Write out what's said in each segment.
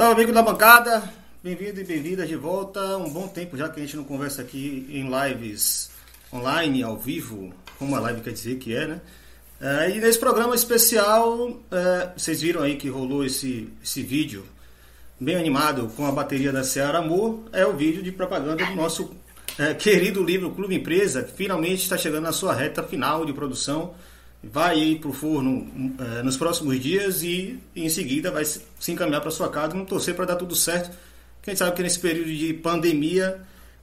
Salve, amigo da bancada. Bem-vindo e bem-vinda de volta. Um bom tempo já que a gente não conversa aqui em lives online, ao vivo, como a live quer dizer que é, né? É, e nesse programa especial, é, vocês viram aí que rolou esse, esse vídeo bem animado com a bateria da Seara Amor. É o vídeo de propaganda do nosso é, querido livro Clube Empresa, que finalmente está chegando na sua reta final de produção vai ir para o forno é, nos próximos dias e em seguida vai se encaminhar para sua casa. Vamos torcer para dar tudo certo. Quem sabe que nesse período de pandemia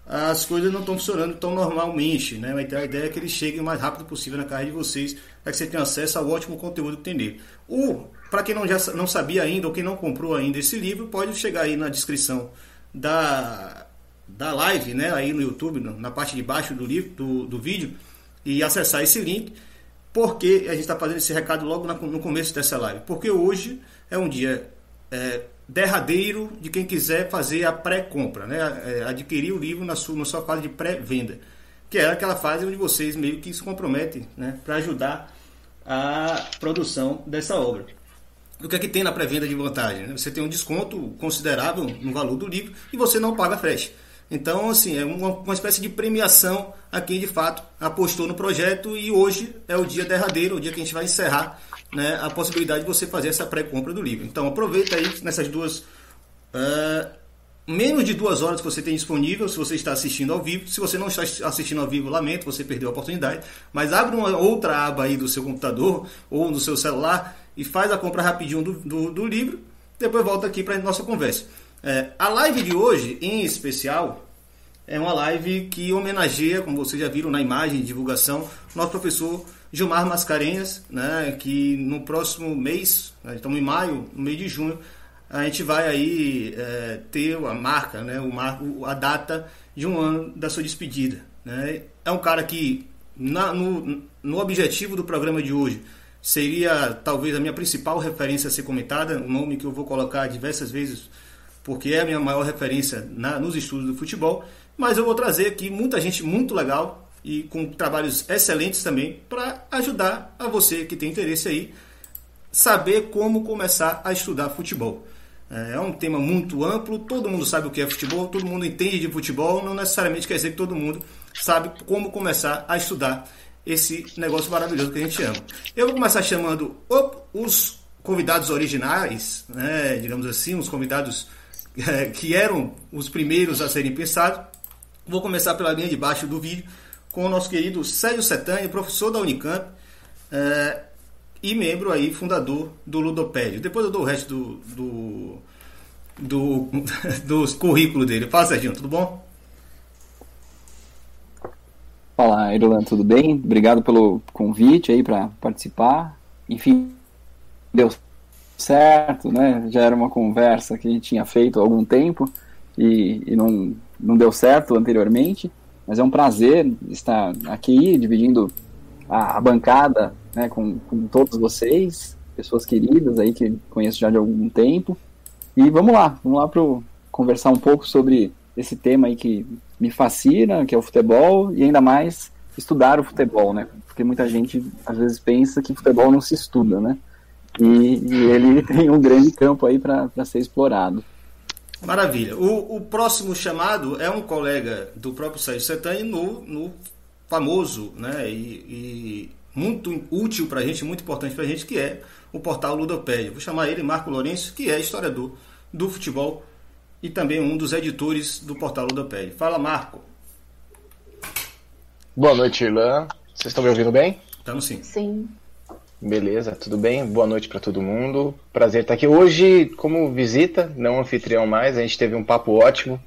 as coisas não estão funcionando tão normalmente, né? Mas a ideia é que eles cheguem o mais rápido possível na casa de vocês, para que você tenha acesso ao ótimo conteúdo que tem nele. Ou, para quem não, já, não sabia ainda, ou quem não comprou ainda esse livro, pode chegar aí na descrição da, da live, né? Aí no YouTube, na parte de baixo do, livro, do, do vídeo, e acessar esse link por que a gente está fazendo esse recado logo no começo dessa live? Porque hoje é um dia é, derradeiro de quem quiser fazer a pré-compra, né? É, adquirir o livro na sua, na sua fase de pré-venda, que é aquela fase onde vocês meio que se comprometem né? para ajudar a produção dessa obra. O que é que tem na pré-venda de vantagem? Você tem um desconto considerável no valor do livro e você não paga frete. Então, assim, é uma, uma espécie de premiação a quem de fato apostou no projeto e hoje é o dia derradeiro, o dia que a gente vai encerrar né, a possibilidade de você fazer essa pré-compra do livro. Então, aproveita aí nessas duas. Uh, menos de duas horas que você tem disponível se você está assistindo ao vivo. Se você não está assistindo ao vivo, lamento, você perdeu a oportunidade. Mas abre uma outra aba aí do seu computador ou no seu celular e faz a compra rapidinho do, do, do livro. Depois volta aqui para a nossa conversa. É, a live de hoje, em especial, é uma live que homenageia, como vocês já viram na imagem de divulgação, nosso professor Gilmar Mascarenhas, né, que no próximo mês, né, estamos em maio, no mês de junho, a gente vai aí é, ter a marca, né, o marco, a data de um ano da sua despedida. Né? É um cara que, na, no, no objetivo do programa de hoje, seria talvez a minha principal referência a ser comentada, um nome que eu vou colocar diversas vezes porque é a minha maior referência na, nos estudos do futebol, mas eu vou trazer aqui muita gente muito legal e com trabalhos excelentes também para ajudar a você que tem interesse aí saber como começar a estudar futebol. É, é um tema muito amplo, todo mundo sabe o que é futebol, todo mundo entende de futebol, não necessariamente quer dizer que todo mundo sabe como começar a estudar esse negócio maravilhoso que a gente ama. Eu vou começar chamando os convidados originais, né, digamos assim, os convidados é, que eram os primeiros a serem pensados. Vou começar pela linha de baixo do vídeo com o nosso querido Sérgio Setani, professor da Unicamp é, e membro aí, fundador do Ludopédio. Depois eu dou o resto do, do, do, do currículo dele. Fala, Sérgio, tudo bom? Fala, Irolan, tudo bem? Obrigado pelo convite aí para participar. Enfim, deu certo, né? Já era uma conversa que a gente tinha feito há algum tempo e, e não, não deu certo anteriormente, mas é um prazer estar aqui dividindo a, a bancada né, com, com todos vocês, pessoas queridas aí que conheço já de algum tempo. E vamos lá, vamos lá para conversar um pouco sobre esse tema aí que me fascina, que é o futebol, e ainda mais estudar o futebol, né? Porque muita gente às vezes pensa que futebol não se estuda, né? E, e ele tem um grande campo aí para ser explorado. Maravilha. O, o, próximo chamado é um colega do próprio Sérgio Setani no, no famoso né, e, e muito útil para a gente, muito importante para a gente, que é o portal Ludopédia. Vou chamar ele Marco Lourenço, que é historiador do futebol e também um dos editores do portal Ludopédia. Fala, Marco. Boa noite, Irlan. Vocês estão me ouvindo bem? Estamos sim. Sim. Beleza, tudo bem? Boa noite para todo mundo. Prazer estar aqui hoje como visita, não anfitrião mais. A gente teve um papo ótimo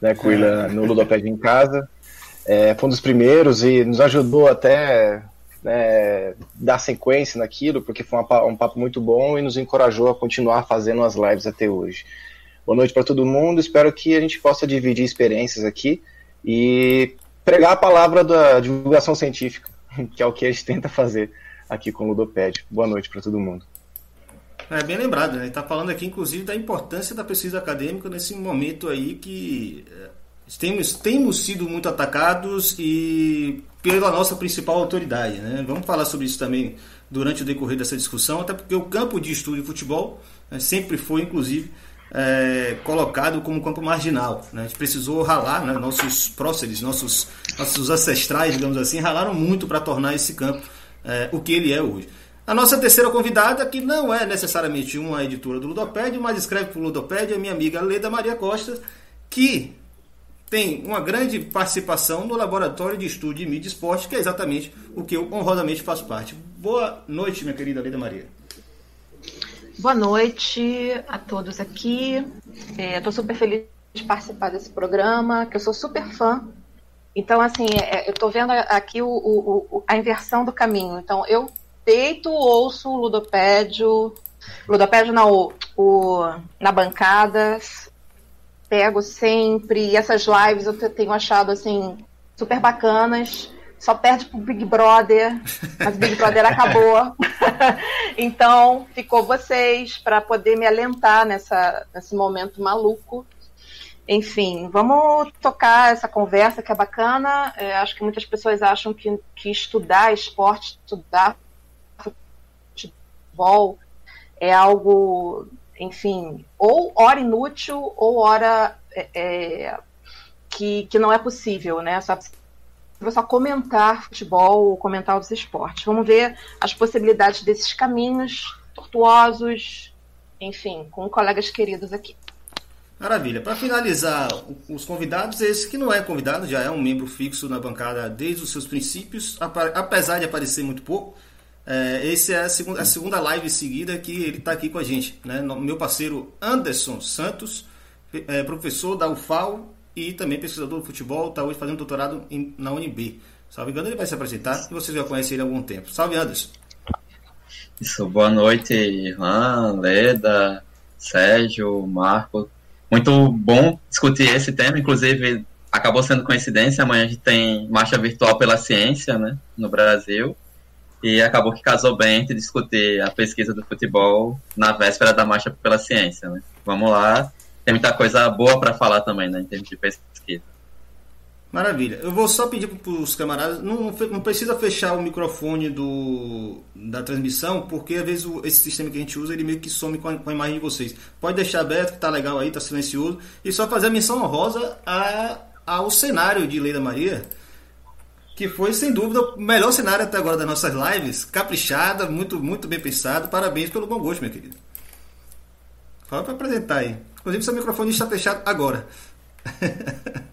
né, com o Ilan no Ludopédia em casa. É, foi um dos primeiros e nos ajudou até né, dar sequência naquilo, porque foi uma, um papo muito bom e nos encorajou a continuar fazendo as lives até hoje. Boa noite para todo mundo. Espero que a gente possa dividir experiências aqui e pregar a palavra da divulgação científica, que é o que a gente tenta fazer aqui com o Ludopédio. Boa noite para todo mundo. É bem lembrado, né? Está falando aqui, inclusive, da importância da pesquisa acadêmica nesse momento aí que é, temos, temos sido muito atacados e pela nossa principal autoridade, né? Vamos falar sobre isso também durante o decorrer dessa discussão, até porque o campo de estudo de futebol né, sempre foi, inclusive, é, colocado como campo marginal. Né? A gente precisou ralar, né? nossos próceres, nossos, nossos ancestrais, digamos assim, ralaram muito para tornar esse campo é, o que ele é hoje. A nossa terceira convidada, que não é necessariamente uma editora do Ludopédio, mas escreve para o Ludopédio, é minha amiga Leda Maria Costa, que tem uma grande participação no Laboratório de Estudo de Mídia e Esporte, que é exatamente o que eu honrosamente faço parte. Boa noite, minha querida Leda Maria. Boa noite a todos aqui. Estou é, super feliz de participar desse programa, que eu sou super fã. Então, assim, é, eu estou vendo aqui o, o, a inversão do caminho. Então, eu deito, ouço o ludopédio, ludopédio o, o, na bancada, pego sempre, e essas lives eu tenho achado, assim, super bacanas, só perde pro Big Brother, mas o Big Brother acabou. então, ficou vocês para poder me alentar nessa, nesse momento maluco. Enfim, vamos tocar essa conversa que é bacana. É, acho que muitas pessoas acham que, que estudar esporte, estudar futebol é algo, enfim, ou hora inútil ou hora é, é, que, que não é possível, né? Só, só comentar futebol ou comentar os esportes. Vamos ver as possibilidades desses caminhos tortuosos, enfim, com colegas queridos aqui. Maravilha. Para finalizar, os convidados, esse que não é convidado, já é um membro fixo na bancada desde os seus princípios, apesar de aparecer muito pouco, é, esse é a segunda, a segunda live seguida que ele está aqui com a gente. Né? Meu parceiro Anderson Santos, é, professor da UFAL e também pesquisador do futebol, está hoje fazendo doutorado em, na UNB. Salve engano, ele vai se apresentar e vocês já conhecem ele há algum tempo. Salve, Anderson. Isso, boa noite, Irlan, Leda, Sérgio, Marco. Muito bom discutir esse tema, inclusive acabou sendo coincidência, amanhã a gente tem Marcha Virtual pela Ciência, né, no Brasil. E acabou que casou bem entre discutir a pesquisa do futebol na véspera da Marcha pela Ciência. Né? Vamos lá, tem muita coisa boa para falar também né, em termos de pesquisa. Maravilha. Eu vou só pedir para os camaradas, não, não precisa fechar o microfone do, da transmissão, porque às vezes o, esse sistema que a gente usa, ele meio que some com a, com a imagem de vocês. Pode deixar aberto, que tá legal aí, tá silencioso. E só fazer a menção honrosa a, ao cenário de Leida Maria, que foi sem dúvida o melhor cenário até agora das nossas lives, caprichada, muito muito bem pensado. Parabéns pelo bom gosto, meu querido. Fala para apresentar aí. Inclusive seu microfone está fechado agora.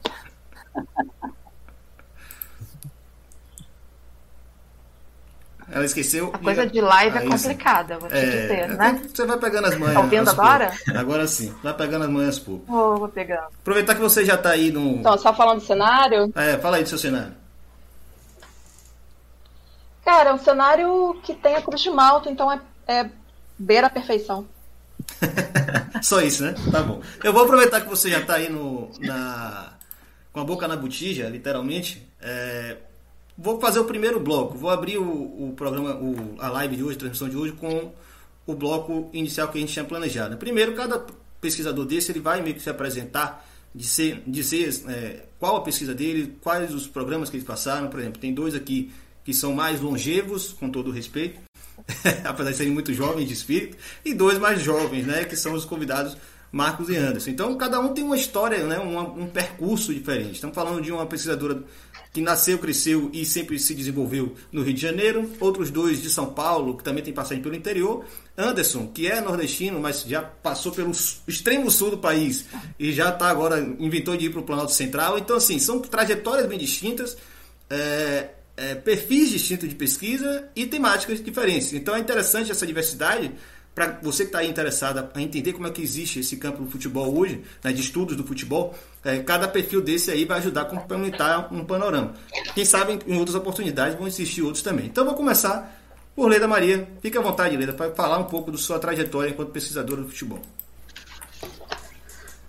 Ela esqueceu. A coisa de live é complicada, vou te é, dizer, né? Você vai pegando as manhas. Tá ouvindo agora? Agora sim, vai pegando as manhas pouco. Oh, vou pegando. Aproveitar que você já está aí no. Então, só falando do cenário? É, fala aí do seu cenário. Cara, é um cenário que tem a Cruz de Malta, então é, é beira a perfeição. Só isso, né? Tá bom. Eu vou aproveitar que você já está aí no, na, com a boca na botija, literalmente. É, vou fazer o primeiro bloco. Vou abrir o, o programa, o, a live de hoje, a transmissão de hoje, com o bloco inicial que a gente tinha planejado. Primeiro, cada pesquisador desse ele vai meio que se apresentar, dizer, dizer é, qual a pesquisa dele, quais os programas que eles passaram. Por exemplo, tem dois aqui que são mais longevos, com todo respeito, apesar de serem muito jovens de espírito, e dois mais jovens, né, que são os convidados Marcos e Anderson. Então, cada um tem uma história, né, um, um percurso diferente. Estamos falando de uma pesquisadora que nasceu, cresceu e sempre se desenvolveu no Rio de Janeiro, outros dois de São Paulo, que também tem passagem pelo interior, Anderson, que é nordestino, mas já passou pelo extremo sul do país e já está agora, inventou de ir para o Planalto Central. Então, assim, são trajetórias bem distintas. É, é, perfis distintos de pesquisa e temáticas diferentes. Então é interessante essa diversidade para você que está interessado a entender como é que existe esse campo do futebol hoje, né, de estudos do futebol, é, cada perfil desse aí vai ajudar a complementar um panorama. Quem sabe em outras oportunidades vão existir outros também. Então vou começar por Leda Maria. Fique à vontade, Leda, para falar um pouco da sua trajetória enquanto pesquisadora do futebol.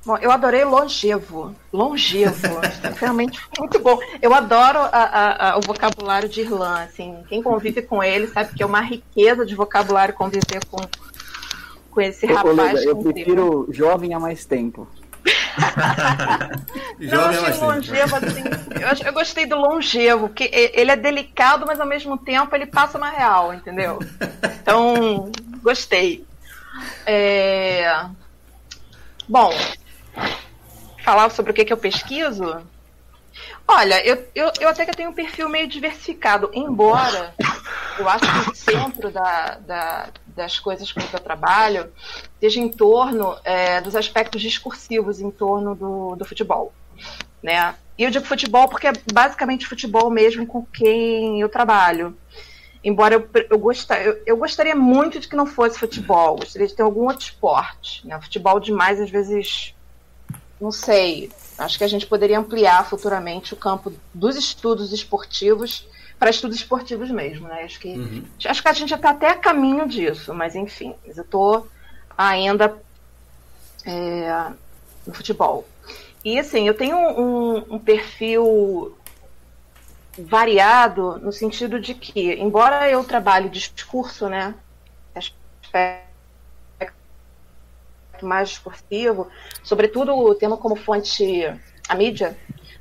Bom, eu adorei longevo. Longevo. realmente muito bom. Eu adoro a, a, a, o vocabulário de Irlan. Assim, quem convive com ele sabe que é uma riqueza de vocabulário conviver com, com esse Ô, rapaz. eu prefiro jovem há mais tempo. Não, eu achei longevo assim. Eu, eu, gostei do longevo, porque ele é delicado, mas ao mesmo tempo ele passa uma real, entendeu? Então, gostei. É... Bom, falar sobre o que, que eu pesquiso? Olha, eu, eu, eu até que tenho um perfil meio diversificado, embora eu acho que o centro da, da, das coisas com que eu trabalho esteja em torno é, dos aspectos discursivos em torno do, do futebol. Né? E eu digo futebol porque é basicamente futebol mesmo com quem eu trabalho. Embora eu, eu, gostar, eu, eu gostaria muito de que não fosse futebol, gostaria de ter algum outro esporte. Né? Futebol demais, às vezes, não sei. Acho que a gente poderia ampliar futuramente o campo dos estudos esportivos para estudos esportivos mesmo, né? Acho que, uhum. acho que a gente já está até a caminho disso, mas enfim, eu estou ainda é, no futebol. E assim, eu tenho um, um perfil variado no sentido de que, embora eu trabalhe discurso, né, aspecto mais discursivo, sobretudo o tema como fonte a mídia,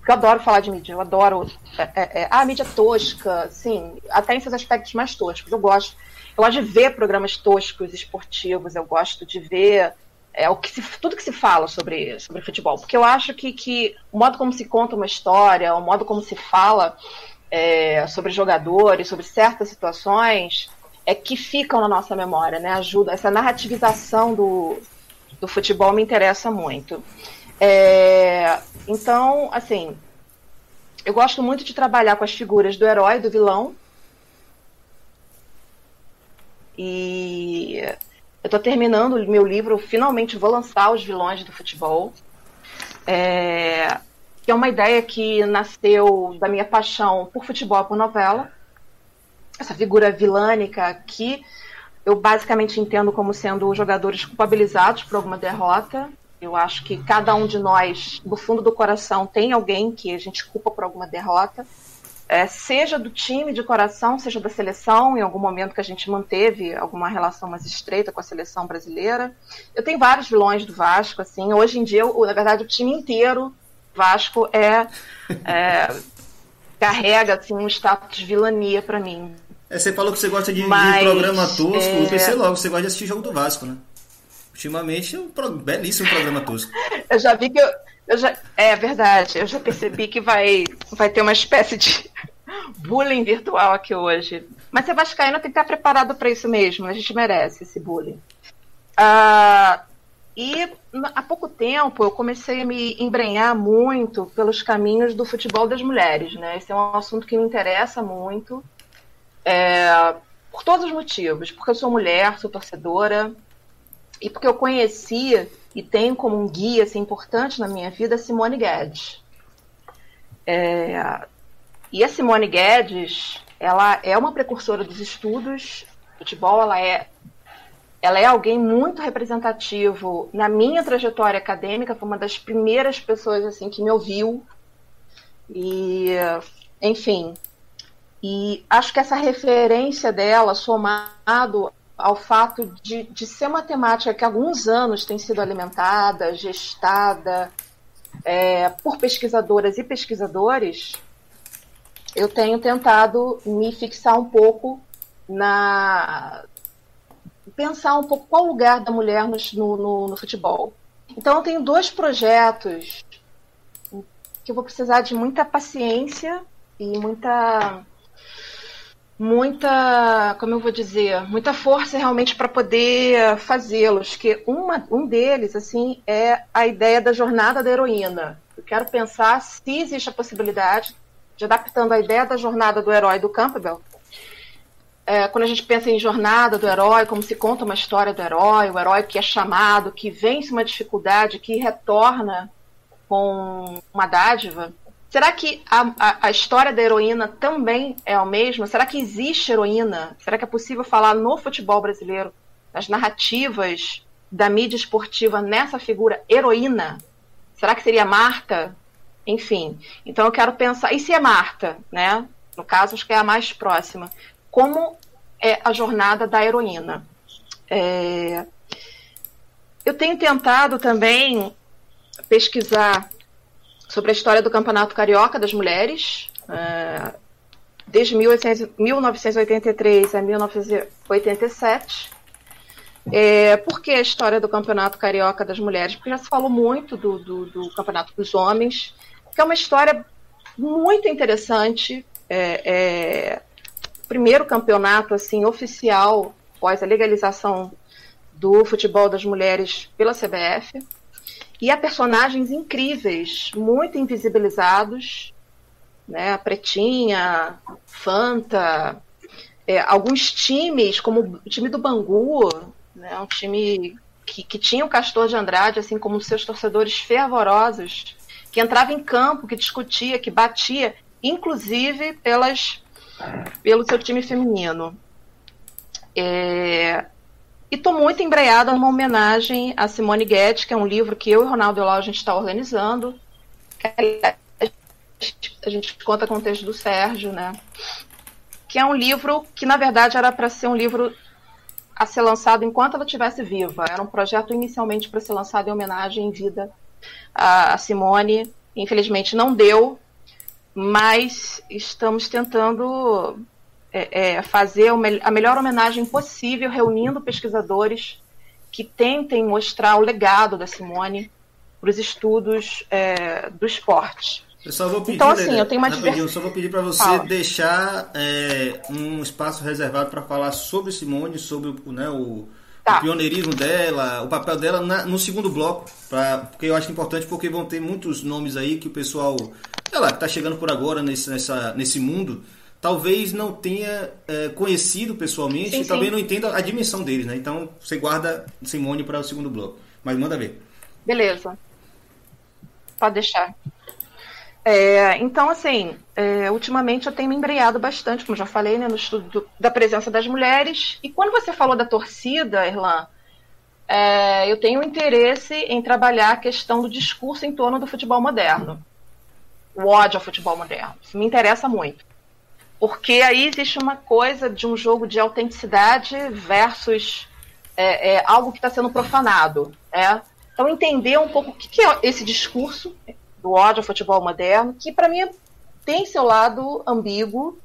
eu adoro falar de mídia, eu adoro é, é, é, a mídia tosca, sim, até em seus aspectos mais toscos. Eu gosto, eu gosto de ver programas toscos esportivos, eu gosto de ver é, o que se, tudo que se fala sobre, sobre futebol, porque eu acho que, que o modo como se conta uma história, o modo como se fala é, sobre jogadores, sobre certas situações, é que ficam na nossa memória, né? Ajuda essa narrativização do, do futebol me interessa muito. É, então, assim, eu gosto muito de trabalhar com as figuras do herói e do vilão. E eu estou terminando o meu livro, finalmente vou lançar os vilões do futebol. É, que é uma ideia que nasceu da minha paixão por futebol, por novela. Essa figura vilânica que eu basicamente entendo como sendo jogadores culpabilizados por alguma derrota. Eu acho que cada um de nós, do fundo do coração, tem alguém que a gente culpa por alguma derrota. É, seja do time de coração, seja da seleção, em algum momento que a gente manteve alguma relação mais estreita com a seleção brasileira. Eu tenho vários vilões do Vasco, assim. Hoje em dia, eu, na verdade, o time inteiro Vasco é, é carrega assim, um status de vilania para mim. É, você falou que você gosta de, Mas, de programa tosco, é... eu pensei logo, você gosta de assistir jogo do Vasco, né? Ultimamente é um pro... belíssimo programa tosco. eu já vi que eu, eu já é verdade, eu já percebi que vai vai ter uma espécie de bullying virtual aqui hoje. Mas você vascaíno tem que estar preparado para isso mesmo, a gente merece esse bullying. Ah, e há pouco tempo eu comecei a me embrenhar muito pelos caminhos do futebol das mulheres, né? Esse é um assunto que me interessa muito, é, por todos os motivos. Porque eu sou mulher, sou torcedora, e porque eu conheci e tenho como um guia assim, importante na minha vida a Simone Guedes. É, e a Simone Guedes, ela é uma precursora dos estudos futebol, ela é ela é alguém muito representativo na minha trajetória acadêmica, foi uma das primeiras pessoas assim que me ouviu. E, enfim, e acho que essa referência dela, somado ao fato de, de ser uma temática que há alguns anos tem sido alimentada, gestada é, por pesquisadoras e pesquisadores, eu tenho tentado me fixar um pouco na, pensar um pouco qual o lugar da mulher no, no, no futebol. Então, eu tenho dois projetos que eu vou precisar de muita paciência e muita muita, como eu vou dizer, muita força realmente para poder fazê-los. Que uma, um deles, assim, é a ideia da jornada da heroína. Eu quero pensar se existe a possibilidade de adaptando a ideia da jornada do herói do Campbell é, quando a gente pensa em jornada do herói, como se conta uma história do herói, o herói que é chamado, que vence uma dificuldade, que retorna com uma dádiva. Será que a, a, a, história da heroína também é a mesma? Será que existe heroína? Será que é possível falar no futebol brasileiro, nas narrativas da mídia esportiva, nessa figura heroína? Será que seria Marta? Enfim, então eu quero pensar. E se é Marta, né? No caso, acho que é a mais próxima como é a jornada da heroína. É, eu tenho tentado também pesquisar sobre a história do Campeonato Carioca das Mulheres, é, desde 1983 a 1987. É, por que a história do Campeonato Carioca das Mulheres? Porque já se falou muito do, do, do Campeonato dos Homens, que é uma história muito interessante. É, é, primeiro campeonato assim oficial após a legalização do futebol das mulheres pela CBF. E há personagens incríveis, muito invisibilizados, né? A Pretinha, Fanta, é, alguns times, como o time do Bangu, né? um time que, que tinha o Castor de Andrade, assim como seus torcedores fervorosos, que entrava em campo, que discutia, que batia, inclusive pelas, pelo seu time feminino. É, e estou muito embreada numa homenagem a Simone Guedes, que é um livro que eu e Ronaldo Elau a gente está organizando. A gente conta com o texto do Sérgio, né? Que é um livro que, na verdade, era para ser um livro a ser lançado enquanto ela estivesse viva. Era um projeto inicialmente para ser lançado em homenagem em vida a Simone. Infelizmente não deu, mas estamos tentando é, é, fazer a melhor homenagem possível, reunindo pesquisadores que tentem mostrar o legado da Simone para os estudos é, do esporte. Eu só vou pedir, então, assim, eu tenho uma divers... só vou pedir para você Fala. deixar é, um espaço reservado para falar sobre Simone, sobre né, o, tá. o pioneirismo dela, o papel dela na, no segundo bloco, pra, porque eu acho importante porque vão ter muitos nomes aí que o pessoal, sei lá, que está chegando por agora nesse, nessa, nesse mundo, talvez não tenha é, conhecido pessoalmente sim, e também não entenda a dimensão deles, né? Então você guarda Simone para o segundo bloco. Mas manda ver. Beleza. Pode deixar. É, então, assim, é, ultimamente eu tenho me embreado bastante, como já falei, né, no estudo do, da presença das mulheres. E quando você falou da torcida, Irlan, é, eu tenho interesse em trabalhar a questão do discurso em torno do futebol moderno. O ódio ao futebol moderno. Isso me interessa muito. Porque aí existe uma coisa de um jogo de autenticidade versus é, é, algo que está sendo profanado. É? Então, entender um pouco o que, que é esse discurso do ódio ao futebol moderno, que para mim tem seu lado ambíguo,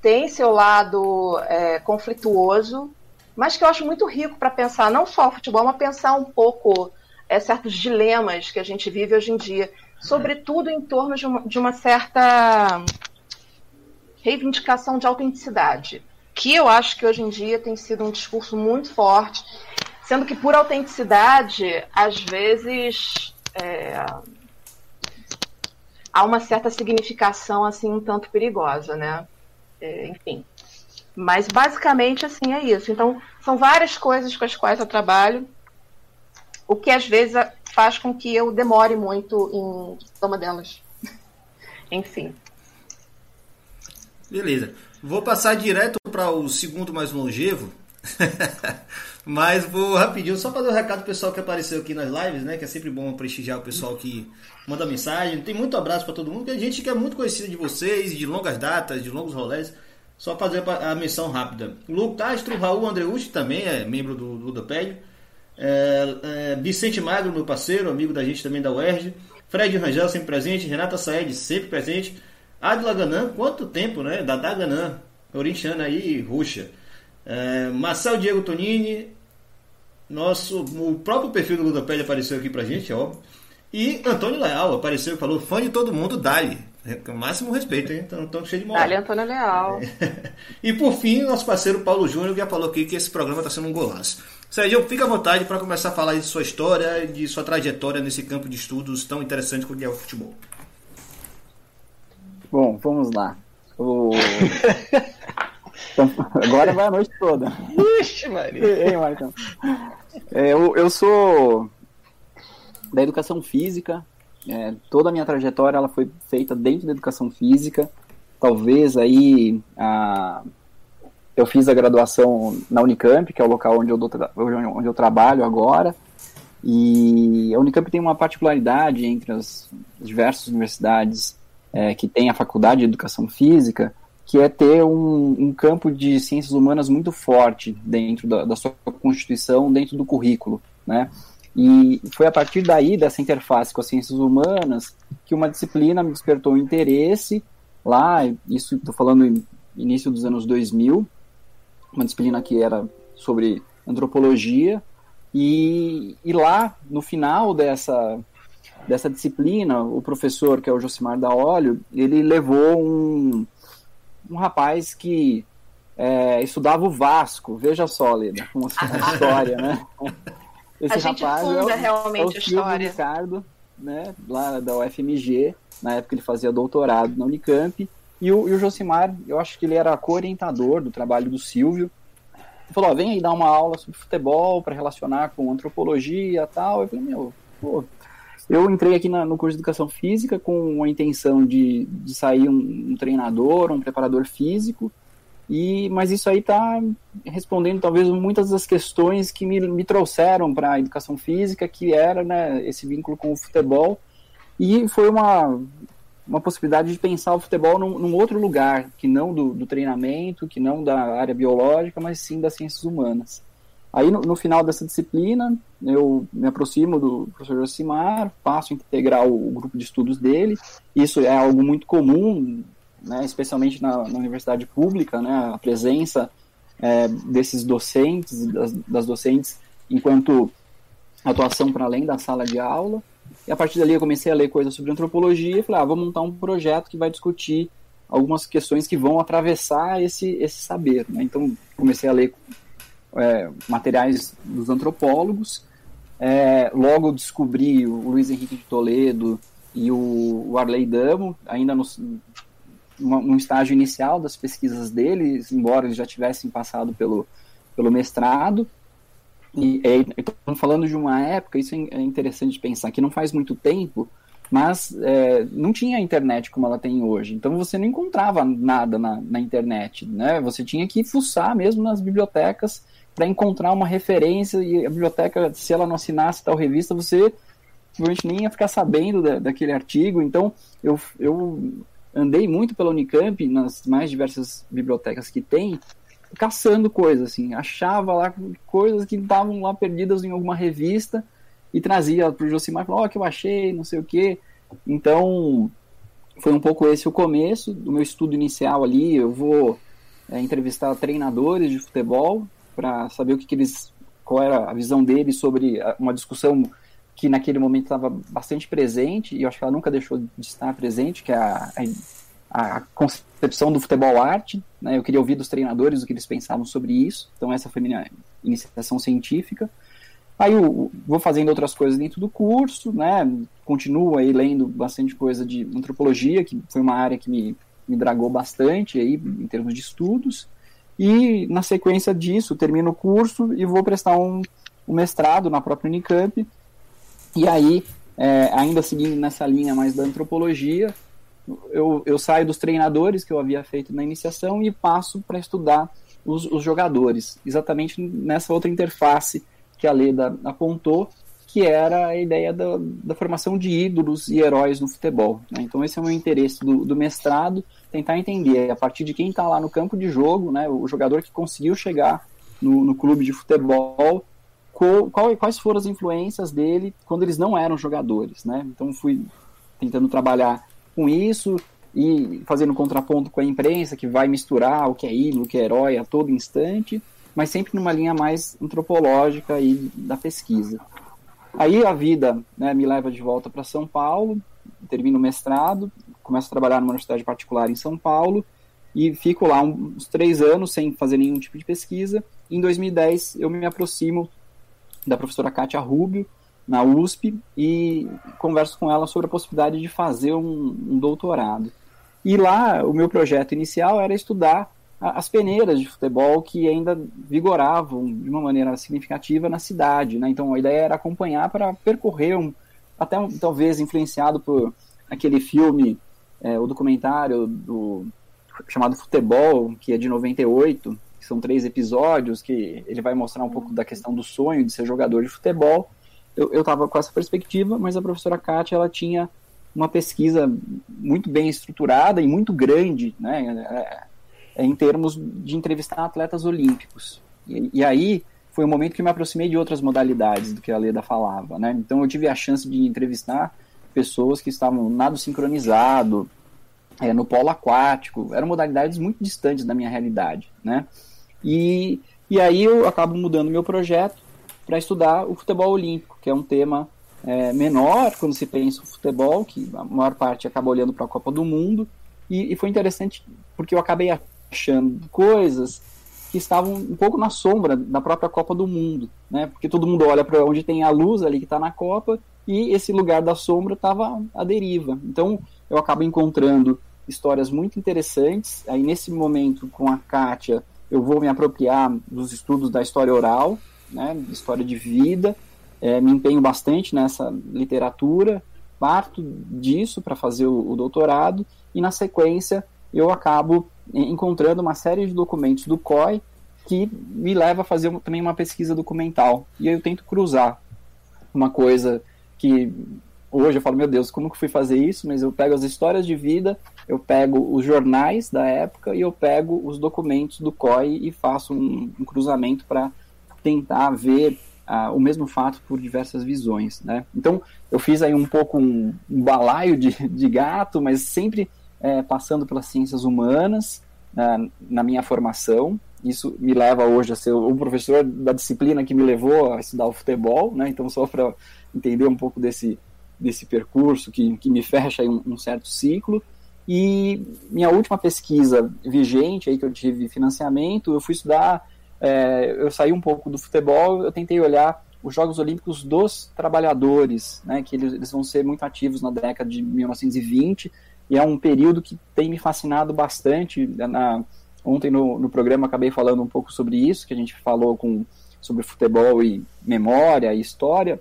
tem seu lado é, conflituoso, mas que eu acho muito rico para pensar não só o futebol, mas pensar um pouco é, certos dilemas que a gente vive hoje em dia, sobretudo em torno de uma, de uma certa reivindicação de autenticidade, que eu acho que hoje em dia tem sido um discurso muito forte, sendo que por autenticidade, às vezes é, há uma certa significação assim um tanto perigosa, né? É, enfim. Mas basicamente assim é isso. Então, são várias coisas com as quais eu trabalho, o que às vezes faz com que eu demore muito em uma delas. Enfim. Beleza. Vou passar direto para o segundo mais longevo. Mas vou rapidinho só fazer um recado pessoal que apareceu aqui nas lives, né? Que é sempre bom prestigiar o pessoal que manda mensagem. Tem muito abraço para todo mundo, que a gente que é muito conhecida de vocês, de longas datas, de longos rolés. Só fazer a menção rápida. Lu Castro, Raul Andreucci também é membro do Ludopédio. É, é, Vicente Magro, meu parceiro, amigo da gente também da UERJ. Fred Rangel, sempre presente. Renata Saed, sempre presente. Adila Ganã, quanto tempo, né? Ganã, Orinchana aí, Ruxa. É, Marcel Diego Tonini, nosso, o próprio perfil do Ludopédia apareceu aqui pra gente, é óbvio. E Antônio Leal apareceu e falou: fã de todo mundo, Dali. Com máximo respeito, hein? Então, tão cheio de moral. Dali Antônio Leal. É. E por fim, nosso parceiro Paulo Júnior já falou aqui que esse programa está sendo um golaço. Sérgio, fica à vontade para começar a falar de sua história, de sua trajetória nesse campo de estudos tão interessante como é o futebol. Bom, vamos lá. O... então, agora vai a noite toda. Ixi, Maria. Ei, Marcão. É, eu, eu sou da educação física. É, toda a minha trajetória ela foi feita dentro da educação física. Talvez aí a, eu fiz a graduação na Unicamp, que é o local onde eu, dou, onde eu trabalho agora. E a Unicamp tem uma particularidade entre as diversas universidades é, que tem a faculdade de educação física, que é ter um, um campo de ciências humanas muito forte dentro da, da, sua constituição, dentro do currículo, né? E foi a partir daí, dessa interface com as ciências humanas, que uma disciplina me despertou interesse lá, isso estou falando em início dos anos 2000, uma disciplina que era sobre antropologia, e, e lá, no final dessa, dessa disciplina, o professor, que é o Josimar da Óleo, ele levou um, um rapaz que é, estudava o Vasco, veja só, Leda, como a história, né? Esse a gente rapaz é o, realmente é a história. Ricardo, né, lá da UFMG, na época ele fazia doutorado na Unicamp, e o, e o Josimar, eu acho que ele era co-orientador do trabalho do Silvio, ele falou, ó, vem aí dar uma aula sobre futebol para relacionar com antropologia e tal, eu falei, meu, pô, eu entrei aqui na, no curso de Educação Física com a intenção de, de sair um, um treinador, um preparador físico, e, mas isso aí está respondendo talvez muitas das questões que me, me trouxeram para a educação física, que era né, esse vínculo com o futebol. E foi uma, uma possibilidade de pensar o futebol num, num outro lugar, que não do, do, treinamento, que não da área biológica, mas sim das ciências humanas. Aí, no, no final dessa disciplina, eu me aproximo do professor Josimar, passo a integrar o, o grupo de estudos dele. Isso é algo muito comum né, especialmente na, na, universidade pública, né, a presença é, desses docentes, das, das, docentes, enquanto atuação para além da sala de aula. E a partir dali eu comecei a ler coisas sobre antropologia e falei, ah, vou montar um projeto que vai discutir algumas questões que vão atravessar esse, esse saber. Né? Então comecei a ler é, materiais dos antropólogos, é, logo descobri o Luiz Henrique de Toledo e o, o Arley Damo, ainda no, um estágio inicial das pesquisas deles, embora eles já tivessem passado pelo, pelo mestrado. E estamos falando de uma época, isso é, é interessante pensar, que não faz muito tempo, mas é, não tinha internet como ela tem hoje. Então você não encontrava nada na, na internet, né? Você tinha que fuçar mesmo nas bibliotecas para encontrar uma referência e a biblioteca, se ela não assinasse tal revista, você provavelmente nem ia ficar sabendo da, daquele artigo. Então eu, eu andei muito pela Unicamp, nas mais diversas bibliotecas que tem, caçando coisas, assim, achava lá coisas que estavam lá perdidas em alguma revista e trazia para o Josimar, ó, oh, que eu achei, não sei o quê. Então, foi um pouco esse o começo do meu estudo inicial ali, eu vou é, entrevistar treinadores de futebol para saber o que, que eles, qual era a visão deles sobre uma discussão que naquele momento estava bastante presente, e eu acho que ela nunca deixou de estar presente, que é a, a, a concepção do futebol arte. Né? Eu queria ouvir dos treinadores o que eles pensavam sobre isso. Então, essa foi minha iniciação científica. Aí eu vou fazendo outras coisas dentro do curso, né? Continuo aí lendo bastante coisa de antropologia, que foi uma área que me, me dragou bastante aí em termos de estudos. E na sequência disso, termino o curso e vou prestar um, um mestrado na própria Unicamp. E aí, é, ainda seguindo nessa linha mais da antropologia, eu, eu saio dos treinadores que eu havia feito na iniciação e passo para estudar os, os, jogadores, exatamente nessa outra interface que a Leda apontou, que era a ideia da, da formação de ídolos e heróis no futebol. Né? Então esse é o meu interesse do, do mestrado, tentar entender a partir de quem está lá no campo de jogo, né, o jogador que conseguiu chegar no, no clube de futebol, qual, quais foram as influências dele quando eles não eram jogadores, né? Então fui tentando trabalhar com isso e fazendo contraponto com a imprensa que vai misturar o que é ídolo, o que é herói a todo instante, mas sempre numa linha mais antropológica e da pesquisa. Aí a vida né, me leva de volta para São Paulo, termino o mestrado, começo a trabalhar numa universidade particular em São Paulo e fico lá uns três anos sem fazer nenhum tipo de pesquisa. Em 2010 eu me aproximo da professora Kátia Rubio, na USP, e converso com ela sobre a possibilidade de fazer um, um doutorado. E lá, o meu projeto inicial era estudar as peneiras de futebol que ainda vigoravam de uma maneira significativa na cidade. Né? Então a ideia era acompanhar para percorrer, um, até um, talvez influenciado por aquele filme, é, o documentário do, chamado Futebol, que é de 98, que são três episódios, que ele vai mostrar um pouco da questão do sonho de ser jogador de futebol. Eu estava com essa perspectiva, mas a professora Kátia, ela tinha uma pesquisa muito bem estruturada e muito grande, né, é, em termos de entrevistar atletas olímpicos. E, e, aí foi um momento que me aproximei de outras modalidades do que a Leda falava, né? Então eu tive a chance de entrevistar pessoas que estavam nado sincronizado, é, no polo aquático, eram modalidades muito distantes da minha realidade, né? E, E aí eu acabo mudando meu projeto para estudar o futebol olímpico, que é um tema é, menor quando se pensa o futebol, que a maior parte acaba olhando para a Copa do Mundo. E, e foi interessante porque eu acabei achando coisas que estavam um pouco na sombra da própria Copa do Mundo, né? Porque todo mundo olha para onde tem a luz ali que está na Copa e esse lugar da sombra estava à deriva. Então eu acabo encontrando histórias muito interessantes. Aí nesse momento com a Kátia eu vou me apropriar dos estudos da história oral, né? História de vida. É, me empenho bastante nessa literatura, parto disso para fazer o, o doutorado e na sequência eu acabo encontrando uma série de documentos do COI que me leva a fazer também uma pesquisa documental. E aí eu tento cruzar uma coisa que hoje eu falo, meu Deus, como que fui fazer isso? Mas eu pego as histórias de vida, eu pego os jornais da época e eu pego os documentos do COI e faço um, um cruzamento para tentar ver uh, o mesmo fato por diversas visões, né? Então, eu fiz aí um pouco um, um balaio de, de gato, mas sempre é, passando pelas ciências humanas na, na minha formação. Isso me leva hoje a ser o professor da disciplina que me levou a estudar o futebol, né? Então, só para entender um pouco desse, desse percurso que, que me fecha um, um, certo ciclo. E minha última pesquisa vigente, aí que eu tive financiamento, eu fui estudar, é, eu saí um pouco do futebol, eu tentei olhar os Jogos Olímpicos dos Trabalhadores, né, que eles, eles vão ser muito ativos na década de 1920, e é um período que tem me fascinado bastante. Na, ontem no, no programa acabei falando um pouco sobre isso, que a gente falou com, sobre futebol e memória e história.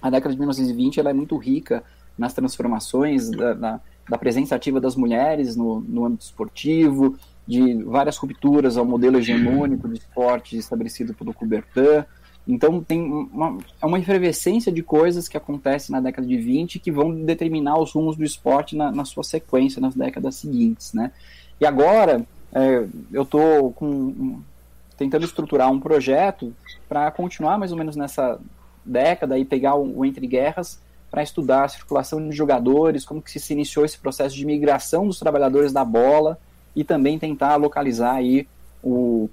A década de 1920 ela é muito rica nas transformações da, da, da presença ativa das mulheres no, no âmbito esportivo, de várias rupturas ao modelo hegemônico de esporte estabelecido pelo Coubertin, então tem uma, é uma efervescência de coisas que acontecem na década de 20 que vão determinar os rumos do esporte na, na sua sequência nas décadas seguintes, né? E agora é, eu estou tentando estruturar um projeto para continuar mais ou menos nessa década e pegar o, o entre guerras para estudar a circulação de jogadores, como que se iniciou esse processo de migração dos trabalhadores da bola e também tentar localizar aí o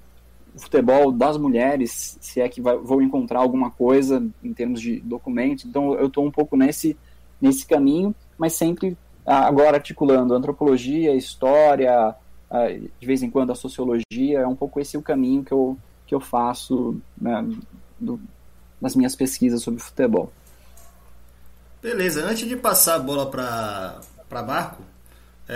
futebol das mulheres, se é que vai, vou encontrar alguma coisa em termos de documentos. Então eu estou um pouco nesse, nesse caminho, mas sempre agora articulando antropologia, história, de vez em quando a sociologia, é um pouco esse o caminho que eu, que eu faço né, do, nas minhas pesquisas sobre futebol. Beleza, antes de passar a bola para Marco,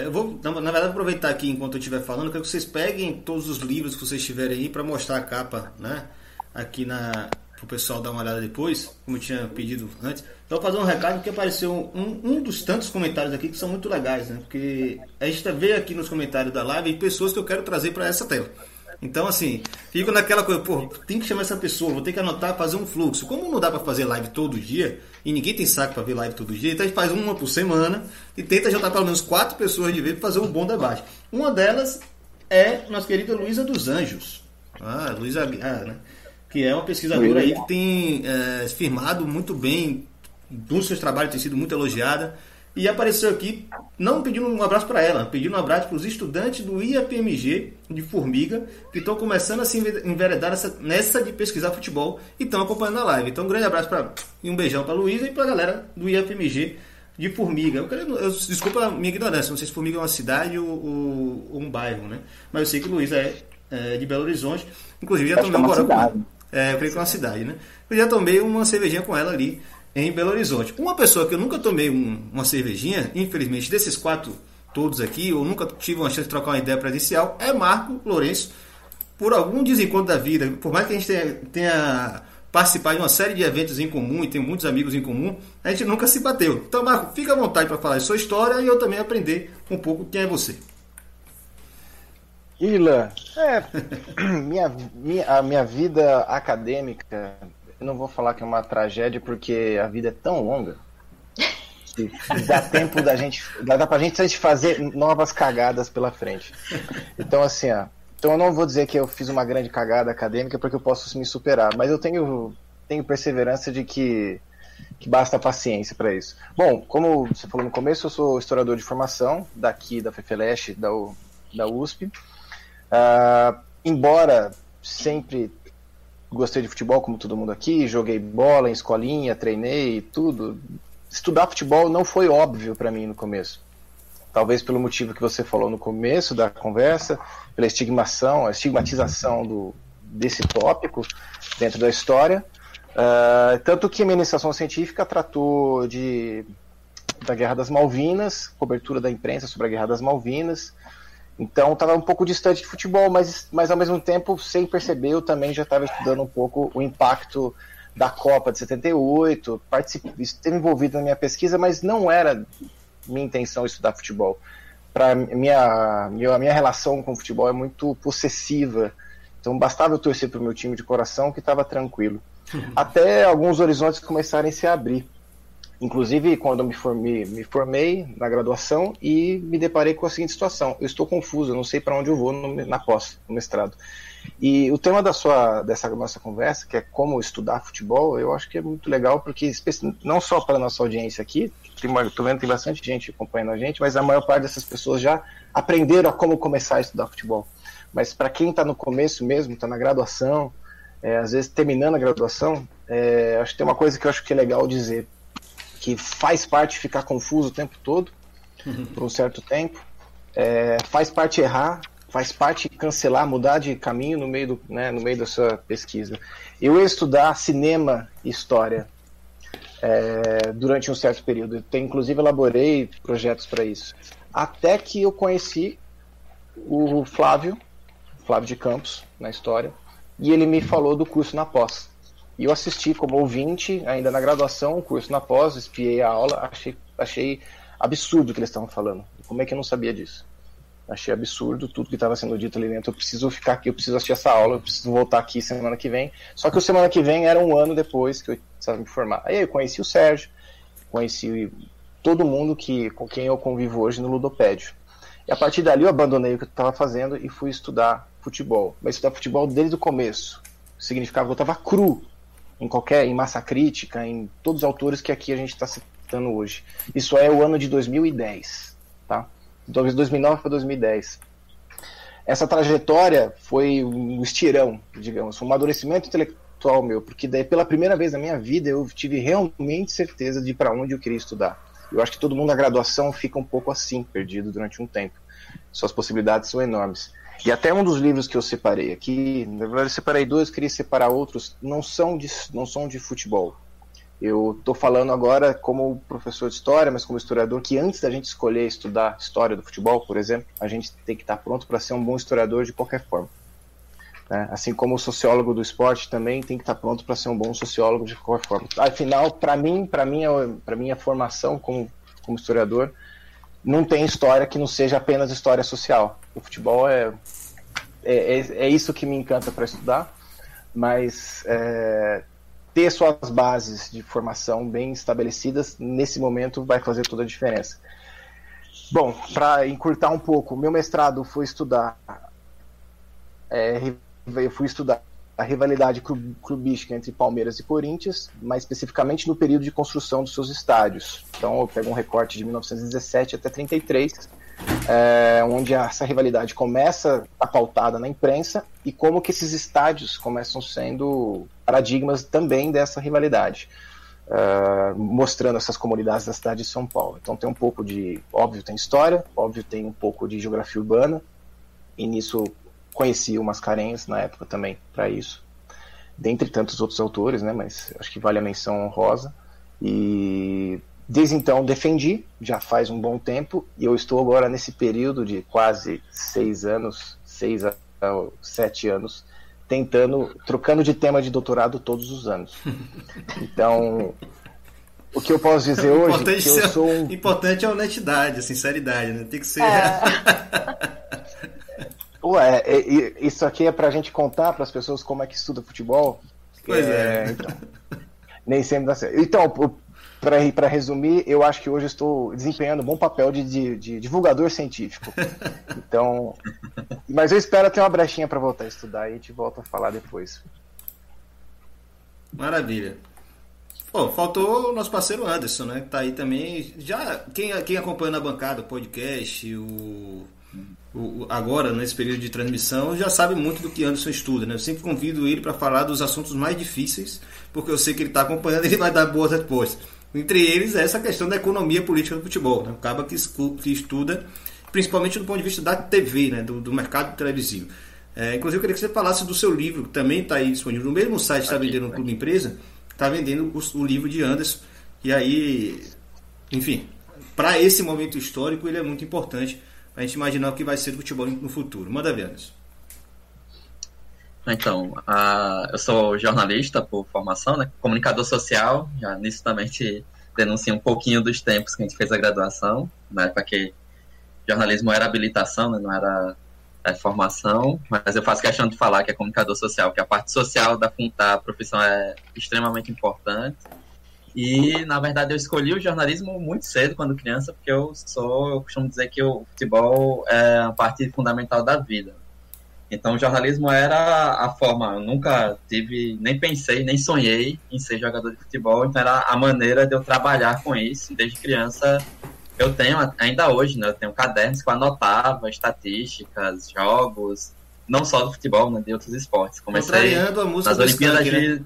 eu vou, na, verdade, aproveitar aqui enquanto eu estiver falando, quero que vocês peguem todos os livros que vocês tiverem aí para mostrar a capa, né? Aqui na o pessoal dar uma olhada depois, como eu tinha pedido antes. Então, fazer um recado porque apareceu um, um dos tantos comentários aqui que são muito legais, né? Porque a gente vê aqui nos comentários da live pessoas que eu quero trazer para essa tela. Então, assim, fico naquela coisa, pô, tem que chamar essa pessoa, vou ter que anotar, fazer um fluxo. Como não dá para fazer live todo dia, e ninguém tem saco para ver live todo dia, então a gente faz uma por semana e tenta juntar pelo menos quatro pessoas de vez para fazer um bom debate. Uma delas é nossa querida Luísa dos Anjos. Ah, Luísa Aguiar, né? Que é uma pesquisadora aí que tem é, firmado muito bem, dos seus trabalhos tem sido muito elogiada e apareceu aqui, não pedindo um abraço para ela, pedindo um abraço para os estudantes do IAPMG de Formiga, que estão começando a se enveredar nessa, nessa de pesquisar futebol e estão acompanhando a live. Então, um grande abraço para e um beijão para Luísa e para a galera do IAPMG de Formiga. Eu, quero, eu, desculpa a minha ignorância, não sei se Formiga é uma cidade ou, ou, ou um bairro, né? Mas eu sei que Luísa é, é, de Belo Horizonte. Inclusive, já tomei é um com ela. É, eu creio que é uma cidade, né? Eu já tomei uma cervejinha com ela ali em Belo Horizonte. Uma pessoa que eu nunca tomei um, uma cervejinha, infelizmente, desses quatro todos aqui, ou nunca tive uma chance de trocar uma ideia presencial, é Marco Lourenço. Por algum desencontro da vida, por mais que a gente tenha, tenha participado de uma série de eventos em comum e tenha muitos amigos em comum, a gente nunca se bateu. Então, Marco, fica à vontade para falar a sua história e eu também aprender um pouco quem é você. Ila, é, minha, minha, a minha vida acadêmica eu não vou falar que é uma tragédia porque a vida é tão longa. Que dá tempo da gente. Dá pra gente, gente fazer novas cagadas pela frente. Então, assim, ó. Então eu não vou dizer que eu fiz uma grande cagada acadêmica porque eu posso me superar, mas eu tenho, tenho perseverança de que, que basta paciência para isso. Bom, como você falou no começo, eu sou historiador de formação, daqui da FEFELESH, da, U, da USP. Uh, embora sempre gostei de futebol como todo mundo aqui, joguei bola em escolinha, treinei tudo. Estudar futebol não foi óbvio para mim no começo. Talvez pelo motivo que você falou no começo da conversa, pela estigmação, a estigmatização do, desse tópico dentro da história. Uh, tanto que a minha científica tratou de, da Guerra das Malvinas, cobertura da imprensa sobre a Guerra das Malvinas, então estava um pouco distante de futebol, mas, mas ao mesmo tempo, sem perceber, eu também já estava estudando um pouco o impacto da Copa de 78, esteve envolvido na minha pesquisa, mas não era minha intenção estudar futebol. Para minha, minha minha relação com o futebol é muito possessiva, então bastava eu torcer para o meu time de coração que estava tranquilo. Uhum. Até alguns horizontes começarem a se abrir. Inclusive, quando me formei, me formei na graduação e me deparei com a seguinte situação: eu estou confuso, eu não sei para onde eu vou no, na pós, no mestrado. E o tema da sua, dessa nossa conversa, que é como estudar futebol, eu acho que é muito legal, porque não só para a nossa audiência aqui, estou vendo que tem bastante gente acompanhando a gente, mas a maior parte dessas pessoas já aprenderam a como começar a estudar futebol. Mas para quem está no começo mesmo, está na graduação, é, às vezes terminando a graduação, é, acho que tem uma coisa que eu acho que é legal dizer que faz parte ficar confuso o tempo todo, por um certo tempo, é, faz parte errar, faz parte cancelar, mudar de caminho no meio, do, né, no meio da sua pesquisa. Eu ia estudar cinema e história é, durante um certo período. Eu, inclusive, elaborei projetos para isso. Até que eu conheci o Flávio, Flávio de Campos, na história, e ele me falou do curso na pós. E eu assisti como ouvinte, ainda na graduação, curso na pós, espiei a aula, achei, achei absurdo o que eles estavam falando. Como é que eu não sabia disso? Achei absurdo tudo que estava sendo dito ali dentro. Eu preciso ficar aqui, eu preciso assistir essa aula, eu preciso voltar aqui semana que vem. Só que o semana que vem era um ano depois que eu precisava me formar. Aí eu conheci o Sérgio, conheci todo mundo que, com quem eu convivo hoje no Ludopédio. E a partir dali eu abandonei o que eu estava fazendo e fui estudar futebol. Mas estudar futebol desde o começo. Significava que eu estava cru em qualquer, em massa crítica, em todos os autores que aqui a gente está citando hoje. Isso é o ano de 2010, tá? Talvez 2009 para 2010. Essa trajetória foi um estirão, digamos, um amadurecimento intelectual meu, porque daí pela primeira vez na minha vida eu tive realmente certeza de para onde eu queria estudar. Eu acho que todo mundo na graduação fica um pouco assim, perdido durante um tempo. Suas possibilidades são enormes. E até um dos livros que eu separei aqui, na verdade eu separei dois, queria separar outros, não são de, não são de futebol. Eu estou falando agora como professor de história, mas como historiador, que antes da gente escolher estudar história do futebol, por exemplo, a gente tem que estar pronto para ser um bom historiador de qualquer forma. Né? Assim como o sociólogo do esporte também tem que estar pronto para ser um bom sociólogo de qualquer forma. Afinal, para mim, para minha, para minha formação como, como historiador, não tem história que não seja apenas história social. O futebol é, é, é, é isso que me encanta para estudar, mas é, ter suas bases de formação bem estabelecidas nesse momento vai fazer toda a diferença. Bom, para encurtar um pouco, meu mestrado foi estudar, é, eu fui estudar a rivalidade clubística entre Palmeiras e Corinthians, mais especificamente no período de construção dos seus estádios. Então, eu pego um recorte de 1917 até 33, é, onde essa rivalidade começa a pautada na imprensa e como que esses estádios começam sendo paradigmas também dessa rivalidade. Uh, mostrando essas comunidades da cidade de São Paulo. Então tem um pouco de, óbvio tem história, óbvio tem um pouco de geografia urbana, e nisso conheci o Mascarenhas na época também para isso, dentre tantos outros autores, né? Mas acho que vale a menção honrosa. E desde então defendi, já faz um bom tempo, e eu estou agora nesse período de quase seis anos, seis a sete anos, tentando, trocando de tema de doutorado todos os anos. Então, o que eu posso dizer hoje é que eu sou um... importante é a honestidade, a sinceridade, né? Tem que ser. É. Ué, é, é, isso aqui é pra gente contar para as pessoas como é que estuda futebol? Pois é. é. Então, nem sempre dá certo. Então, para resumir, eu acho que hoje estou desempenhando um bom papel de, de, de divulgador científico. Então, mas eu espero ter uma brechinha para voltar a estudar e a gente volta a falar depois. Maravilha. Pô, faltou o nosso parceiro Anderson, né? Que tá aí também. Já quem, quem acompanha na bancada o podcast, o o, agora, nesse período de transmissão, já sabe muito do que Anderson estuda. Né? Eu sempre convido ele para falar dos assuntos mais difíceis, porque eu sei que ele está acompanhando e ele vai dar boas respostas. Entre eles, essa questão da economia política do futebol. Né? Acaba que, que estuda, principalmente do ponto de vista da TV, né? do, do mercado televisivo. É, inclusive, eu queria que você falasse do seu livro, que também está aí disponível no mesmo site que está vendendo no Clube Empresa, está vendendo o, o, livro de Anderson. E aí, enfim, para esse momento histórico, ele é muito importante para a gente imaginar o que vai ser do futebol no futuro. Manda ver, Anderson. Então, eu sou jornalista por formação, né? comunicador social, já nisso também te denuncio um pouquinho dos tempos que a gente fez a graduação, na época que jornalismo era habilitação, né? não era é, formação, mas eu faço questão de falar que é comunicador social, que a parte social da, da profissão é extremamente importante. E, na verdade, eu escolhi o jornalismo muito cedo, quando criança, porque eu sou, eu costumo dizer que o futebol é a parte fundamental da vida. Então, o jornalismo era a forma, eu nunca tive, nem pensei, nem sonhei em ser jogador de futebol, então era a maneira de eu trabalhar com isso. Desde criança, eu tenho, ainda hoje, né, eu tenho cadernos que eu anotava estatísticas, jogos, não só do futebol, né, de outros esportes. Comecei nas Olimpíadas de... Né?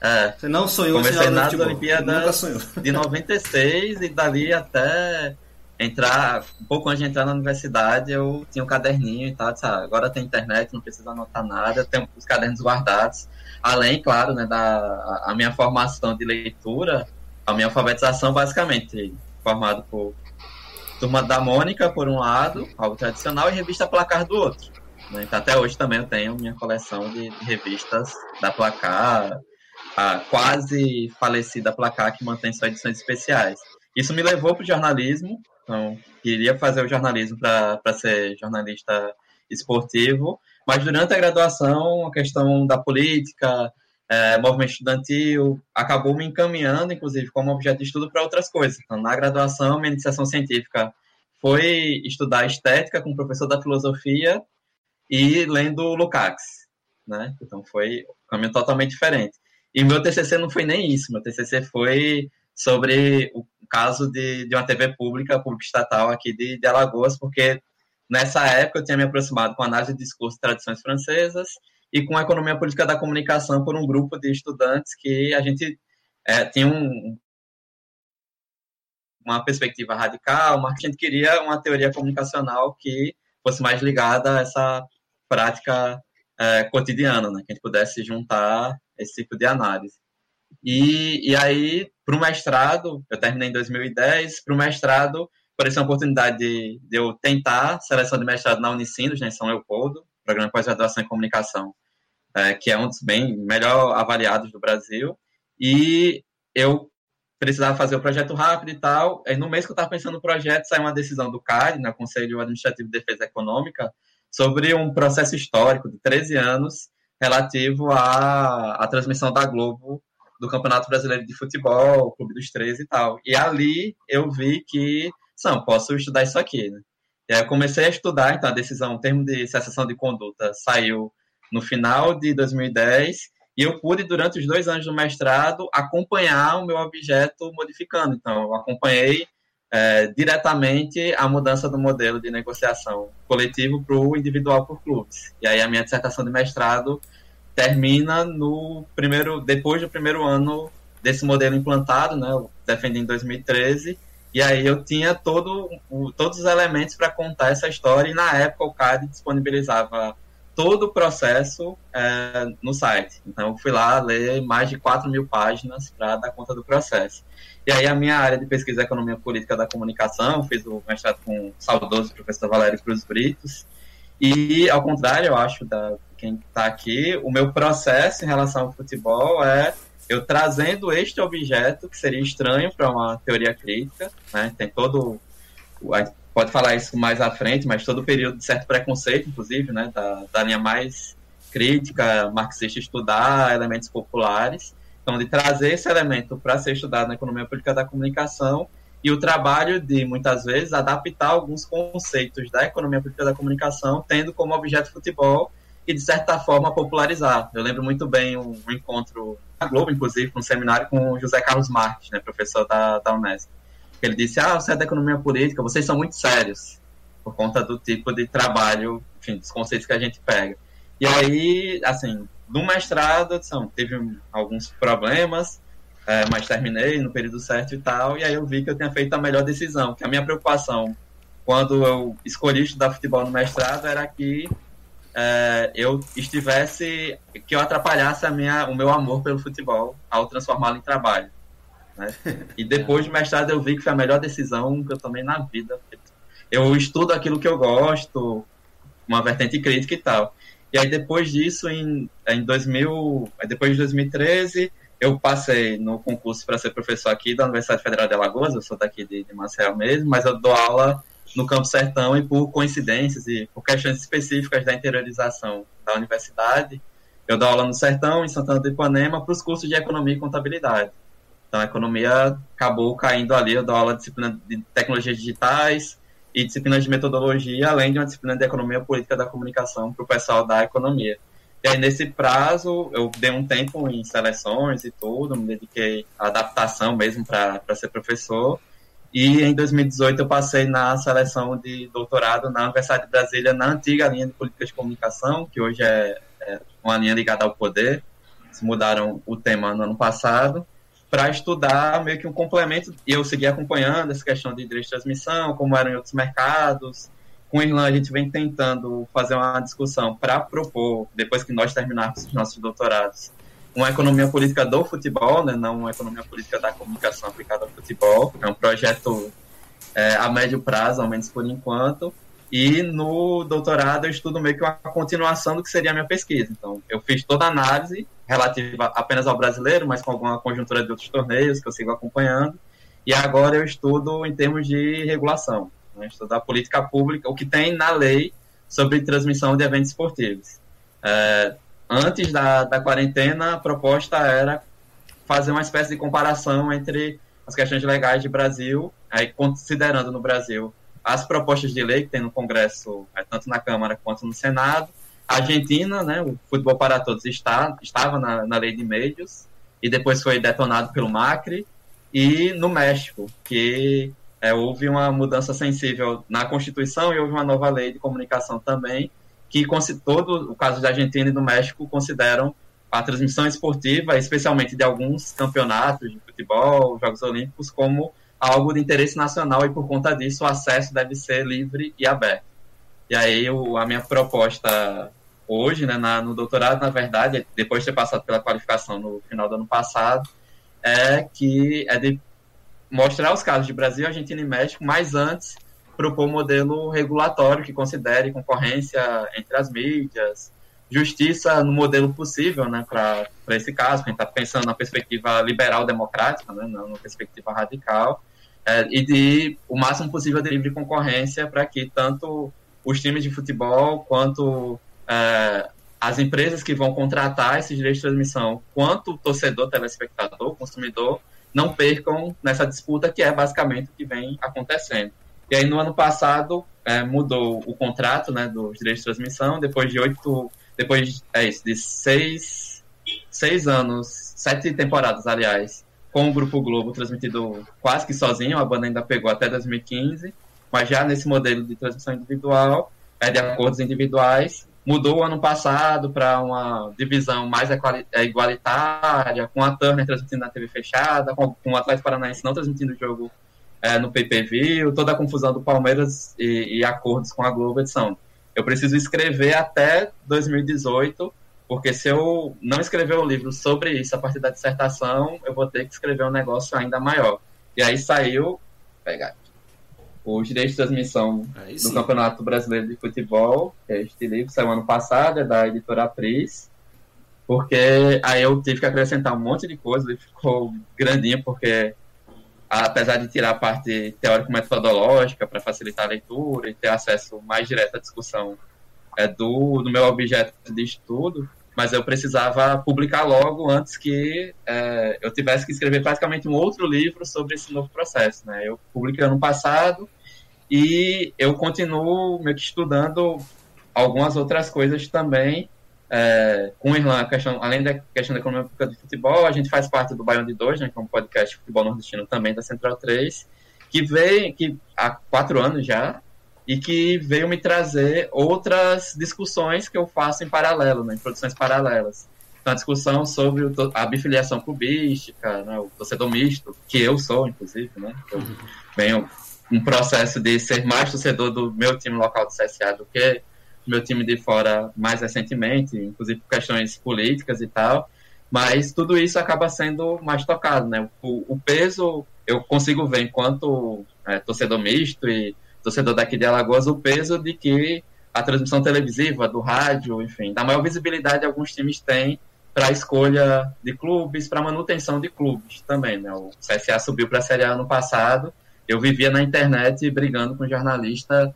É, Você não sonhou Comecei nas Olimpíadas de 96 e dali até entrar, um pouco antes de entrar na universidade, eu tinha um caderninho e tal, sabe? agora tem internet, não precisa anotar nada, tenho os cadernos guardados. Além, claro, né, da a minha formação de leitura, a minha alfabetização basicamente formado por Turma da Mônica por um lado, algo tradicional, e revista Placar do outro. Né? Então, até hoje também eu tenho minha coleção de revistas da Placar, a quase falecida Placar, que mantém só edições especiais. Isso me levou para o jornalismo, então, queria fazer o jornalismo para ser jornalista esportivo, mas durante a graduação, a questão da política, é, movimento estudantil, acabou me encaminhando, inclusive, como objeto de estudo para outras coisas. Então, na graduação, minha iniciação científica foi estudar estética com o professor da filosofia e lendo Lukács, né? Então, foi um caminho totalmente diferente. E meu TCC não foi nem isso, meu TCC foi sobre o caso de, de uma TV pública, pública estatal aqui de, de Alagoas, porque nessa época eu tinha me aproximado com análise de discurso de tradições francesas e com a economia política da comunicação por um grupo de estudantes que a gente é, tinha um, uma perspectiva radical, mas a gente queria uma teoria comunicacional que fosse mais ligada a essa prática é, cotidiana, né? que a gente pudesse juntar esse tipo de análise. E, e aí, para o mestrado, eu terminei em 2010, para o mestrado, apareceu a oportunidade de, de, eu tentar seleção de mestrado na Unicinos, né, em São Leopoldo, programa de pós-graduação em comunicação, é, que é um dos bem melhor avaliados do Brasil, e eu precisava fazer o projeto rápido e tal. E no mês que eu estava pensando no projeto, saiu uma decisão do CAD, né, Conselho Administrativo de Defesa Econômica, sobre um processo histórico de 13 anos relativo à, à transmissão da Globo do Campeonato Brasileiro de Futebol, Clube dos Três e tal. E ali eu vi que, não, posso estudar isso aqui, né? E aí eu comecei a estudar, então a decisão, o termo de cessação de conduta saiu no final de 2010 e eu pude, durante os dois anos do mestrado, acompanhar o meu objeto modificando. Então, eu acompanhei é, diretamente a mudança do modelo de negociação coletivo para o individual por clubes. E aí a minha dissertação de mestrado termina no primeiro, depois do primeiro ano desse modelo implantado, né? Defendi em 2013 e aí eu tinha todo, o, todos os elementos para contar essa história e na época o CAD disponibilizava todo o processo é, no site. Então eu fui lá ler mais de 4 mil páginas para dar conta do processo. E aí a minha área de pesquisa é economia política da comunicação, fiz o mestrado com o saudoso professor Valério Cruz Britos, e ao contrário, eu acho, da, quem está aqui, o meu processo em relação ao futebol é eu trazendo este objeto, que seria estranho para uma teoria crítica, né? tem todo. Pode falar isso mais à frente, mas todo o período de certo preconceito, inclusive, né? da, da linha mais crítica, marxista, estudar elementos populares. Então, de trazer esse elemento para ser estudado na economia política da comunicação e o trabalho de, muitas vezes, adaptar alguns conceitos da economia política da comunicação, tendo como objeto futebol e, de certa forma, popularizar. Eu lembro muito bem um, encontro na Globo, inclusive, um seminário com o José Carlos Marques, né, professor da, da Unesco. Ele disse, ah, você é da economia política, vocês são muito sérios. por conta do tipo de trabalho, enfim, dos conceitos que a gente pega. E aí, assim, no mestrado, são, teve alguns problemas, é, mas terminei no período certo e tal, e aí eu vi que eu tinha feito a melhor decisão, que a minha preocupação quando eu escolhi estudar futebol no mestrado era que é, eu estivesse, que eu atrapalhasse a minha, o meu amor pelo futebol ao transformá-lo em trabalho. Né? E depois do mestrado eu vi que foi a melhor decisão que eu tomei na vida. Eu estudo aquilo que eu gosto, uma vertente crítica e tal. E aí depois disso, em, em 2000, depois de 2013, eu passei no concurso para ser professor aqui da Universidade Federal de Alagoas, eu sou daqui de, de Marcel mesmo, mas eu dou aula no Campo Sertão e por coincidências e por questões específicas da interiorização da universidade, eu dou aula no Sertão, em Santana do Ipanema, para os cursos de Economia e Contabilidade. Então, a economia acabou caindo ali, eu dou aula de disciplina de tecnologias digitais e disciplinas de metodologia, além de uma disciplina de economia política da comunicação para o pessoal da economia. E aí, nesse prazo, eu dei um tempo em seleções e tudo, me dediquei à adaptação mesmo para ser professor, e em 2018 eu passei na seleção de doutorado na Universidade de Brasília, na antiga linha de políticas de comunicação, que hoje é, é uma linha ligada ao poder. Se mudaram o tema no ano passado, para estudar meio que um complemento. E eu segui acompanhando essa questão de direito de transmissão, como eram em outros mercados. Com a Irlanda, a gente vem tentando fazer uma discussão para propor, depois que nós terminarmos os nossos doutorados, uma economia política do futebol, né, não uma economia política da comunicação aplicada ao futebol. É um projeto é, a médio prazo, ao menos por enquanto. E no doutorado eu estudo meio que uma continuação do que seria a minha pesquisa. Então, eu fiz toda a análise relativa apenas ao brasileiro, mas com alguma conjuntura de outros torneios que eu sigo acompanhando. E agora eu estudo em termos de regulação, né, estudar política pública, o que tem na lei sobre transmissão de eventos esportivos. É, antes da, da quarentena, a proposta era fazer uma espécie de comparação entre as questões legais de Brasil, aí considerando no Brasil as propostas de lei que tem no Congresso, é, tanto na Câmara quanto no Senado. A Argentina, né, o Futebol para Todos está, estava na, na lei de meios e depois foi detonado pelo Macri. E no México, que é, houve uma mudança sensível na Constituição e houve uma nova lei de comunicação também, que todo o caso da Argentina e do México consideram a transmissão esportiva, especialmente de alguns campeonatos de futebol, Jogos Olímpicos, como algo de interesse nacional e por conta disso o acesso deve ser livre e aberto. E aí o, a minha proposta hoje, né, na, no doutorado, na verdade, depois de ter passado pela qualificação no final do ano passado, é que é de mostrar os casos de Brasil, Argentina e México, mas antes propor um modelo regulatório que considere concorrência entre as mídias, justiça no modelo possível né, para esse caso, a gente está pensando na perspectiva liberal-democrática, né, não na perspectiva radical, é, e de o máximo possível de livre concorrência para que tanto os times de futebol quanto é, as empresas que vão contratar esses direitos de transmissão, quanto o torcedor, telespectador, consumidor, não percam nessa disputa que é basicamente o que vem acontecendo. E aí, no ano passado, é, mudou o contrato né, dos direitos de transmissão, depois de oito. Depois é isso, de seis, seis anos, sete temporadas, aliás, com o Grupo Globo transmitido quase que sozinho, a banda ainda pegou até 2015, mas já nesse modelo de transmissão individual, é de acordos individuais, mudou ano passado para uma divisão mais é, igualitária, com a Turner transmitindo na TV fechada, com, com o Atlético Paranaense não transmitindo o jogo é, no PPV, toda a confusão do Palmeiras e, e, acordos com a Globo edição. Eu preciso escrever até 2018, porque se eu não escrever um livro sobre isso a partir da dissertação, eu vou ter que escrever um negócio ainda maior. E aí saiu, pegar os direitos de transmissão do Campeonato Brasileiro de Futebol, que é este livro, saiu ano passado, é da editora Apris, porque aí eu tive que acrescentar um monte de coisa, ele ficou grandinho, porque apesar de tirar a parte teórico-metodológica para facilitar a leitura e ter acesso mais direto à discussão é, do, do meu objeto de estudo, mas eu precisava publicar logo antes que é, eu tivesse que escrever praticamente um outro livro sobre esse novo processo. Né? Eu publiquei ano passado e eu continuo meio que estudando algumas outras coisas também, é, com Irlanda, questão, além da questão da economia de futebol, a gente faz parte do Baião de Dois, né, que é um podcast de futebol nordestino também da Central 3, que vem que há quatro anos já e que veio me trazer outras discussões que eu faço em paralelo, né, em produções paralelas. Então, a discussão sobre a bifiliação clubística, né, o torcedor misto, que eu sou, inclusive, né, eu venho um processo de ser mais torcedor do meu time local do CSA do que meu time de fora mais recentemente, inclusive por questões políticas e tal, mas tudo isso acaba sendo mais tocado, né? O, o peso eu consigo ver enquanto é, torcedor misto e torcedor daqui de Alagoas o peso de que a transmissão televisiva, do rádio, enfim, da maior visibilidade alguns times têm para escolha de clubes, para manutenção de clubes também, né? O CSA subiu para a Série A ano passado, eu vivia na internet brigando com jornalista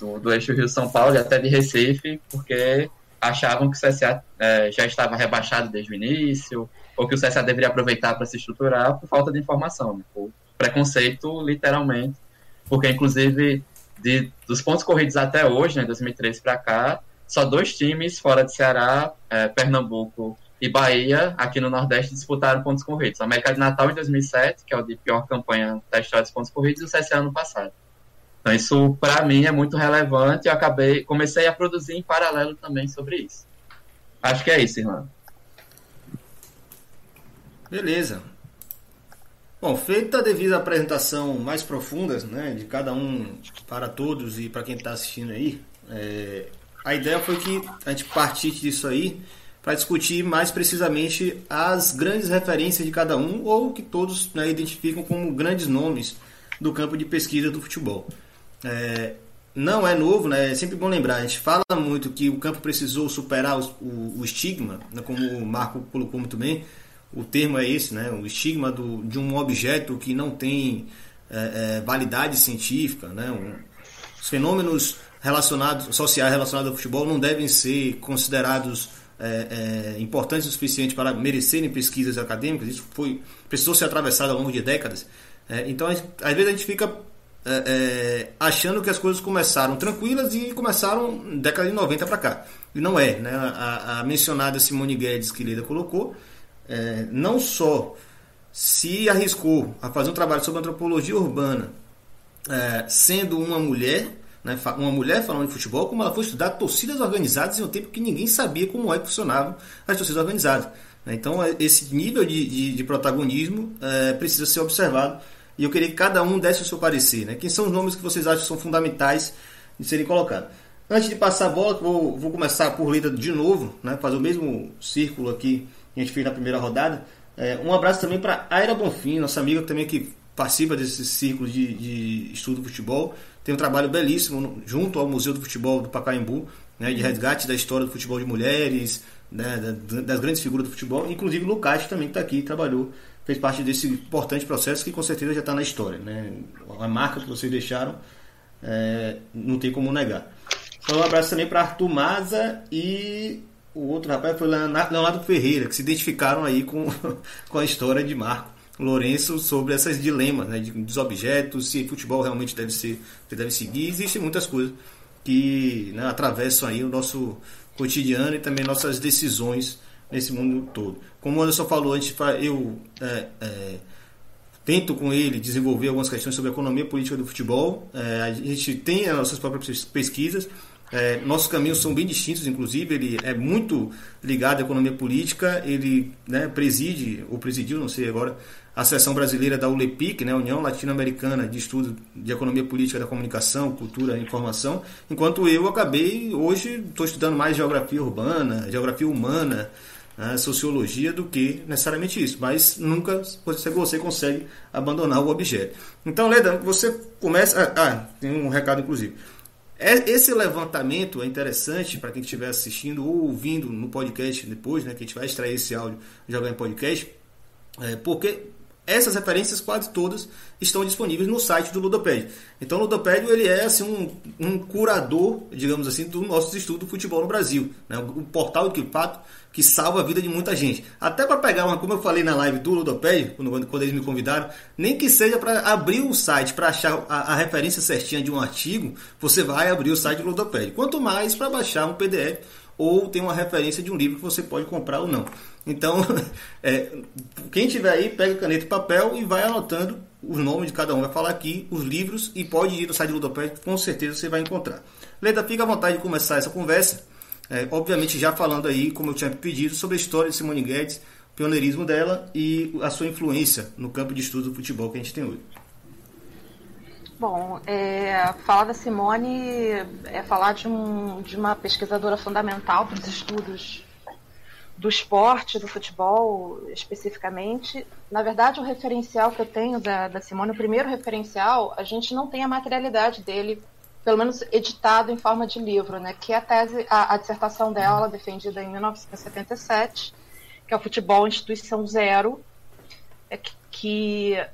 do, do eixo Rio-São Paulo e até de Recife, porque achavam que o CSA é, já estava rebaixado desde o início, ou que o CSA deveria aproveitar para se estruturar por falta de informação, né? por preconceito, literalmente, porque inclusive de, dos pontos corridos até hoje, né, 2013 para cá, só dois times fora de Ceará, é, Pernambuco e Bahia, aqui no Nordeste, disputaram pontos corridos. América de Natal em 2007, que é o de pior campanha da história dos pontos corridos, e o CSA ano passado. Então isso para mim é muito relevante. Eu acabei, comecei a produzir em paralelo também sobre isso. Acho que é isso, irmão. Beleza. Bom, feita a devida apresentação mais profunda, né, de cada um para todos e para quem está assistindo aí, é, a ideia foi que a gente partisse disso aí para discutir mais precisamente as grandes referências de cada um ou que todos né, identificam como grandes nomes do campo de pesquisa do futebol. É, não é novo, né? É sempre bom lembrar. A gente fala muito que o campo precisou superar o, o, o estigma, né? como o Marco colocou muito bem. O termo é esse, né? O estigma do, de um objeto que não tem é, é, validade científica, né? Um, os fenômenos relacionados, sociais relacionados ao futebol não devem ser considerados é, é, importantes o suficiente para merecerem pesquisas acadêmicas. Isso foi precisou ser atravessado ao longo de décadas. É, então, às vezes a gente fica é, é, achando que as coisas começaram tranquilas e começaram década de 90 para cá. E não é. Né? A, a, mencionada Simone Guedes que Leda colocou, é, não só se arriscou a fazer um trabalho sobre antropologia urbana, é, sendo uma mulher, né, uma mulher falando de futebol, como ela foi estudar torcidas organizadas em um tempo que ninguém sabia como é que funcionavam as torcidas organizadas. Né? Então, é, esse nível de, de, de protagonismo precisa ser observado e eu queria que cada um desse o seu parecer. Né? Quem são os nomes que vocês acham que são fundamentais de serem colocados? Antes de passar a bola, vou, vou começar por Lida de novo, né? fazer o mesmo círculo aqui que a gente fez na primeira rodada. É, um abraço também para Aira Bonfim, nossa amiga também que participa desse círculo de, de estudo do futebol. Tem um trabalho belíssimo junto ao Museu do Futebol do Pacaembu, né, de resgate da história do futebol de mulheres, né, das grandes figuras do futebol. Inclusive o Lucas também está aqui, trabalhou fez parte desse importante processo que com certeza já está na história. Né? A marca que vocês deixaram é, não tem como negar. Então, um abraço também para Arthur Maza e o outro rapaz foi Leonardo Ferreira, que se identificaram aí com, com a história de Marco Lourenço sobre esses dilemas né, dos objetos, se futebol realmente deve ser, deve seguir. Existem muitas coisas que né, atravessam aí o nosso cotidiano e também nossas decisões nesse mundo todo. Como o Anderson falou, a gente, eu é, é, tento com ele desenvolver algumas questões sobre a economia política do futebol. É, a gente tem as nossas próprias pesquisas. É, nossos caminhos são bem distintos, inclusive ele é muito ligado à economia política, ele né, preside, ou presidiu, não sei agora, a seção brasileira da ULEPIC, né, União Latino-Americana de Estudo de Economia Política da Comunicação, Cultura e Informação, enquanto eu acabei, hoje, estou estudando mais geografia urbana, geografia humana, né, sociologia do que necessariamente isso, mas nunca você, consegue abandonar o objeto. Então, Leda, você começa. Ah, ah, tem um recado inclusive. É, esse levantamento é interessante para quem estiver assistindo ou ouvindo no podcast depois, né, que a gente vai extrair esse áudio e jogar em podcast, é, porque essas referências quase todas estão disponíveis no site do Ludopédio. Então o Ludopédio ele é assim, um, um curador, digamos assim, do nosso estudo do futebol no Brasil. Né? O portal que fato que salva a vida de muita gente. Até para pegar uma, como eu falei na live do Ludopédio, quando, quando eles me convidaram, nem que seja para abrir o site para achar a, a, referência certinha de um artigo, você vai abrir o site do Ludopédio. Quanto mais para baixar um PDF ou tem uma referência de um livro que você pode comprar ou não. Então, é, quem tiver aí, pega caneta e papel e vai anotando os nomes de cada um. Vai falar aqui os livros e pode ir no site do Ludopédia, com certeza você vai encontrar. Leda, fica à vontade de começar essa conversa. É, obviamente, já falando aí, como eu tinha pedido, sobre a história de Simone Guedes, pioneirismo dela e a sua influência no campo de estudo do futebol que a gente tem hoje. Bom, é, falar da Simone é falar de, um, de uma pesquisadora fundamental para os estudos do esporte, do futebol especificamente. Na verdade, o referencial que eu tenho da, da Simone, o primeiro referencial, a gente não tem a materialidade dele, pelo menos editado em forma de livro, né? Que é a tese, a, a dissertação dela, defendida em 1977, que é o Futebol Instituição Zero, é que, que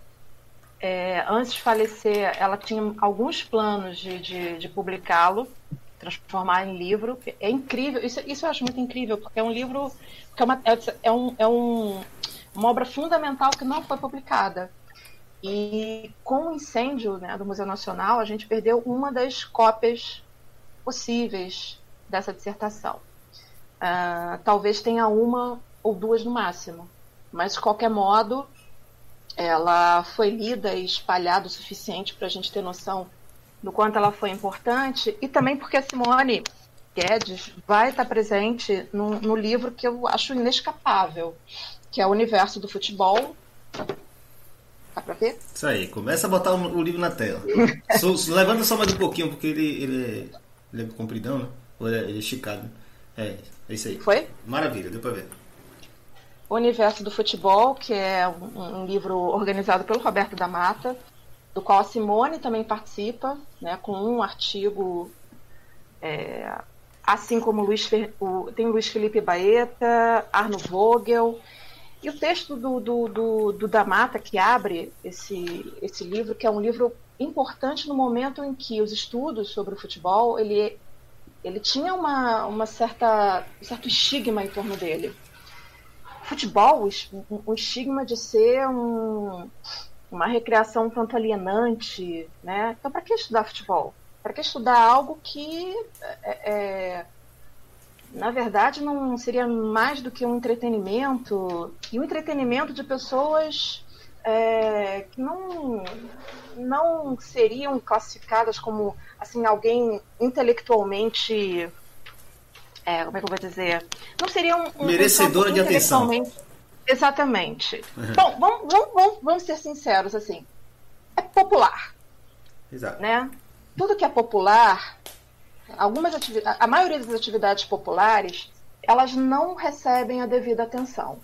é, antes de falecer, ela tinha alguns planos de, de, de publicá-lo, transformar em livro. É incrível, isso, isso eu acho muito incrível, porque é um livro, é, uma, é, é, um, é um, uma obra fundamental que não foi publicada. E com o incêndio né, do Museu Nacional, a gente perdeu uma das cópias possíveis dessa dissertação. Uh, talvez tenha uma ou duas no máximo, mas de qualquer modo, ela foi lida e espalhada o suficiente para a gente ter noção do quanto ela foi importante e também porque a Simone Guedes vai estar presente no, no livro que eu acho inescapável, que é o Universo do Futebol. Dá para ver? Isso aí, começa a botar o, o livro na tela. so, levanta só mais um pouquinho, porque ele, ele, é, ele é compridão, né? Ou ele é, ele é esticado. É, é isso aí. Foi? Maravilha, deu para ver. O Universo do Futebol, que é um, um, livro organizado pelo Roberto da Mata, do qual a Simone também participa, né, com um artigo, é, assim como Luiz, o, tem Luiz Felipe Baeta, Arno Vogel, e o texto do, do, do, do da Mata, que abre esse, esse livro, que é um livro importante no momento em que os estudos sobre o futebol, ele, ele tinha uma, uma certa, um certo estigma em torno dele. Futebol, um estigma de ser um, uma recreação tanto alienante, né? Então, para que estudar futebol? Para que estudar algo que, é, é, na verdade, não seria mais do que um entretenimento e um entretenimento de pessoas é, que não não seriam classificadas como assim alguém intelectualmente é, como é que eu vou dizer? Não seria um. Merecedora de atenção. Exatamente. Uhum. Bom, vamos, vamos, vamos, ser sinceros, assim. É popular. Exato. Né? Tudo que é popular, algumas a maioria das atividades populares, elas não recebem a devida atenção.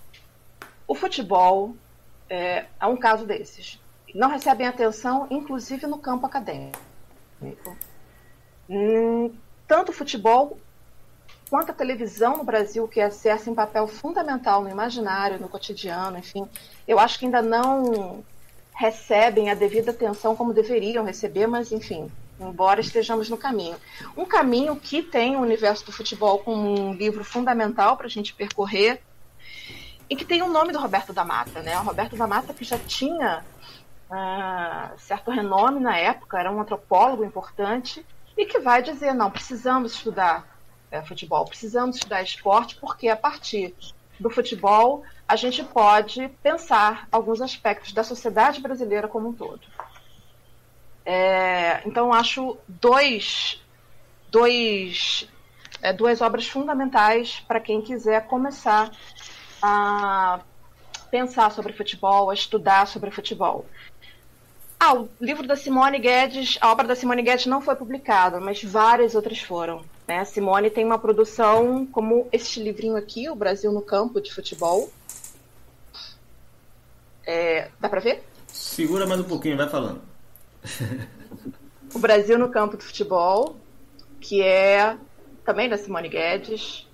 O futebol é, é um caso desses. Não recebem atenção, inclusive no campo acadêmico. Hum, tanto o futebol quanto a televisão no Brasil, que exerce um papel fundamental no imaginário, no cotidiano, enfim, eu acho que ainda não recebem a devida atenção como deveriam receber, mas enfim, embora estejamos no caminho. Um caminho que tem o universo do futebol como um livro fundamental para a gente percorrer e que tem o nome do Roberto da Mata, né? O Roberto da Mata que já tinha uh, certo renome na época, era um antropólogo importante e que vai dizer, não, precisamos estudar é, futebol. Precisamos estudar esporte porque a partir do futebol a gente pode pensar alguns aspectos da sociedade brasileira como um todo. É, então acho dois, dois, é, duas obras fundamentais para quem quiser começar a pensar sobre futebol, a estudar sobre futebol. Ah, o livro da Simone Guedes, a obra da Simone Guedes não foi publicada, mas várias outras foram. Né? A Simone tem uma produção como este livrinho aqui, O Brasil no Campo de Futebol. É, dá pra ver? Segura mais um pouquinho, vai falando. o Brasil no Campo de Futebol, que é também da Simone Guedes.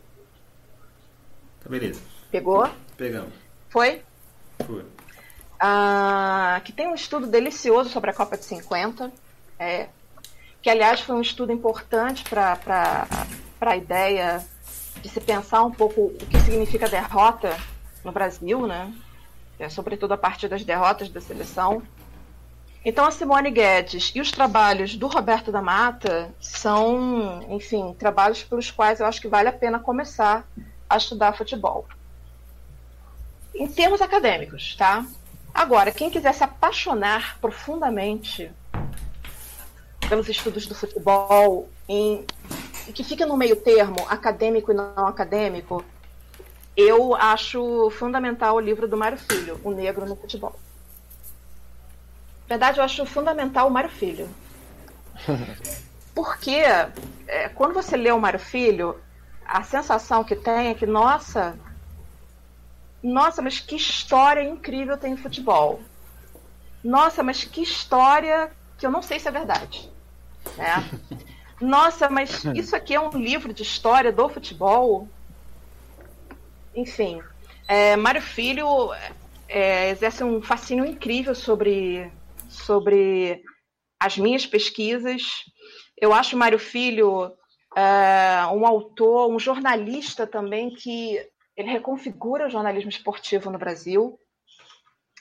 Tá beleza. Pegou? Pegamos. Foi? Foi. Ah, que tem um estudo delicioso sobre a Copa de 50, é, que aliás foi um estudo importante para a ideia de se pensar um pouco o que significa derrota no Brasil, né? É, sobretudo a partir das derrotas da seleção. Então, a Simone Guedes e os trabalhos do Roberto da Mata são, enfim, trabalhos pelos quais eu acho que vale a pena começar a estudar futebol. Em termos acadêmicos, tá? Agora, quem quiser se apaixonar profundamente pelos estudos do futebol, em, que fica no meio termo, acadêmico e não acadêmico, eu acho fundamental o livro do Mário Filho, O Negro no Futebol. Na verdade, eu acho fundamental o Mário Filho. Porque é, quando você lê o Mário Filho, a sensação que tem é que, nossa, nossa, mas que história incrível tem o futebol. Nossa, mas que história que eu não sei se é verdade. Né? Nossa, mas isso aqui é um livro de história do futebol? Enfim, é, Mário Filho é, exerce um fascínio incrível sobre sobre as minhas pesquisas. Eu acho Mário Filho uh, um autor, um jornalista também que ele reconfigura o jornalismo esportivo no Brasil.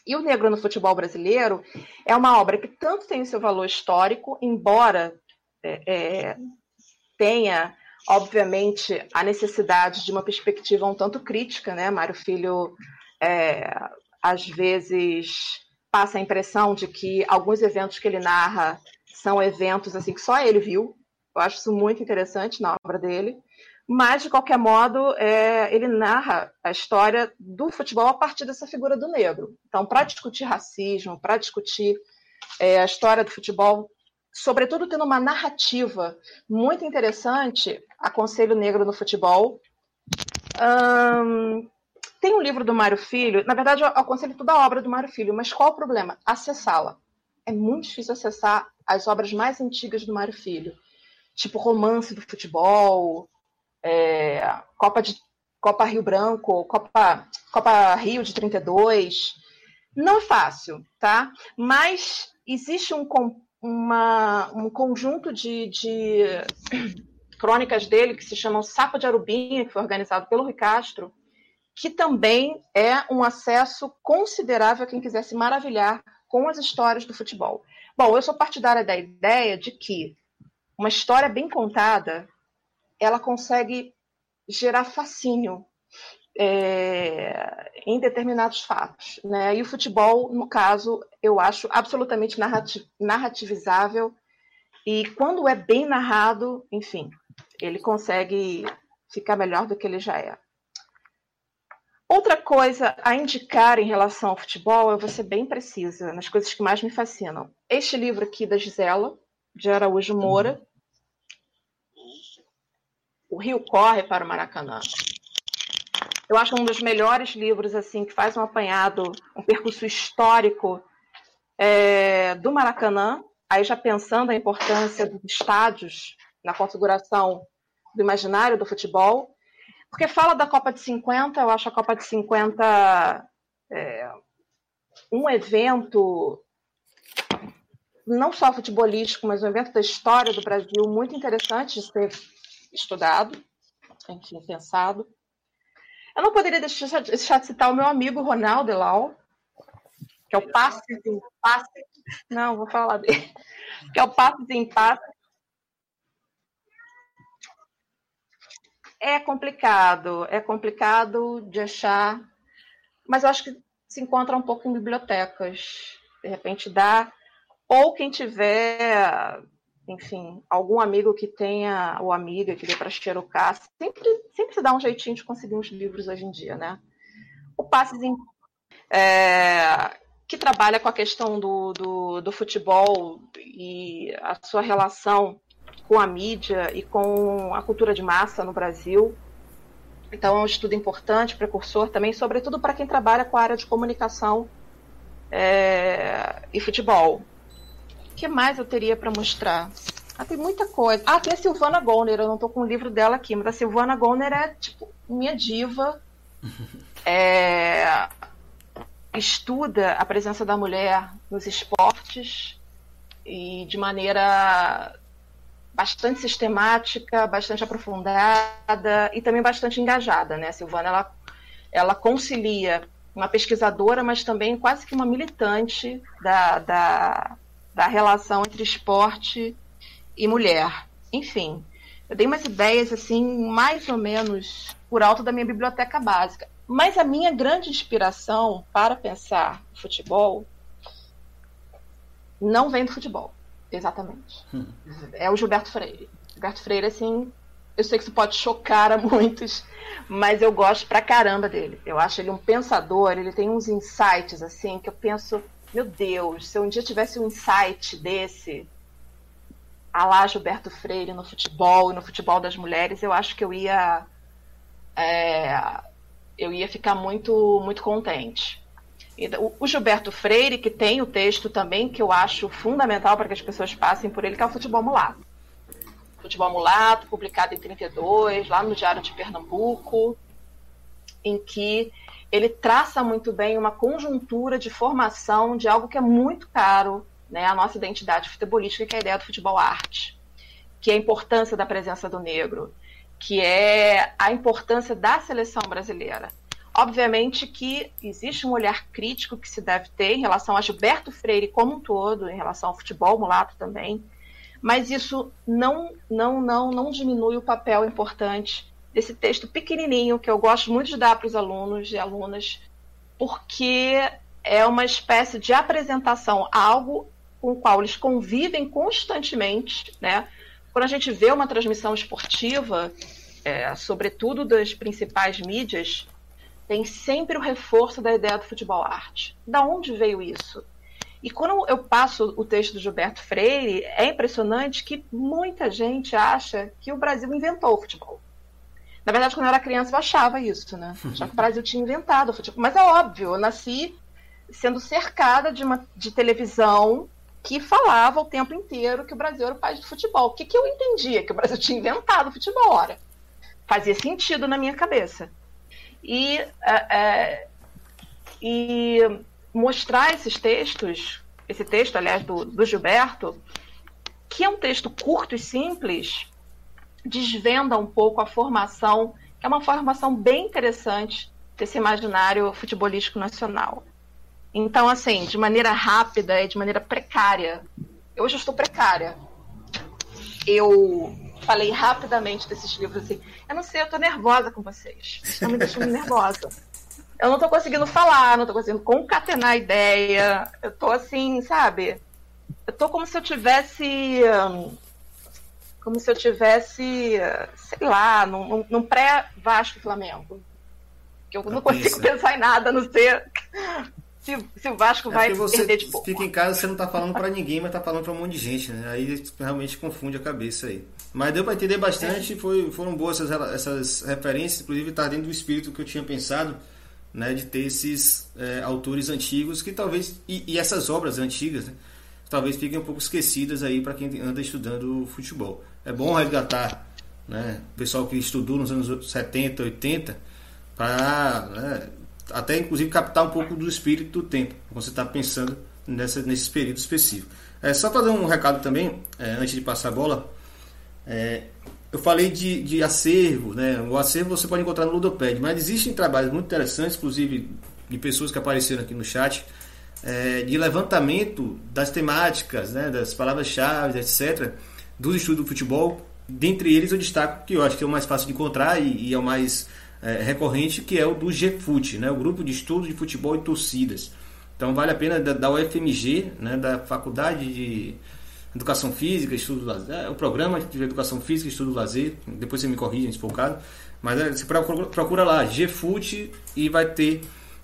E o Negro no Futebol Brasileiro é uma obra que tanto tem o seu valor histórico, embora é, é, tenha, obviamente, a necessidade de uma perspectiva um tanto crítica, né? Mário Filho, é, às vezes, passa a impressão de que alguns eventos que ele narra são eventos assim que só ele viu. Eu acho isso muito interessante na obra dele. Mas, de qualquer modo, é, ele narra a história do futebol a partir dessa figura do negro. Então, para discutir racismo, para discutir é, a história do futebol, sobretudo tendo uma narrativa muito interessante, aconselho Negro no Futebol. Um, tem um livro do Mário Filho, na verdade eu aconselho toda a obra do Mário Filho, mas qual o problema? Acessá-la. É muito difícil acessar as obras mais antigas do Mário Filho, tipo Romance do Futebol, é, Copa, de, Copa Rio Branco, Copa, Copa Rio de 32. Não é fácil, tá? Mas existe um, uma, um conjunto de, de crônicas dele que se chamam Sapo de Arubinha, que foi organizado pelo Rui Castro, que também é um acesso considerável a quem quiser se maravilhar com as histórias do futebol. Bom, eu sou partidária da ideia de que uma história bem contada, ela consegue gerar fascínio é, em determinados fatos. Né? E o futebol, no caso, eu acho absolutamente narrativizável. E quando é bem narrado, enfim, ele consegue ficar melhor do que ele já é. Outra coisa a indicar em relação ao futebol, eu vou ser bem precisa, nas coisas que mais me fascinam. Este livro aqui da Gisela, de Araújo Moura, O Rio Corre para o Maracanã. Eu acho um dos melhores livros assim que faz um apanhado, um percurso histórico é, do Maracanã, aí já pensando a importância dos estádios na configuração do imaginário do futebol, porque fala da Copa de 50, eu acho a Copa de 50 é, um evento não só futebolístico, mas um evento da história do Brasil muito interessante de ser estudado, enfim, pensado. Eu não poderia deixar, deixar de citar o meu amigo Ronaldo Elau, que é o passe em passe. Não, vou falar dele. Que é o passe em passe É complicado, é complicado de achar, mas eu acho que se encontra um pouco em bibliotecas. De repente dá, ou quem tiver, enfim, algum amigo que tenha, ou amiga que dê para xerocar, sempre, sempre se dá um jeitinho de conseguir uns livros hoje em dia, né? O Passezinho, é, que trabalha com a questão do, do, do futebol e a sua relação com a mídia e com a cultura de massa no Brasil. Então, é um estudo importante, precursor também, sobretudo para quem trabalha com a área de comunicação é, e futebol. O que mais eu teria para mostrar? Ah, tem muita coisa. Ah, tem a Silvana Goner, eu não estou com o livro dela aqui, mas a Silvana Goner é, tipo, minha diva. É, estuda a presença da mulher nos esportes e de maneira bastante sistemática, bastante aprofundada e também bastante engajada, né? A Silvana ela, ela concilia uma pesquisadora, mas também quase que uma militante da, da, da relação entre esporte e mulher. Enfim, eu dei umas ideias assim, mais ou menos por alto da minha biblioteca básica. Mas a minha grande inspiração para pensar futebol não vem do futebol, exatamente. Hum. É o Gilberto Freire. Gilberto Freire, assim, eu sei que isso pode chocar a muitos, mas eu gosto pra caramba dele. Eu acho ele um pensador, ele tem uns insights, assim, que eu penso, meu Deus, se eu um dia tivesse um insight desse, a lá Gilberto Freire no futebol e no futebol das mulheres, eu acho que eu ia. É, eu ia ficar muito, muito contente. O Gilberto Freire, que tem o texto também, que eu acho fundamental para que as pessoas passem por ele, que é o Futebol Mulato. Futebol Mulato, publicado em 32, lá no Diário de Pernambuco, em que ele traça muito bem uma conjuntura de formação de algo que é muito caro né, à nossa identidade futebolística, que é a ideia do futebol arte, que é a importância da presença do negro, que é a importância da seleção brasileira. Obviamente que existe um olhar crítico que se deve ter em relação a Gilberto Freire como um todo, em relação ao futebol mulato também, mas isso não, não, não, não diminui o papel importante desse texto pequenininho que eu gosto muito de dar para os alunos e alunas, porque é uma espécie de apresentação algo com o qual eles convivem constantemente, né? Quando a gente vê uma transmissão esportiva, é, sobretudo das principais mídias, tem sempre o reforço da ideia do futebol arte. Da onde veio isso? E quando eu passo o texto do Gilberto Freire, é impressionante que muita gente acha que o Brasil inventou o futebol. Na verdade, quando eu era criança, eu achava isso, né? Já que o Brasil tinha inventado o futebol. Mas é óbvio, eu nasci sendo cercada de, uma, de televisão que falava o tempo inteiro que o Brasil era o país do futebol. O que, que eu entendia? Que o Brasil tinha inventado o futebol. Ora, fazia sentido na minha cabeça. E, é, é e mostrar esses textos, esse texto, aliás, do, do Gilberto, que é um texto curto e simples, desvenda um pouco a formação, que é uma formação bem interessante desse imaginário futebolístico nacional. Então, assim, de maneira rápida e de maneira precária, eu hoje estou precária. Eu falei rapidamente desses livros assim. Eu não sei, eu estou nervosa com vocês. Estão me deixando nervosa eu não tô conseguindo falar, não tô conseguindo concatenar a ideia. Eu tô assim, sabe? Eu tô como se eu tivesse. Como se eu tivesse, sei lá, num, num pré-Vasco Flamengo. Que eu não consigo pensar em nada, a não ser se, se, o Vasco é vai você perder de pouco. Fica em casa, você não tá falando para ninguém, mas tá falando para um monte de gente, né? Aí realmente confunde a cabeça aí. Mas deu para entender bastante, é. foi, foram boas essas, essas referências, inclusive tá dentro do espírito que eu tinha pensado né, de ter esses é, autores antigos que talvez e, e essas obras antigas né, talvez fiquem um pouco esquecidas aí para quem anda estudando futebol. É bom resgatar né, o pessoal que estudou nos anos 70, 80 para né, até inclusive captar um pouco do espírito do tempo quando você está pensando nessa, nesses períodos específicos. É, só para dar um recado também, é, antes de passar a bola, é, eu falei de, de acervo, né? O acervo você pode encontrar no Ludoped, mas existem trabalhos muito interessantes, inclusive de pessoas que apareceram aqui no chat, é, de levantamento das temáticas, né? das palavras-chave, etc., do estudo do futebol. Dentre eles eu destaco que eu acho que é o mais fácil de encontrar e, e é o mais é, recorrente, que é o do GFUT, né? o Grupo de Estudo de Futebol e Torcidas. Então vale a pena da, da UFMG, né? da Faculdade de Educação Física, Estudo Lazer, é, o programa de Educação Física, Estudo Lazer, depois você me corrige se for o caso, mas é, você procura, procura lá, GFUT, e vai ter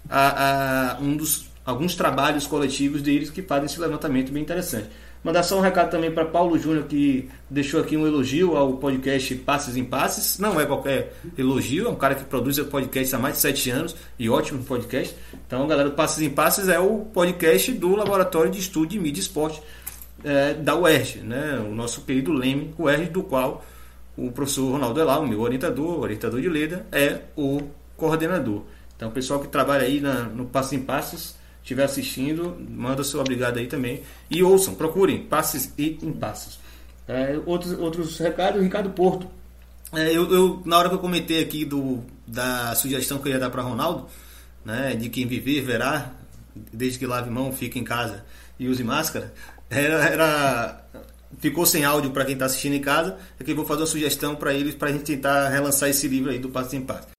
a, a, um dos, alguns trabalhos coletivos deles que fazem esse levantamento bem interessante. Mandar só um recado também para Paulo Júnior, que deixou aqui um elogio ao podcast Passes em Passes. Não é qualquer elogio, é um cara que produz o podcast há mais de sete anos e ótimo podcast. Então, galera, Passes em Passes é o podcast do Laboratório de Estudo de Mídia e Esporte é, da UERJ, né? o nosso querido Leme UERJ, do qual o professor Ronaldo Elal, meu orientador, orientador de Leda, é o coordenador. Então, o pessoal que trabalha aí na, no Passos em Passos, estiver assistindo, manda seu obrigado aí também. E ouçam, procurem Passos e em Passos. É, outros, outros recados, Ricardo Porto. É, eu, eu, na hora que eu comentei aqui do, da sugestão que eu ia dar para Ronaldo, né, de quem viver verá, desde que lave mão, fique em casa e use máscara. Era, era ficou sem áudio para quem está assistindo em casa, é que eu vou fazer uma sugestão para eles para a gente tentar relançar esse livro aí do Passo em Passo.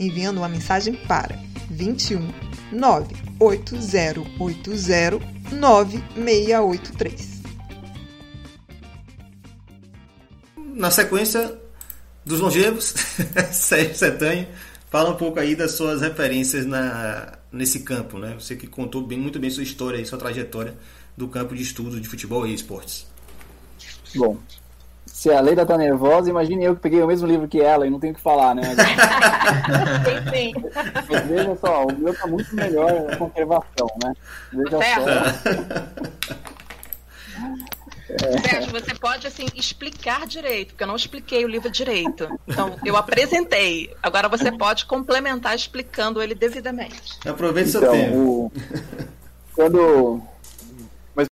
enviando uma mensagem para 21 98080 9683. Na sequência dos longevos, Sérgio Setanho, fala um pouco aí das suas referências na, nesse campo, né? Você que contou bem, muito bem sua história e sua trajetória do campo de estudo de futebol e esportes. Bom, se a Leida tá nervosa, imagine eu que peguei o mesmo livro que ela e não tenho o que falar, né? sim, sim. Mas veja só, o meu tá muito melhor na conservação, né? Veja só. É. Sérgio, você pode assim explicar direito, porque eu não expliquei o livro direito. Então, eu apresentei. Agora você pode complementar explicando ele devidamente. Aproveite então, seu tempo. O... Quando. Mas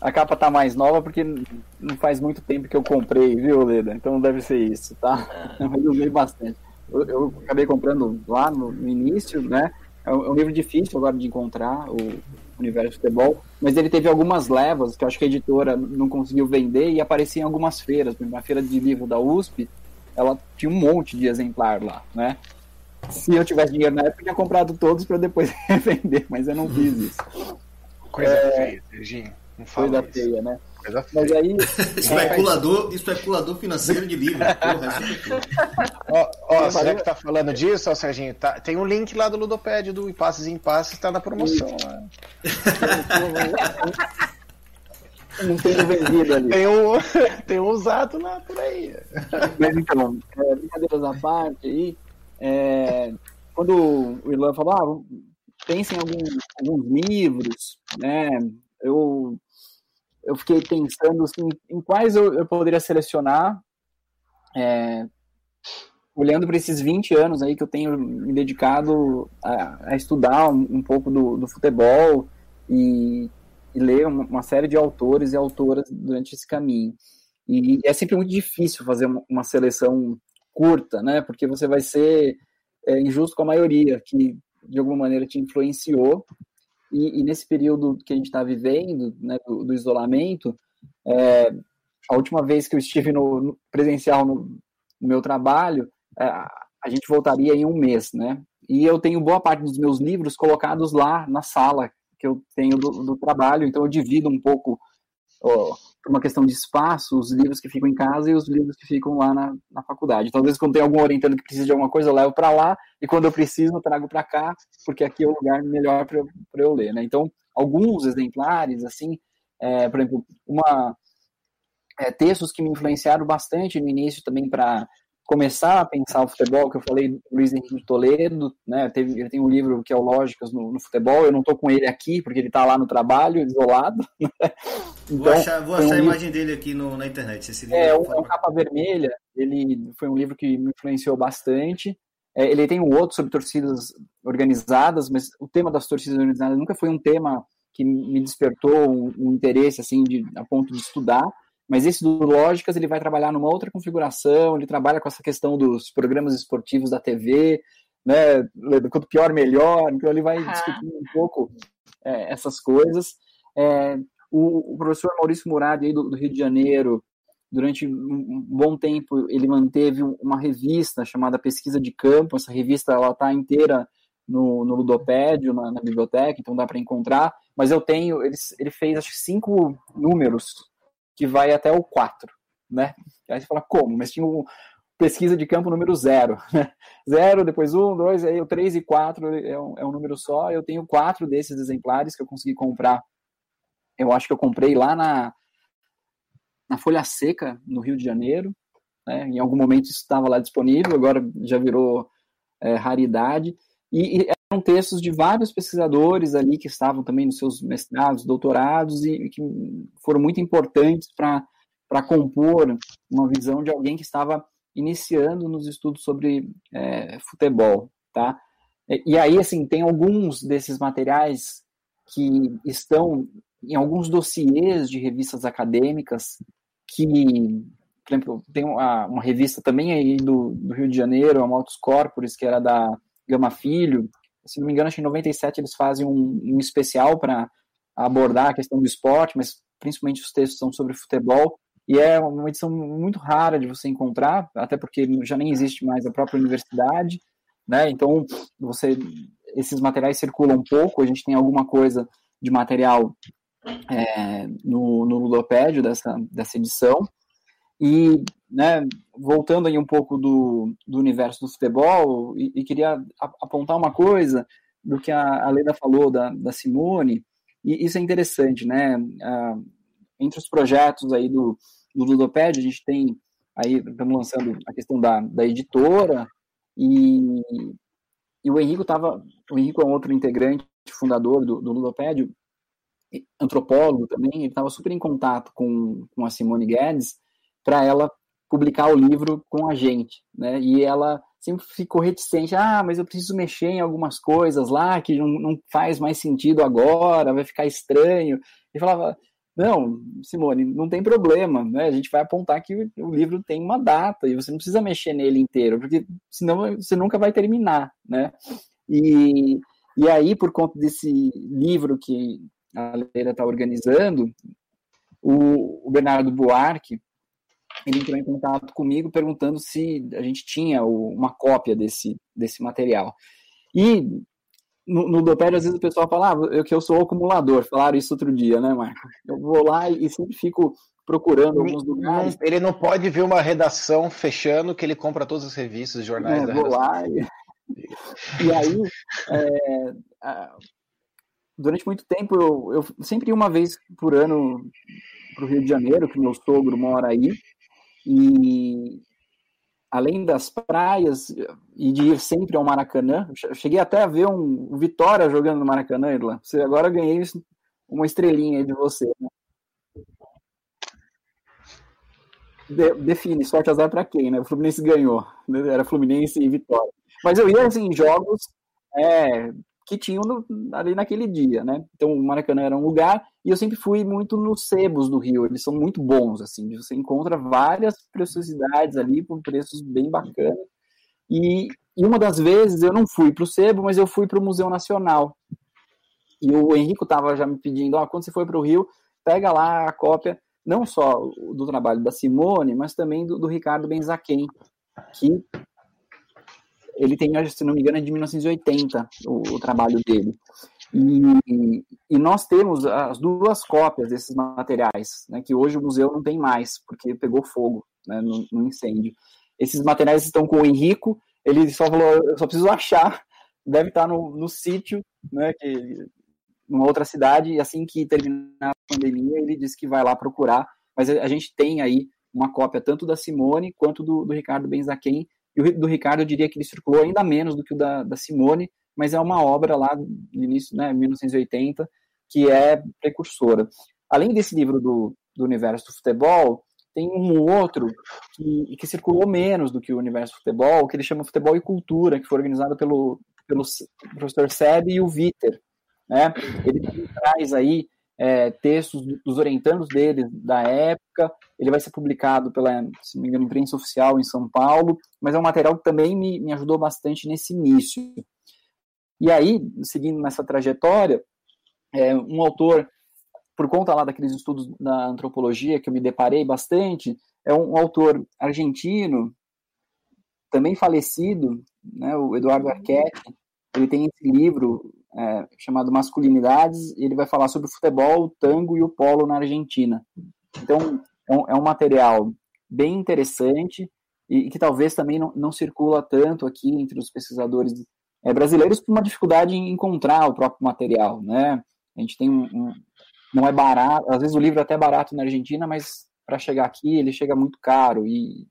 a capa tá mais nova porque não faz muito tempo que eu comprei, viu, Leda? Então deve ser isso, tá? Mas eu usei bastante. Eu, eu, acabei comprando lá no, no início, né? É um, é um livro difícil agora de encontrar, o universo futebol, mas ele teve algumas levas que eu acho que a editora não conseguiu vender e aparecia em algumas feiras. Na feira de livro da USP, ela tinha um monte de exemplar lá, né? Se eu tivesse dinheiro na época, eu tinha comprado todos para depois revender, mas eu não fiz isso. Coisa é, feia, Serginho. Coisa feia, né? Coisa feia. Mas aí, especulador, é, especulador financeiro de livro. ó, ó você que tá falando disso, ó, Serginho, tá, tem um link lá do Ludopédio do Impasses em Passes, tá na promoção. Né? Não tem vendido ali. Tem um, tem um usado lá por aí. Mas então, é, brincadeiras à parte aí, é, quando o Ilan falou, ah, pense em alguns, alguns livros, né? Eu eu fiquei pensando assim, em quais eu, eu poderia selecionar, é, olhando para esses 20 anos aí que eu tenho me dedicado a, a estudar um, um, pouco do, do futebol e, e, ler uma, uma, série de autores e autoras durante esse caminho. E, é sempre muito difícil fazer uma, uma, seleção curta, né? Porque você vai ser é, injusto com a maioria que de alguma maneira te influenciou e, e nesse período que a gente está vivendo, né, do, do isolamento, é, a última vez que eu estive no, no presencial no, no, meu trabalho, é, a gente voltaria em um mês, né? E eu tenho boa parte dos meus livros colocados lá na sala que eu tenho do, do trabalho, então eu divido um pouco por uma questão de espaço, os livros que ficam em casa e os livros que ficam lá na, na faculdade. Então, às vezes, quando tem algum orientando que precisa de alguma coisa, eu levo para lá, e quando eu preciso, eu trago para cá, porque aqui é o lugar melhor para eu, eu ler. Né? Então, alguns exemplares, assim, é, por exemplo, uma, é, textos que me influenciaram bastante no início também para começar a pensar o futebol, que eu falei Luiz Henrique Toledo, né, teve, ele tem um livro que é o Lógicas no, no futebol, eu não estou com ele aqui, porque ele está lá no trabalho, isolado. Né? Então, vou achar, vou achar um a imagem livro, dele aqui no, na internet. Esse é, um, é um capa vermelha, ele foi um livro que me influenciou bastante, é, ele tem um outro sobre torcidas organizadas, mas o tema das torcidas organizadas nunca foi um tema que me despertou um, um interesse, assim, de, a ponto de estudar, mas esse do Lógicas, ele vai trabalhar numa outra configuração, ele trabalha com essa questão dos programas esportivos da TV, né, quanto pior, melhor, então ele vai uhum. discutindo um pouco é, essas coisas. É, o, o, professor Maurício Murad, aí do, do, Rio de Janeiro, durante um bom tempo, ele manteve uma revista chamada Pesquisa de Campo, essa revista ela está inteira no, no Ludopédio, na, na, biblioteca, então dá para encontrar, mas eu tenho, ele, ele fez acho que cinco números que vai até o 4, né? Aí você fala, como? Mas tinha um pesquisa de campo número 0, né? 0, depois 1, um, 2, aí o 3 e 4 é um, é um número só. Eu tenho quatro desses exemplares que eu consegui comprar. Eu acho que eu comprei lá na, na Folha Seca, no Rio de Janeiro. Né? Em algum momento estava lá disponível, agora já virou é, raridade. E, e textos de vários pesquisadores ali que estavam também nos seus mestrados, doutorados e, que foram muito importantes para compor uma visão de alguém que estava iniciando nos estudos sobre é, futebol, tá? E, e aí, assim, tem alguns desses materiais que estão em alguns dossiês de revistas acadêmicas que, por exemplo, tem uma, uma revista também aí do, do, Rio de Janeiro, a Maltos Corporis, que era da Gama Filho, se não me engano, acho que em 97 eles fazem um, um especial para abordar a questão do esporte, mas principalmente os textos são sobre futebol, e é uma edição muito rara de você encontrar, até porque já nem existe mais a própria universidade, né? Então, você esses materiais circulam um pouco, a gente tem alguma coisa de material é, no, no ludopédio dessa, dessa edição. E, né, voltando aí um pouco do, do universo do futebol, e, e queria apontar uma coisa do que a, a Leda falou da, da Simone, e isso é interessante, né? Ah, entre os projetos aí do, do Ludopédio, a gente tem aí, estamos lançando a questão da, da editora, e, e o Henrico estava, o Henrico é um outro integrante, fundador do, do Ludopédio, antropólogo também, ele estava super em contato com, com a Simone Guedes para ela publicar o livro com a gente, né? E ela sempre ficou reticente, ah, mas eu preciso mexer em algumas coisas lá que não, não faz mais sentido agora, vai ficar estranho. E falava, não, Simone, não tem problema, né? A gente vai apontar que o livro tem uma data e você não precisa mexer nele inteiro, porque senão você nunca vai terminar, né? E, e aí, por conta desse livro que a Leira está organizando, o, o, Bernardo Buarque, ele entrou em contato comigo perguntando se a gente tinha uma cópia desse, desse material. E no, no Dopério, às vezes o pessoal fala ah, eu, que eu sou acumulador, falaram isso outro dia, né, Marco? Eu vou lá e, e sempre fico procurando alguns lugares. Ele não pode ver uma redação fechando que ele compra todas as revistas, jornais. É, vou lá e, e aí, é, durante muito tempo, eu, eu sempre ia uma vez por ano para o Rio de Janeiro, que meu sogro mora aí, e além das praias e de ir sempre ao Maracanã, cheguei até a ver um, Vitória jogando no Maracanã, Irlan. Você agora ganhei uma estrelinha de você. Né? De, define, sorte azar para quem, né? O Fluminense ganhou, era Fluminense e Vitória. Mas eu ia assim, em jogos é, que tinham no, ali naquele dia, né? Então o Maracanã era um lugar e eu sempre fui muito nos sebos do Rio, eles são muito bons, assim, você encontra várias preciosidades ali por preços bem bacanas. E, e uma das vezes eu não fui para o sebo, mas eu fui para o Museu Nacional. E o Henrico estava já me pedindo, ó, quando você for para o Rio, pega lá a cópia, não só do trabalho da Simone, mas também do, do Ricardo Benzaquem, que ele tem, se não me engano, é de 1980, o, o trabalho dele. E, e, nós temos as duas cópias desses materiais, né, que hoje o museu não tem mais, porque pegou fogo né, no, no, incêndio. Esses materiais estão com o Henrico, ele só falou, eu só preciso achar, deve estar no, no sítio, né, que, numa outra cidade, e assim que terminar a pandemia, ele disse que vai lá procurar, mas a, gente tem aí uma cópia tanto da Simone quanto do, do Ricardo Benzaquem, e o do Ricardo eu diria que ele circulou ainda menos do que o da, da Simone, mas é uma obra lá do início, né, 1980, que é precursora. Além desse livro do, do universo do futebol, tem um outro que, que circulou menos do que o universo do futebol, que ele chama Futebol e Cultura, que foi organizado pelo, pelo professor Seb e o Viter. Né? Ele traz aí é, textos dos orientandos dele da época. Ele vai ser publicado pela, se não me engano, imprensa oficial em São Paulo, mas é um material que também me, me ajudou bastante nesse início. E aí, seguindo nessa trajetória, é, um autor, por conta lá daqueles estudos da antropologia que eu me deparei bastante, é um, autor argentino, também falecido, né, o Eduardo Arquette, ele tem esse livro é, chamado Masculinidades, e ele vai falar sobre o futebol, o tango e o polo na Argentina. Então, é um, é um material bem interessante e, e que talvez também não, não, circula tanto aqui entre os pesquisadores é, brasileiros por uma dificuldade em encontrar o próprio material, né? A gente tem um, um não é barato, às vezes o livro é até barato na Argentina, mas para chegar aqui ele chega muito caro e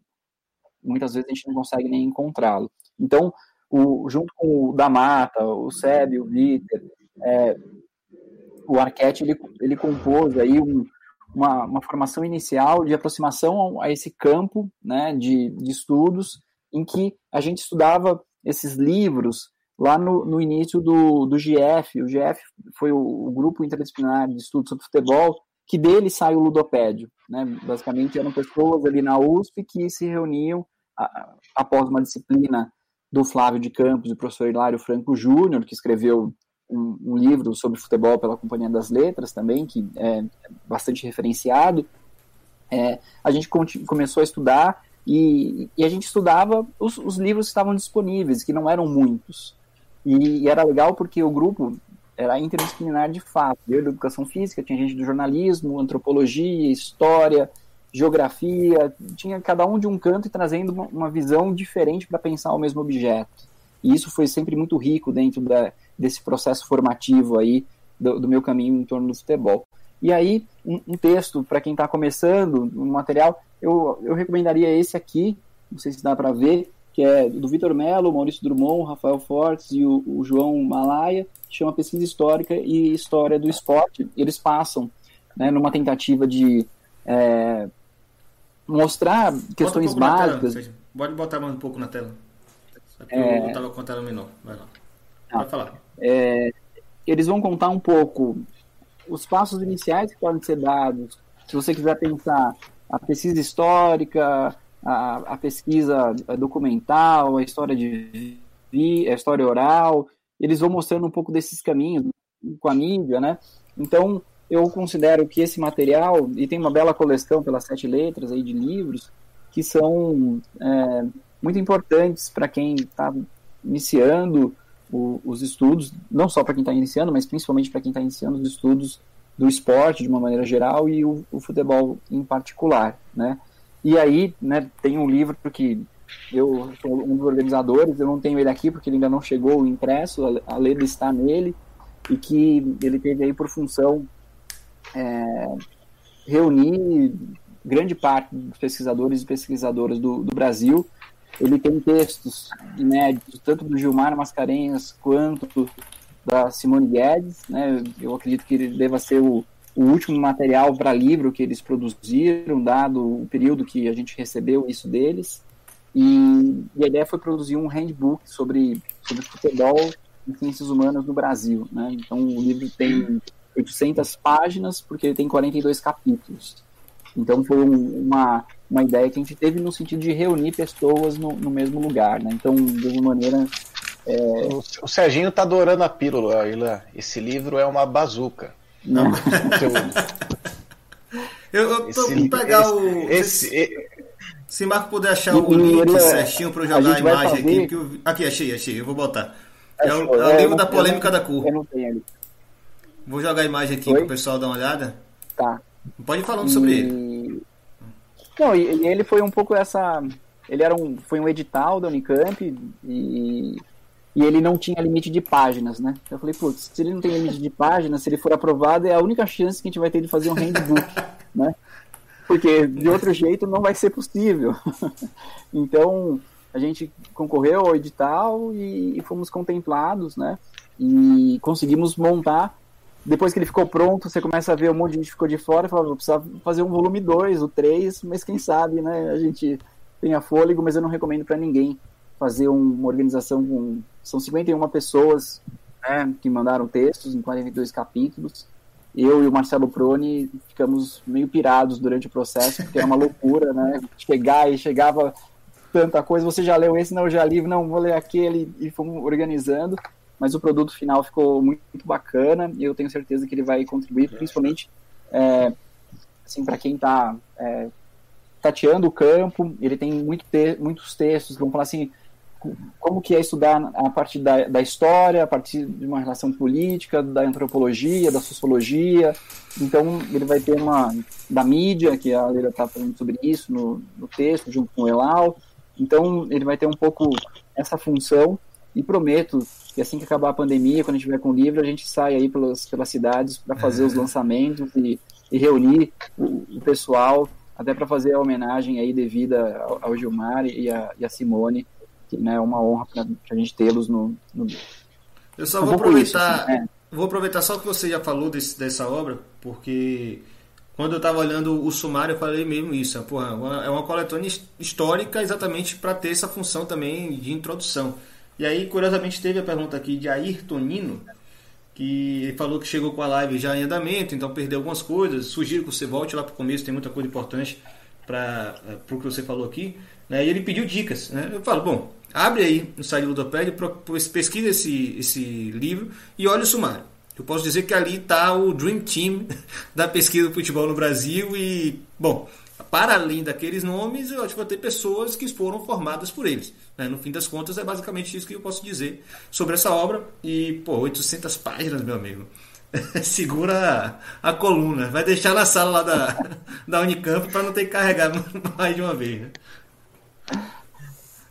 muitas vezes a gente não consegue nem encontrá-lo. Então, o, junto com o da Mata, o Seb, o Vitor, é, o Arquette, ele, ele compôs aí um, uma, uma formação inicial de aproximação a esse campo né, de, de estudos, em que a gente estudava esses livros lá no, no início do, do GF. O GF foi o, o, grupo interdisciplinar de estudos sobre futebol, que dele sai o ludopédio. Né? Basicamente eram pessoas ali na USP que se reuniam a, após uma disciplina do Flávio de Campos e do professor Hilário Franco Júnior, que escreveu um, um, livro sobre futebol pela Companhia das Letras também, que é bastante referenciado. É, a gente começou a estudar e, e a gente estudava os, os, livros que estavam disponíveis, que não eram muitos. E, e, era legal porque o grupo era interdisciplinar de fato. Eu de educação física, tinha gente do jornalismo, antropologia, história, geografia, tinha cada um de um canto e trazendo uma, uma visão diferente para pensar o mesmo objeto. E isso foi sempre muito rico dentro da, desse processo formativo aí do, do, meu caminho em torno do futebol. E aí, um, um texto para quem está começando, um material, eu, eu recomendaria esse aqui, não sei se dá para ver, que é do Vitor Melo, Maurício Drummond, Rafael Fortes e o, o João Malaya, que chama Pesquisa Histórica e História do Esporte. Eles passam né, numa tentativa de é, mostrar questões um básicas. Tela, pode botar mais um pouco na tela. É... Eu estava contando menor. Vai lá. Ah, Pode falar. É, eles vão contar um pouco os passos iniciais que podem ser dados. Se você quiser pensar a pesquisa histórica, a, a pesquisa documental, a história de a história oral, eles vão mostrando um pouco desses caminhos com a mídia, né? Então, eu considero que esse material, e tem uma bela coleção pelas sete letras aí de livros, que são é, muito importantes para quem está iniciando o, os estudos, não só para quem está iniciando, mas principalmente para quem está iniciando os estudos do esporte de uma maneira geral e o, o, futebol em particular, né? E aí, né, tem um livro que eu sou um dos organizadores, eu não tenho ele aqui porque ele ainda não chegou impresso, a, a Leda está nele, e que ele teve aí por função é, reunir grande parte dos pesquisadores e pesquisadoras do, do Brasil ele tem textos inéditos, tanto do Gilmar Mascarenhas quanto da Simone Guedes. Né? Eu acredito que ele deva ser o, o último material para livro que eles produziram, dado o período que a gente recebeu isso deles. E, e a ideia foi produzir um handbook sobre, sobre futebol e ciências humanas no Brasil. Né? Então o livro tem 800 páginas, porque ele tem 42 capítulos. Então foi um, uma, uma ideia que a gente teve no sentido de reunir pessoas no, no mesmo lugar, né? Então, de alguma maneira... É... O, o Serginho tá adorando a pílula, Ilan. Esse livro é uma bazuca. Não. eu, eu tô Esse, pegar esse, o... Esse, se Marco puder achar o link é- certinho para eu jogar a, a imagem fazer... aqui. Eu... Aqui, achei, achei. Eu vou botar. É, o, é o livro da polêmica da cor. Eu não tenho ali. Vou jogar a imagem aqui para o pessoal dar uma olhada. Tá. Pode ir falando e... sobre ele. Não, e, e, ele foi um pouco essa. Ele era um, foi um edital da Unicamp e, e ele não tinha limite de páginas, né? Eu falei, putz, se ele não tem limite de páginas, se ele for aprovado, é a única chance que a gente vai ter de fazer um handbook, né? Porque de outro jeito não vai ser possível. então, a gente concorreu ao edital e, fomos contemplados, né? E conseguimos montar depois que ele ficou pronto, você começa a ver um monte de gente ficou de fora e fala, vou precisar fazer um volume 2, o 3, mas quem sabe, né? A gente tenha fôlego, mas eu não recomendo para ninguém fazer uma organização com. São 51 pessoas né, que mandaram textos em 42 capítulos. Eu e o Marcelo Proni ficamos meio pirados durante o processo, porque era uma loucura, né? Chegar e chegava tanta coisa, você já leu esse, não, eu já li, não, vou ler aquele, e fomos organizando mas o produto final ficou muito, muito bacana e eu tenho certeza que ele vai contribuir, principalmente é, assim, para quem está é, tateando o campo. Ele tem muito te muitos textos que vão falar assim como que é estudar a partir da, da história, a partir de uma relação política, da antropologia, da sociologia. Então, ele vai ter uma da mídia, que a Leila está falando sobre isso no, no texto, junto com o Elal. Então, ele vai ter um pouco essa função e prometo que assim que acabar a pandemia, quando a gente tiver com o livro, a gente sai aí pelas, pelas cidades para fazer é. os lançamentos e, e reunir o, o, pessoal, até para fazer a homenagem aí devida ao, ao Gilmar e a, e a Simone né, é uma honra para a gente tê-los no, no, Eu só vou aproveitar, isso, assim, né? vou aproveitar só que você já falou desse, dessa obra, porque quando eu estava olhando o sumário, eu falei mesmo isso. É, porra, é uma coletânea histórica exatamente para ter essa função também de introdução. E aí, curiosamente, teve a pergunta aqui de Ayrton Nino, que falou que chegou com a live já em andamento, então perdeu algumas coisas. Sugiro que você volte lá para o começo, tem muita coisa importante para é, o que você falou aqui. Né? E ele pediu dicas. Né? Eu falo, bom, abre aí no site do Ludopédia, pesquisa esse, esse livro e olha o sumário. Eu posso dizer que ali está o Dream Team da pesquisa do futebol no Brasil e, bom, para além daqueles nomes, eu acho que vai ter pessoas que foram formadas por eles. Né? No fim das contas, é basicamente isso que eu posso dizer sobre essa obra. E, pô, 800 páginas, meu amigo. Segura a, a, coluna. Vai deixar na sala lá da, da Unicamp para não ter que carregar mais de uma vez. Né?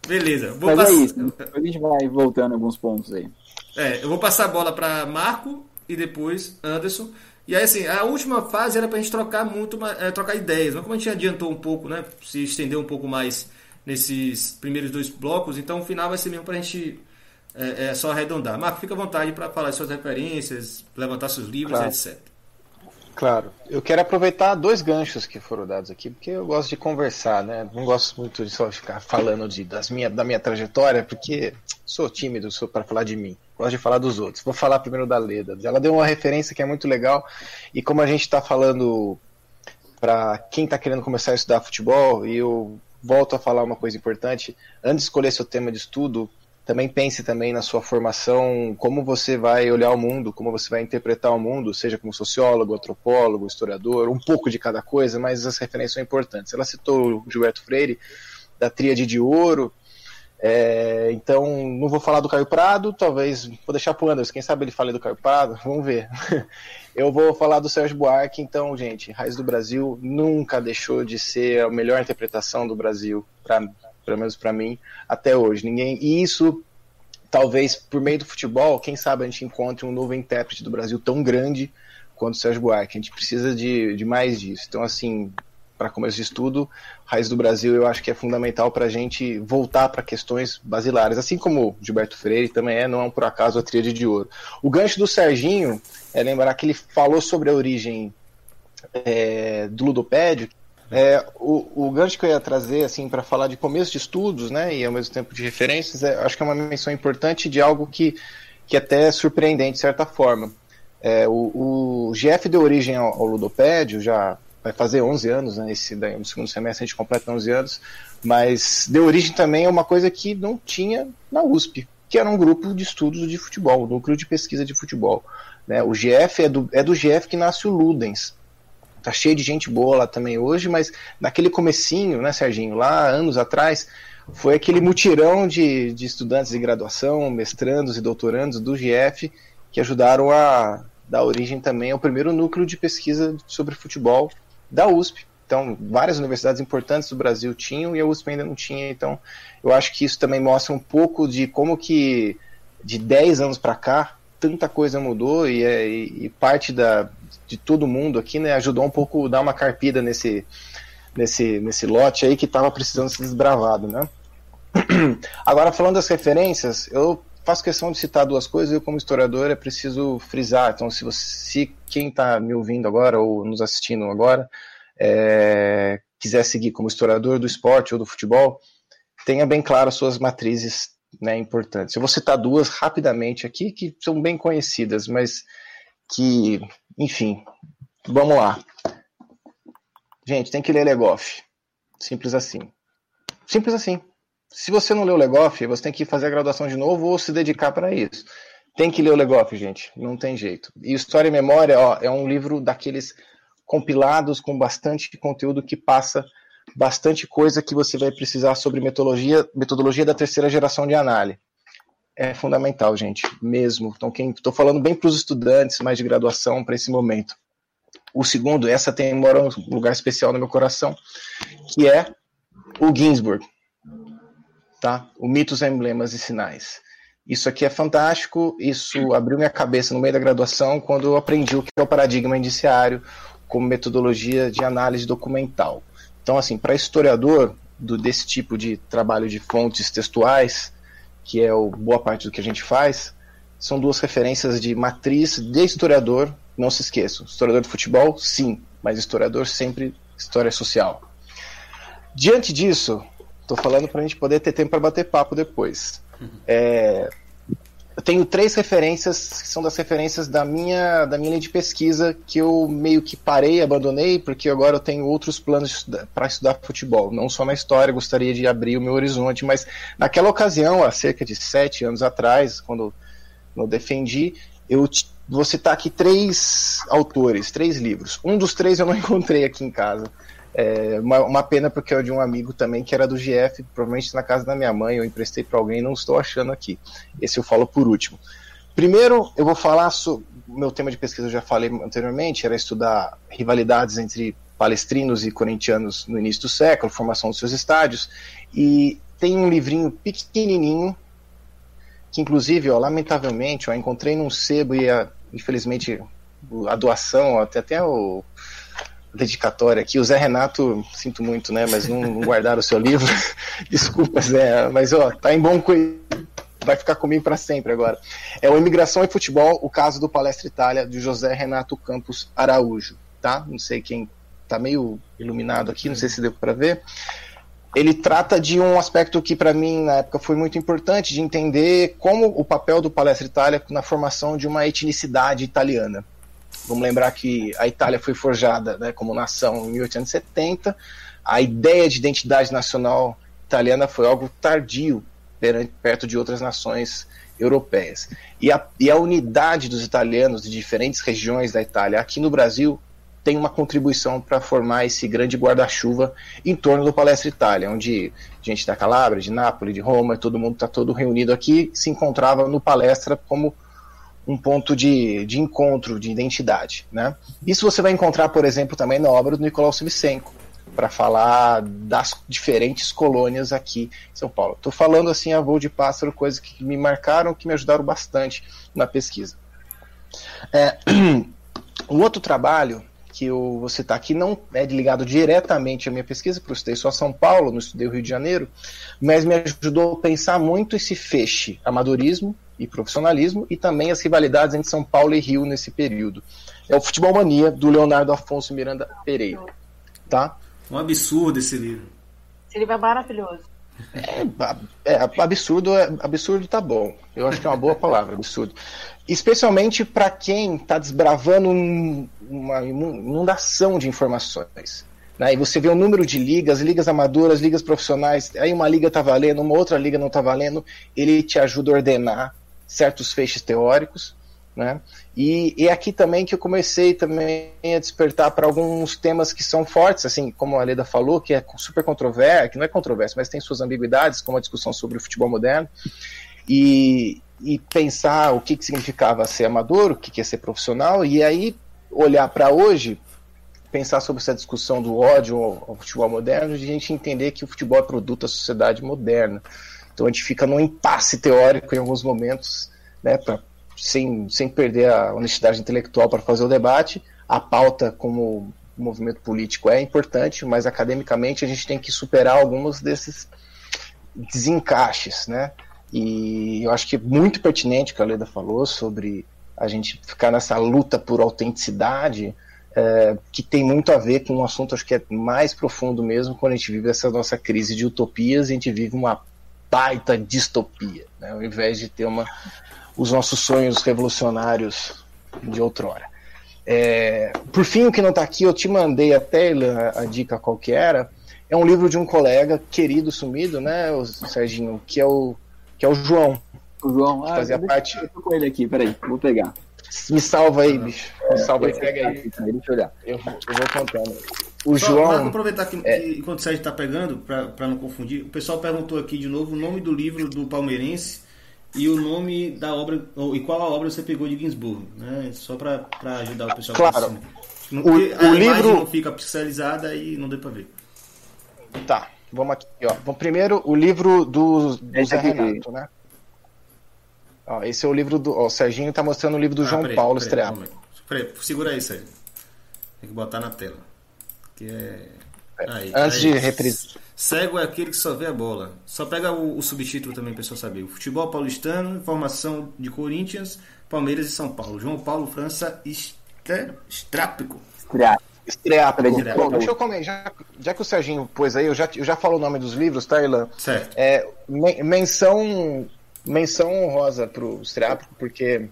Beleza. Vou Mas é pass... é isso. A gente vai voltando alguns pontos aí. É, eu vou passar a bola para Marco e depois Anderson. E aí, assim, a última fase era para a gente trocar muito, é, trocar ideias. Mas como a gente adiantou um pouco, né? Se estender um pouco mais nesses primeiros dois blocos, então o final vai ser mesmo para a gente é, é, só arredondar. Marco, fica à vontade para falar suas referências, levantar seus livros, claro. etc. Claro. Eu quero aproveitar dois ganchos que foram dados aqui, porque eu gosto de conversar, né? Não gosto muito de só ficar falando de, das minha, da minha trajetória, porque sou tímido sou para falar de mim. Gosto de falar dos outros. Vou falar primeiro da Leda. Ela deu uma referência que é muito legal, e como a gente está falando para quem está querendo começar a estudar futebol, e eu volto a falar uma coisa importante, antes de escolher seu tema de estudo, também pense também na sua formação, como você vai olhar o mundo, como você vai interpretar o mundo, seja como sociólogo, antropólogo, historiador, um pouco de cada coisa, mas as referências são importantes. Ela citou o Gilberto Freire, da Tríade de Ouro, é, então não vou falar do Caio Prado, talvez vou deixar para o Anderson, quem sabe ele fale do Caio Prado, vamos ver. Eu vou falar do Sérgio Buarque, então, gente, Raiz do Brasil nunca deixou de ser a melhor interpretação do Brasil, pra, pelo menos para mim, até hoje. Ninguém e isso talvez por meio do futebol, quem sabe a gente encontre um novo intérprete do Brasil tão grande quanto o Sérgio Buarque. A gente precisa de, de mais disso. Então, assim, para começo de estudo, Raiz do Brasil eu acho que é fundamental para a gente voltar para questões basilares, assim como Gilberto Freire também é, não é por acaso a tríade de ouro. O gancho do Serginho é lembrar que ele falou sobre a origem é, do ludopédio, é, o, o gancho que eu ia trazer, assim, para falar de começo de estudos, né, e ao mesmo tempo de referências, é, acho que é uma menção importante de algo que, que até é surpreendente de certa forma. É, o, o GF deu origem ao, ao, ludopédio, já vai fazer 11 anos, né, esse, no segundo semestre a gente completa 11 anos, mas deu origem também a uma coisa que não tinha na USP, que era um grupo de estudos de futebol, um núcleo de pesquisa de futebol. Né? O GF é do, é do GF que nasce o Ludens, tá cheio de gente boa lá também hoje, mas naquele comecinho, né, Serginho, lá anos atrás, foi aquele mutirão de, de estudantes de graduação, mestrandos e doutorandos do GF que ajudaram a dar origem também ao primeiro núcleo de pesquisa sobre futebol da USP. Então, várias universidades importantes do Brasil tinham e a USP ainda não tinha. Então, eu acho que isso também mostra um pouco de como que de 10 anos para cá tanta coisa mudou e, é, e, e parte da, de todo mundo aqui, né, ajudou um pouco dar uma carpida nesse, nesse, nesse lote aí que estava precisando ser desbravado, né? Agora, falando das referências, eu faço questão de citar duas coisas, eu como historiador é preciso frisar, então se, você, se quem está me ouvindo agora ou nos assistindo agora é, quiser seguir como historiador do esporte ou do futebol, tenha bem claro as suas matrizes né, importantes. Eu vou citar duas rapidamente aqui, que são bem conhecidas, mas que enfim, vamos lá. Gente, tem que ler Legoff. Simples assim. Simples assim. Se você não leu Legoff, você tem que fazer a graduação de novo ou se dedicar para isso. Tem que ler o Legoff, gente. Não tem jeito. E História e Memória ó, é um livro daqueles compilados com bastante conteúdo que passa bastante coisa que você vai precisar sobre metodologia, metodologia da terceira geração de análise é fundamental, gente, mesmo. Então, quem estou falando bem para os estudantes mais de graduação para esse momento. O segundo, essa tem mora um lugar especial no meu coração, que é o Ginsburg, tá? O mitos, emblemas e sinais. Isso aqui é fantástico. Isso abriu minha cabeça no meio da graduação quando eu aprendi o que é o paradigma indiciário como metodologia de análise documental. Então, assim, para historiador, do, desse tipo de trabalho de fontes textuais, que é o, boa parte do que a gente faz, são duas referências de matriz de historiador, não se esqueçam. Historiador de futebol, sim, mas historiador sempre história social. Diante disso, estou falando para a gente poder ter tempo para bater papo depois. É, eu tenho três referências que são das referências da minha, da minha linha de pesquisa que eu meio que parei, abandonei, porque agora eu tenho outros planos para estudar futebol. Não só na história, gostaria de abrir o meu horizonte, mas naquela ocasião, há cerca de sete anos atrás, quando eu defendi, eu vou citar aqui três autores, três livros. Um dos três eu não encontrei aqui em casa. É uma, uma, pena porque é de um amigo também que era do GF, provavelmente na casa da minha mãe, eu emprestei para alguém não estou achando aqui. Esse eu falo por último. Primeiro, eu vou falar sobre. Meu tema de pesquisa eu já falei anteriormente, era estudar rivalidades entre palestrinos e corintianos no início do século, formação dos seus estádios. E tem um livrinho pequenininho, que inclusive, ó, lamentavelmente, ó, encontrei num sebo e a, infelizmente a doação, ó, até, até o dedicatória aqui. O Zé Renato, sinto muito, né? Mas não, guardaram o seu livro. Desculpa, Zé. Mas, ó, tá em bom vai ficar comigo para sempre agora. É o Imigração e Futebol, o caso do Palestra Itália, de José Renato Campos Araújo, tá? Não sei quem tá meio iluminado aqui, não sei se deu para ver. Ele trata de um aspecto que para mim na época foi muito importante de entender como o papel do Palestra Itália na formação de uma etnicidade italiana. Vamos lembrar que a Itália foi forjada né, como nação em 1870. A ideia de identidade nacional italiana foi algo tardio perto de outras nações europeias. E a, e a unidade dos italianos de diferentes regiões da Itália aqui no Brasil tem uma contribuição para formar esse grande guarda-chuva em torno do Palestra Itália, onde gente da Calabria, de Nápoles, de Roma, todo mundo está todo reunido aqui, se encontrava no Palestra como um ponto de, de encontro, de identidade. Né? Isso você vai encontrar, por exemplo, também na obra do Nicolau Sivicenko, para falar das diferentes colônias aqui em São Paulo. Estou falando assim a voo de pássaro, coisas que me marcaram, que me ajudaram bastante na pesquisa. É, um outro trabalho que eu vou citar aqui não é ligado diretamente à minha pesquisa, porque eu estudei só São Paulo, não estudei o Rio de Janeiro, mas me ajudou a pensar muito esse feixe, amadorismo, e profissionalismo, e também as rivalidades entre São Paulo e Rio nesse período. É o Futebol Mania, do Leonardo Afonso Miranda Pereira. Tá? Um absurdo esse livro. Esse livro é maravilhoso. É, é, absurdo, é, absurdo tá bom. Eu acho que é uma boa palavra, absurdo. Especialmente para quem está desbravando um, uma inundação de informações. Né? E você vê o número de ligas, ligas amadoras, ligas profissionais, aí uma liga está valendo, uma outra liga não está valendo, ele te ajuda a ordenar certos feixes teóricos, né? E, e aqui também que eu comecei também a despertar para alguns temas que são fortes, assim, como a Leda falou, que é super controverso, que não é controverso, mas tem suas ambiguidades, como a discussão sobre o futebol moderno, e, e pensar o que, que significava ser amador, o que, que é ser profissional, e aí olhar para hoje, pensar sobre essa discussão do ódio ao, ao futebol moderno, de a gente entender que o futebol é produto da sociedade moderna. Então a gente fica num impasse teórico em alguns momentos, né, pra, sem, sem perder a honestidade intelectual para fazer o debate. A pauta como movimento político é importante, mas academicamente a gente tem que superar alguns desses desencaixes, né? E eu acho que é muito pertinente o que a Leda falou sobre a gente ficar nessa luta por autenticidade, é, que tem muito a ver com um assunto acho que é mais profundo mesmo quando a gente vive essa nossa crise de utopias, a gente vive uma baita distopia, né? ao invés de ter uma, os nossos sonhos revolucionários de outrora. É, por fim, o que não está aqui, eu te mandei até a, a dica qual que era, é um livro de um colega querido sumido, né, o Serginho, que é o, que é o João. O João, ah, fazia parte. Eu tô com ele aqui, peraí, vou pegar. Me salva aí, bicho. Me salva aí, pega aí. Deixa eu olhar. Eu, eu vou contando. O Só, João. Marco, aproveitar que, é... que enquanto o Sérgio está pegando, para não confundir, o pessoal perguntou aqui de novo o nome do livro do palmeirense e o nome da obra, ou, e qual a obra você pegou de Ginsburg, né? Só para ajudar o pessoal. Claro. Não, o, o livro não fica pixelizada e não deu para ver. Tá, vamos aqui. Ó. Bom, primeiro, o livro do, do Zé Renato, né? Ó, esse é o livro do. Ó, o Serginho está mostrando o livro do ah, João peraí, Paulo Estreado. Segura aí, Sérgio. Tem que botar na tela. Que é. Aí, Antes aí. de reprisar. Cego é aquele que só vê a bola. Só pega o, o subtítulo também, pessoal saber. O futebol paulistano, informação de Corinthians, Palmeiras e São Paulo. João Paulo, França, Estra- Estrápico. Estreático. Estreático. Bom, deixa eu comentar. Já, já que o Serginho pôs aí, eu já, eu já falo o nome dos livros, tá, Ilan? Certo. É, men- menção, menção honrosa pro Estreático, porque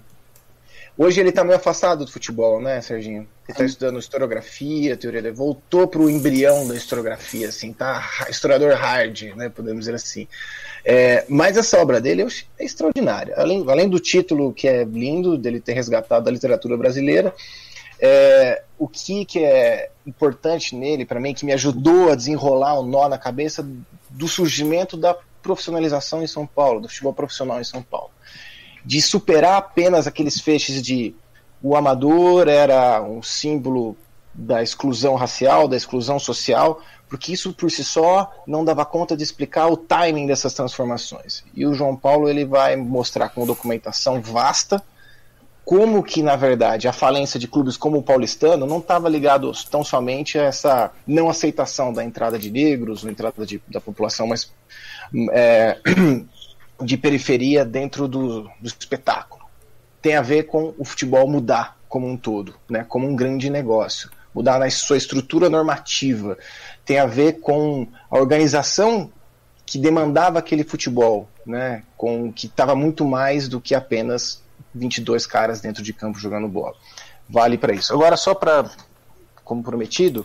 hoje ele tá meio afastado do futebol, né, Serginho? Ele tá estudando historiografia, teoria da... Voltou pro embrião da historiografia, assim, tá? Historiador hard, né, podemos dizer assim. É, mas essa obra dele é extraordinária. Além, além do título que é lindo, dele ter resgatado a literatura brasileira, é, o que, que é importante nele, para mim, que me ajudou a desenrolar o nó na cabeça do surgimento da profissionalização em São Paulo, do futebol profissional em São Paulo. De superar apenas aqueles feixes de o amador era um símbolo da exclusão racial, da exclusão social, porque isso por si só não dava conta de explicar o timing dessas transformações. E o João Paulo ele vai mostrar com documentação vasta como que, na verdade, a falência de clubes como o paulistano não estava ligado tão somente a essa não aceitação da entrada de negros, ou entrada de, da população mais é, de periferia dentro do, do espetáculo. Tem a ver com o futebol mudar como um todo, né, como um grande negócio, mudar na sua estrutura normativa, tem a ver com a organização que demandava aquele futebol, né, com que estava muito mais do que apenas 22 caras dentro de campo jogando bola. Vale para isso. Agora, só para, como prometido,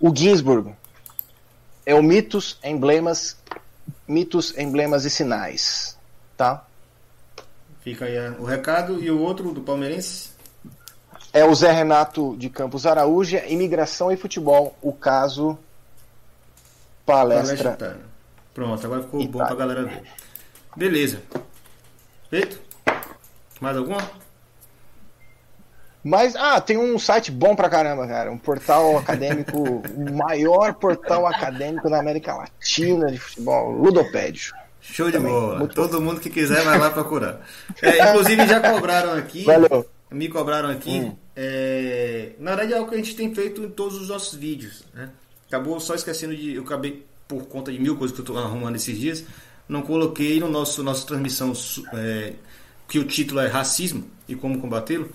o Ginsburg é o mitos, emblemas, mitos, emblemas e sinais, tá? Fica aí o recado. E o outro do palmeirense? É o Zé Renato de Campos Araújo, Imigração e Futebol, o caso palestra. Palestra. Pronto, agora ficou bom Itália. pra galera ver. Beleza. Feito? Mais alguma? Mas, ah, tem um site bom pra caramba, cara. Um portal acadêmico, o maior portal acadêmico da América Latina de futebol, Ludopédio. Show de Também, bola. Todo mundo que quiser vai lá procurar. É, inclusive já cobraram aqui. Valeu. Me cobraram aqui. Hum. é, na verdade é algo que a gente tem feito em todos os nossos vídeos. Né? Acabou só esquecendo de. Eu acabei, por conta de mil coisas que eu estou arrumando esses dias, não coloquei no nosso nossa transmissão é, que o título é Racismo e como combatê-lo.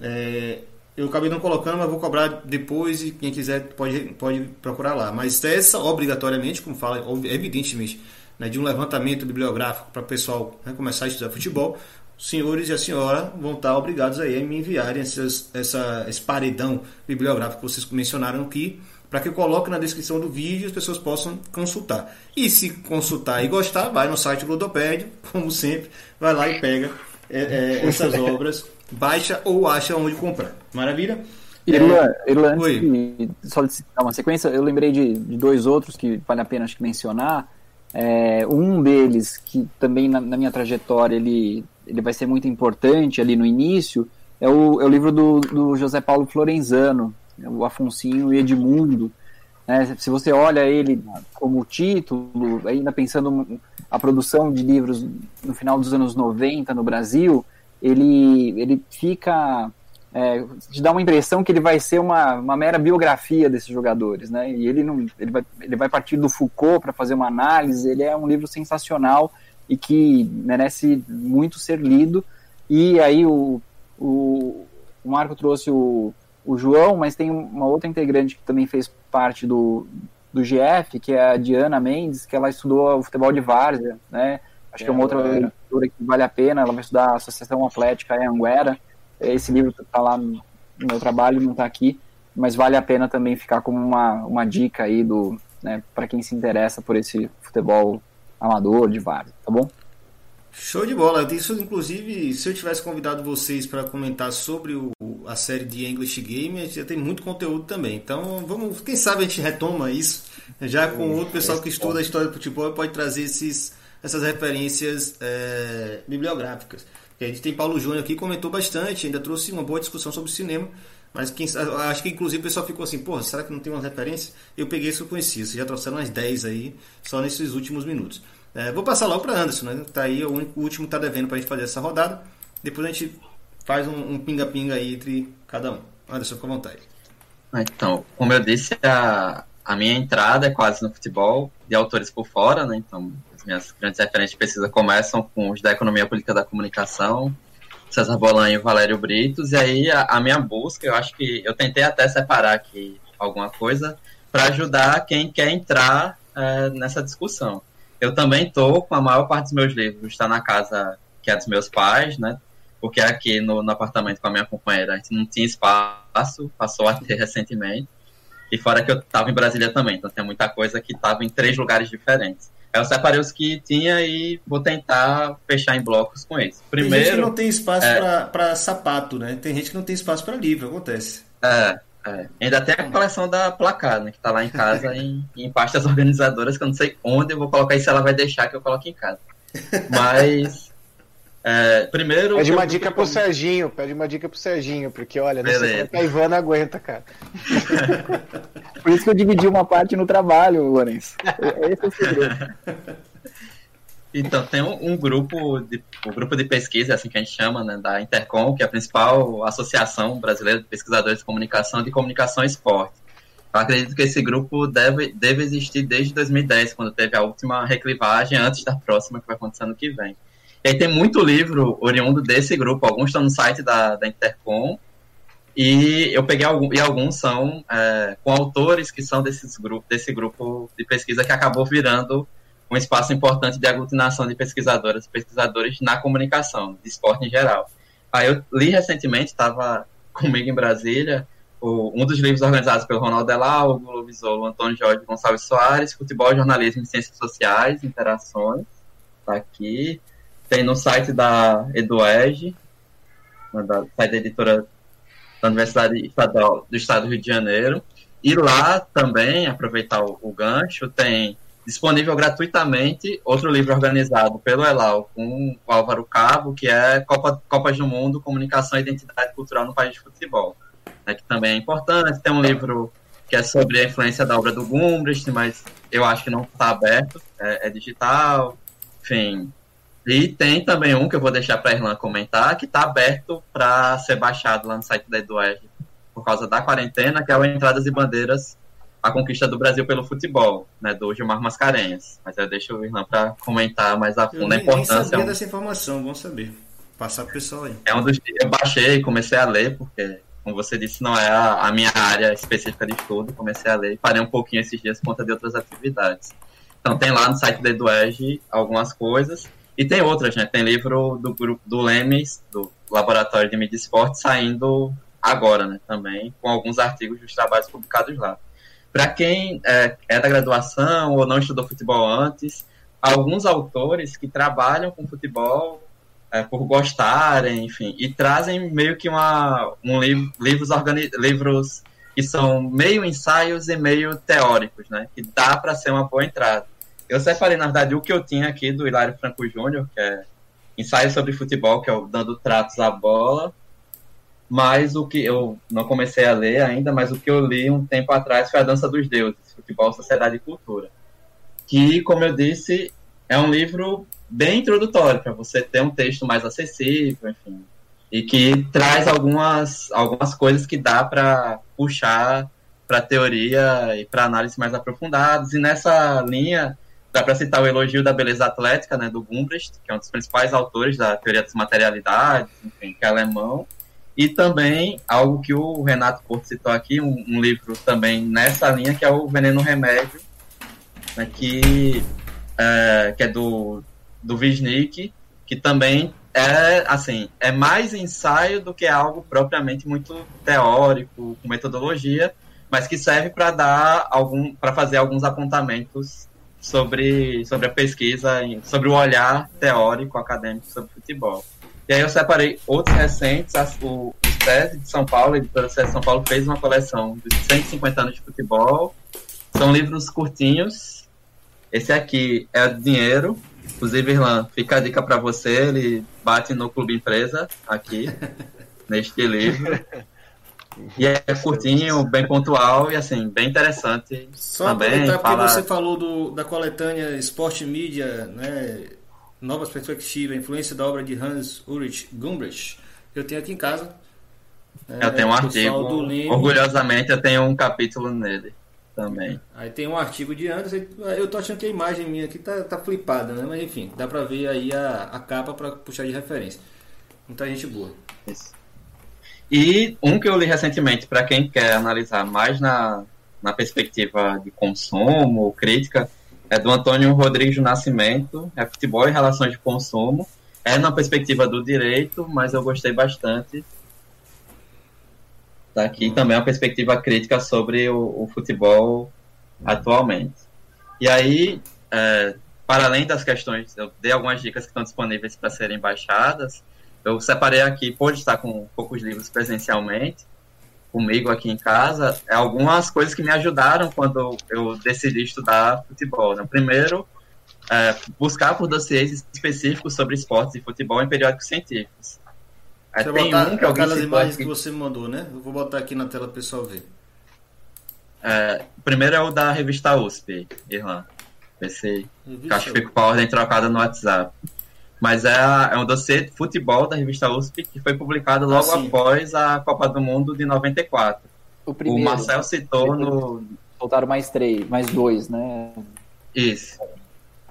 É, eu acabei não colocando, mas vou cobrar depois e quem quiser pode, pode procurar lá. Mas essa, obrigatoriamente, como fala, evidentemente, né, de um levantamento bibliográfico para o pessoal né, começar a estudar futebol, os senhores e a senhora vão estar obrigados aí a me enviarem essas, essa, esse paredão bibliográfico que vocês mencionaram aqui, para que eu coloque na descrição do vídeo e as pessoas possam consultar. E se consultar e gostar, vai no site do Ludopédio, como sempre, vai lá e pega é, é, essas obras, baixa ou acha onde comprar. Maravilha? Irlan, Irlan, antes de, só de dar uma sequência, eu lembrei de, de dois outros que vale a pena acho que mencionar. É, um deles, que também na, na minha trajetória ele, ele vai ser muito importante ali no início, é o, é o livro do, do José Paulo Florenzano, o Afonsinho e Edmundo. né? se você olha ele como título, ainda pensando a produção de livros no final dos anos 90 no Brasil, ele, ele fica é, te dá uma impressão que ele vai ser uma, uma mera biografia desses jogadores, né? E ele não, ele vai, ele vai partir do Foucault para fazer uma análise. Ele é um livro sensacional e que merece muito ser lido. E aí o, o, o Marco trouxe o, o João, mas tem uma outra integrante que também fez parte do, do GF, que é a Diana Mendes, que ela estudou o futebol de várzea, né? Acho que é uma outra Anguera. leitura que vale a pena. Ela vai estudar a Associação Atlética é Anguera. Esse livro está lá no meu trabalho, não está aqui, mas vale a pena também ficar como uma, uma dica aí do né, para quem se interessa por esse futebol amador de várzea, tá bom? Show de bola. Isso, inclusive, se eu tivesse convidado vocês para comentar sobre o, a série de English Game, a gente já tem muito conteúdo também. Então, vamos, quem sabe a gente retoma isso, já com outro pessoal que estuda a história do futebol e pode trazer esses, essas referências é, bibliográficas. A gente tem Paulo Júnior aqui, comentou bastante, ainda trouxe uma boa discussão sobre cinema. Mas quem, acho que inclusive o pessoal ficou assim, porra, será que não tem uma referência? Eu peguei isso que eu conhecia, vocês já trouxeram umas 10 aí, só nesses últimos minutos. É, vou passar logo para Anderson, né? Tá aí, o, único, o último tá devendo pra gente fazer essa rodada. Depois a gente faz um um pinga-pinga aí entre cada um. Anderson, fica à vontade. Ah, Então, como eu disse, a, a minha entrada é quase no futebol, de autores por fora, né? Então, minhas grandes referências de pesquisa começam com os da Economia Política da Comunicação, César Bolan e Valério Britos, e aí a, a, minha busca, eu acho que eu tentei até separar aqui alguma coisa para ajudar quem quer entrar é, nessa discussão. Eu também estou com a maior parte dos meus livros, está na casa que é dos meus pais, né? Porque aqui no, no apartamento com a minha companheira a gente não tinha espaço, passou a ter recentemente. E fora que eu estava em Brasília também, então tem muita coisa que estava em três lugares diferentes. Eu separei os que tinha e vou tentar fechar em blocos com eles. Primeiro, tem gente que não tem espaço é, para sapato, né? Tem gente que não tem espaço para livro, acontece. É, é, Ainda tem a coleção da placar, né? Que tá lá em casa em, em pastas organizadoras, que eu não sei onde eu vou colocar e se ela vai deixar que eu coloque em casa. Mas é, primeiro. Pede uma dica pro Serginho, pede uma dica pro Serginho, porque olha, não sei como é a Ivana aguenta, cara. Por isso que eu dividi uma parte no trabalho, Lourenço. Esse é o segredo. Então, tem um, um, grupo de, um grupo de pesquisa, assim que a gente chama, né, da Intercom, que é a principal associação brasileira de pesquisadores de comunicação de comunicação e esporte. Eu acredito que esse grupo deve, deve existir desde 2010, quando teve a última reclivagem, antes da próxima, que vai acontecer ano que vem. E aí tem muito livro oriundo desse grupo, alguns estão no site da, da Intercom, e eu peguei algum, e alguns são é, com autores que são desses grupo, desse grupo de pesquisa que acabou virando um espaço importante de aglutinação de pesquisadoras e pesquisadores na comunicação, de esporte em geral. Aí eu li recentemente, estava comigo em Brasília, o, um dos livros organizados pelo Ronaldo Delau, o Visolo, Antônio Jorge Gonçalves Soares, Futebol, Jornalismo e Ciências Sociais, Interações, está aqui. Tem no site da Eduege, da site da editora da Universidade Estadual do Estado do Rio de Janeiro. E lá também, aproveitar o, o gancho, tem disponível gratuitamente outro livro organizado pelo Elau com o Álvaro Cabo, que é Copa, Copas do Mundo, Comunicação e Identidade Cultural no País de Futebol, né, que também é importante. Tem um livro que é sobre a influência da obra do Gumbrist, mas eu acho que não está aberto, é, é digital, enfim. E tem também um que eu vou deixar para a Irlanda comentar, que está aberto para ser baixado lá no site da Edued por causa da quarentena, que é o Entradas e Bandeiras, a conquista do Brasil pelo futebol, né, do Gilmar Mascarenhas. Mas eu deixo o Irlan para comentar mais a fundo a importância. Eu sabia dessa informação, bom saber. Passar para o pessoal aí. É um dos eu baixei e comecei a ler, porque, como você disse, não é a, a minha área específica de estudo. Comecei a ler e parei um pouquinho esses dias por conta de outras atividades. Então tem lá no site da Eduege algumas coisas. E tem outras, né? Tem livro do grupo do Lemes, do Laboratório de Mídia Esporte, saindo agora, né? Também, com alguns artigos dos trabalhos publicados lá. Para quem é, é, da graduação ou não estudou futebol antes, alguns autores que trabalham com futebol é, por gostarem, enfim, e trazem meio que uma, um livro, livros, livros que são meio ensaios e meio teóricos, né? Que dá para ser uma boa entrada. Eu separei, na verdade, o que eu tinha aqui do Hilário Franco Júnior, que é ensaio sobre futebol, que é o Dando Tratos à Bola. Mas o que eu não comecei a ler ainda, mas o que eu li um tempo atrás foi A Dança dos Deuses, Futebol, Sociedade e Cultura. Que, como eu disse, é um livro bem introdutório, para você ter um texto mais acessível, enfim. E que traz algumas, algumas coisas que dá para puxar para teoria e para análise mais aprofundadas. E nessa linha, Dá para citar o elogio da beleza atlética, né, do Gumbrecht, que é um dos principais autores da teoria das materialidades, enfim, que é alemão. E também algo que o Renato Porto citou aqui, um, um livro também nessa linha, que é o Veneno Remédio, né, que, é, que é do, do Wisnik, que também é assim é mais ensaio do que algo propriamente muito teórico com metodologia mas que serve para dar algum para fazer alguns apontamentos sobre, sobre a pesquisa, sobre o olhar teórico acadêmico sobre futebol. E aí eu separei outros recentes, as, o, o SESI de São Paulo, a editora SESI de São Paulo fez uma coleção dos 150 anos de futebol. São livros curtinhos. Esse aqui é o Dinheiro. Inclusive, Irlan, fica a dica para você, ele bate no Clube Empresa aqui, neste livro. E é curtinho, bem pontual e assim, bem interessante. Só também, aproveitar fala... porque você falou do, da coletânea Sport Media, né? Novas Perspectivas, influência da obra de Hans Ulrich Gumbrich. Eu tenho aqui em casa. Né, eu tenho um artigo. Orgulhosamente eu tenho um capítulo nele. também. Aí tem um artigo de antes, eu tô achando que a imagem minha aqui tá, tá flipada, né? Mas enfim, dá pra ver aí a, a capa pra puxar de referência. Muita gente boa. Isso. E um que eu li recentemente, para quem quer analisar mais na, na perspectiva de consumo, crítica, é do Antônio Rodrigues Nascimento, é futebol e relações de consumo. É na perspectiva do direito, mas eu gostei bastante. Daqui também é uma perspectiva crítica sobre o, o futebol atualmente. E aí, é, para além das questões, eu dei algumas dicas que estão disponíveis para serem baixadas. Eu separei aqui, por estar com poucos livros presencialmente, comigo aqui em casa, é algumas coisas que me ajudaram quando eu decidi estudar futebol. Né? Primeiro, é, buscar por dossiês específicos sobre esportes e futebol em periódicos científicos. É, tem botar um que aquelas imagens aqui. que você mandou, né? Eu vou botar aqui na tela para o pessoal ver. É, primeiro é o da revista USP, Irlan. Esse, acho que fica com a ordem trocada no WhatsApp mas é, é um dossiê de futebol da revista USP que foi publicado logo ah, após a Copa do Mundo de 94. O, primeiro, o Marcel citou no. Soltaram mais três, mais dois, né? Isso.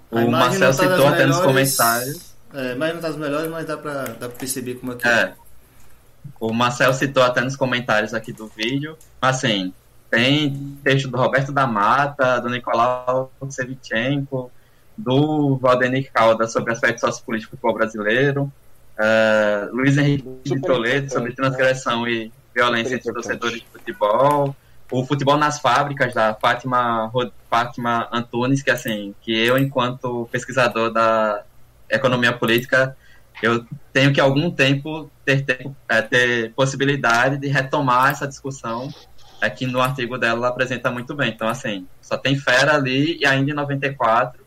O Marcel tá citou até nos comentários. É, mas não tá das melhores, mas dá pra, dá pra perceber como é que é. é. O Marcel citou até nos comentários aqui do vídeo. Assim, tem texto do Roberto da Mata, do Nicolau Sevchenko, do Valdenir Caldas sobre aspectos sociopolíticos do futebol brasileiro, uh, Luiz Henrique de Toledo sobre transgressão e violência entre torcedores de futebol, o futebol nas fábricas da Fátima, Fátima Antunes, que assim, que eu enquanto pesquisador da economia política, eu tenho que algum tempo ter, ter, é, ter possibilidade de retomar essa discussão aqui no artigo dela ela apresenta muito bem. Então, assim, só tem fera ali e ainda em 94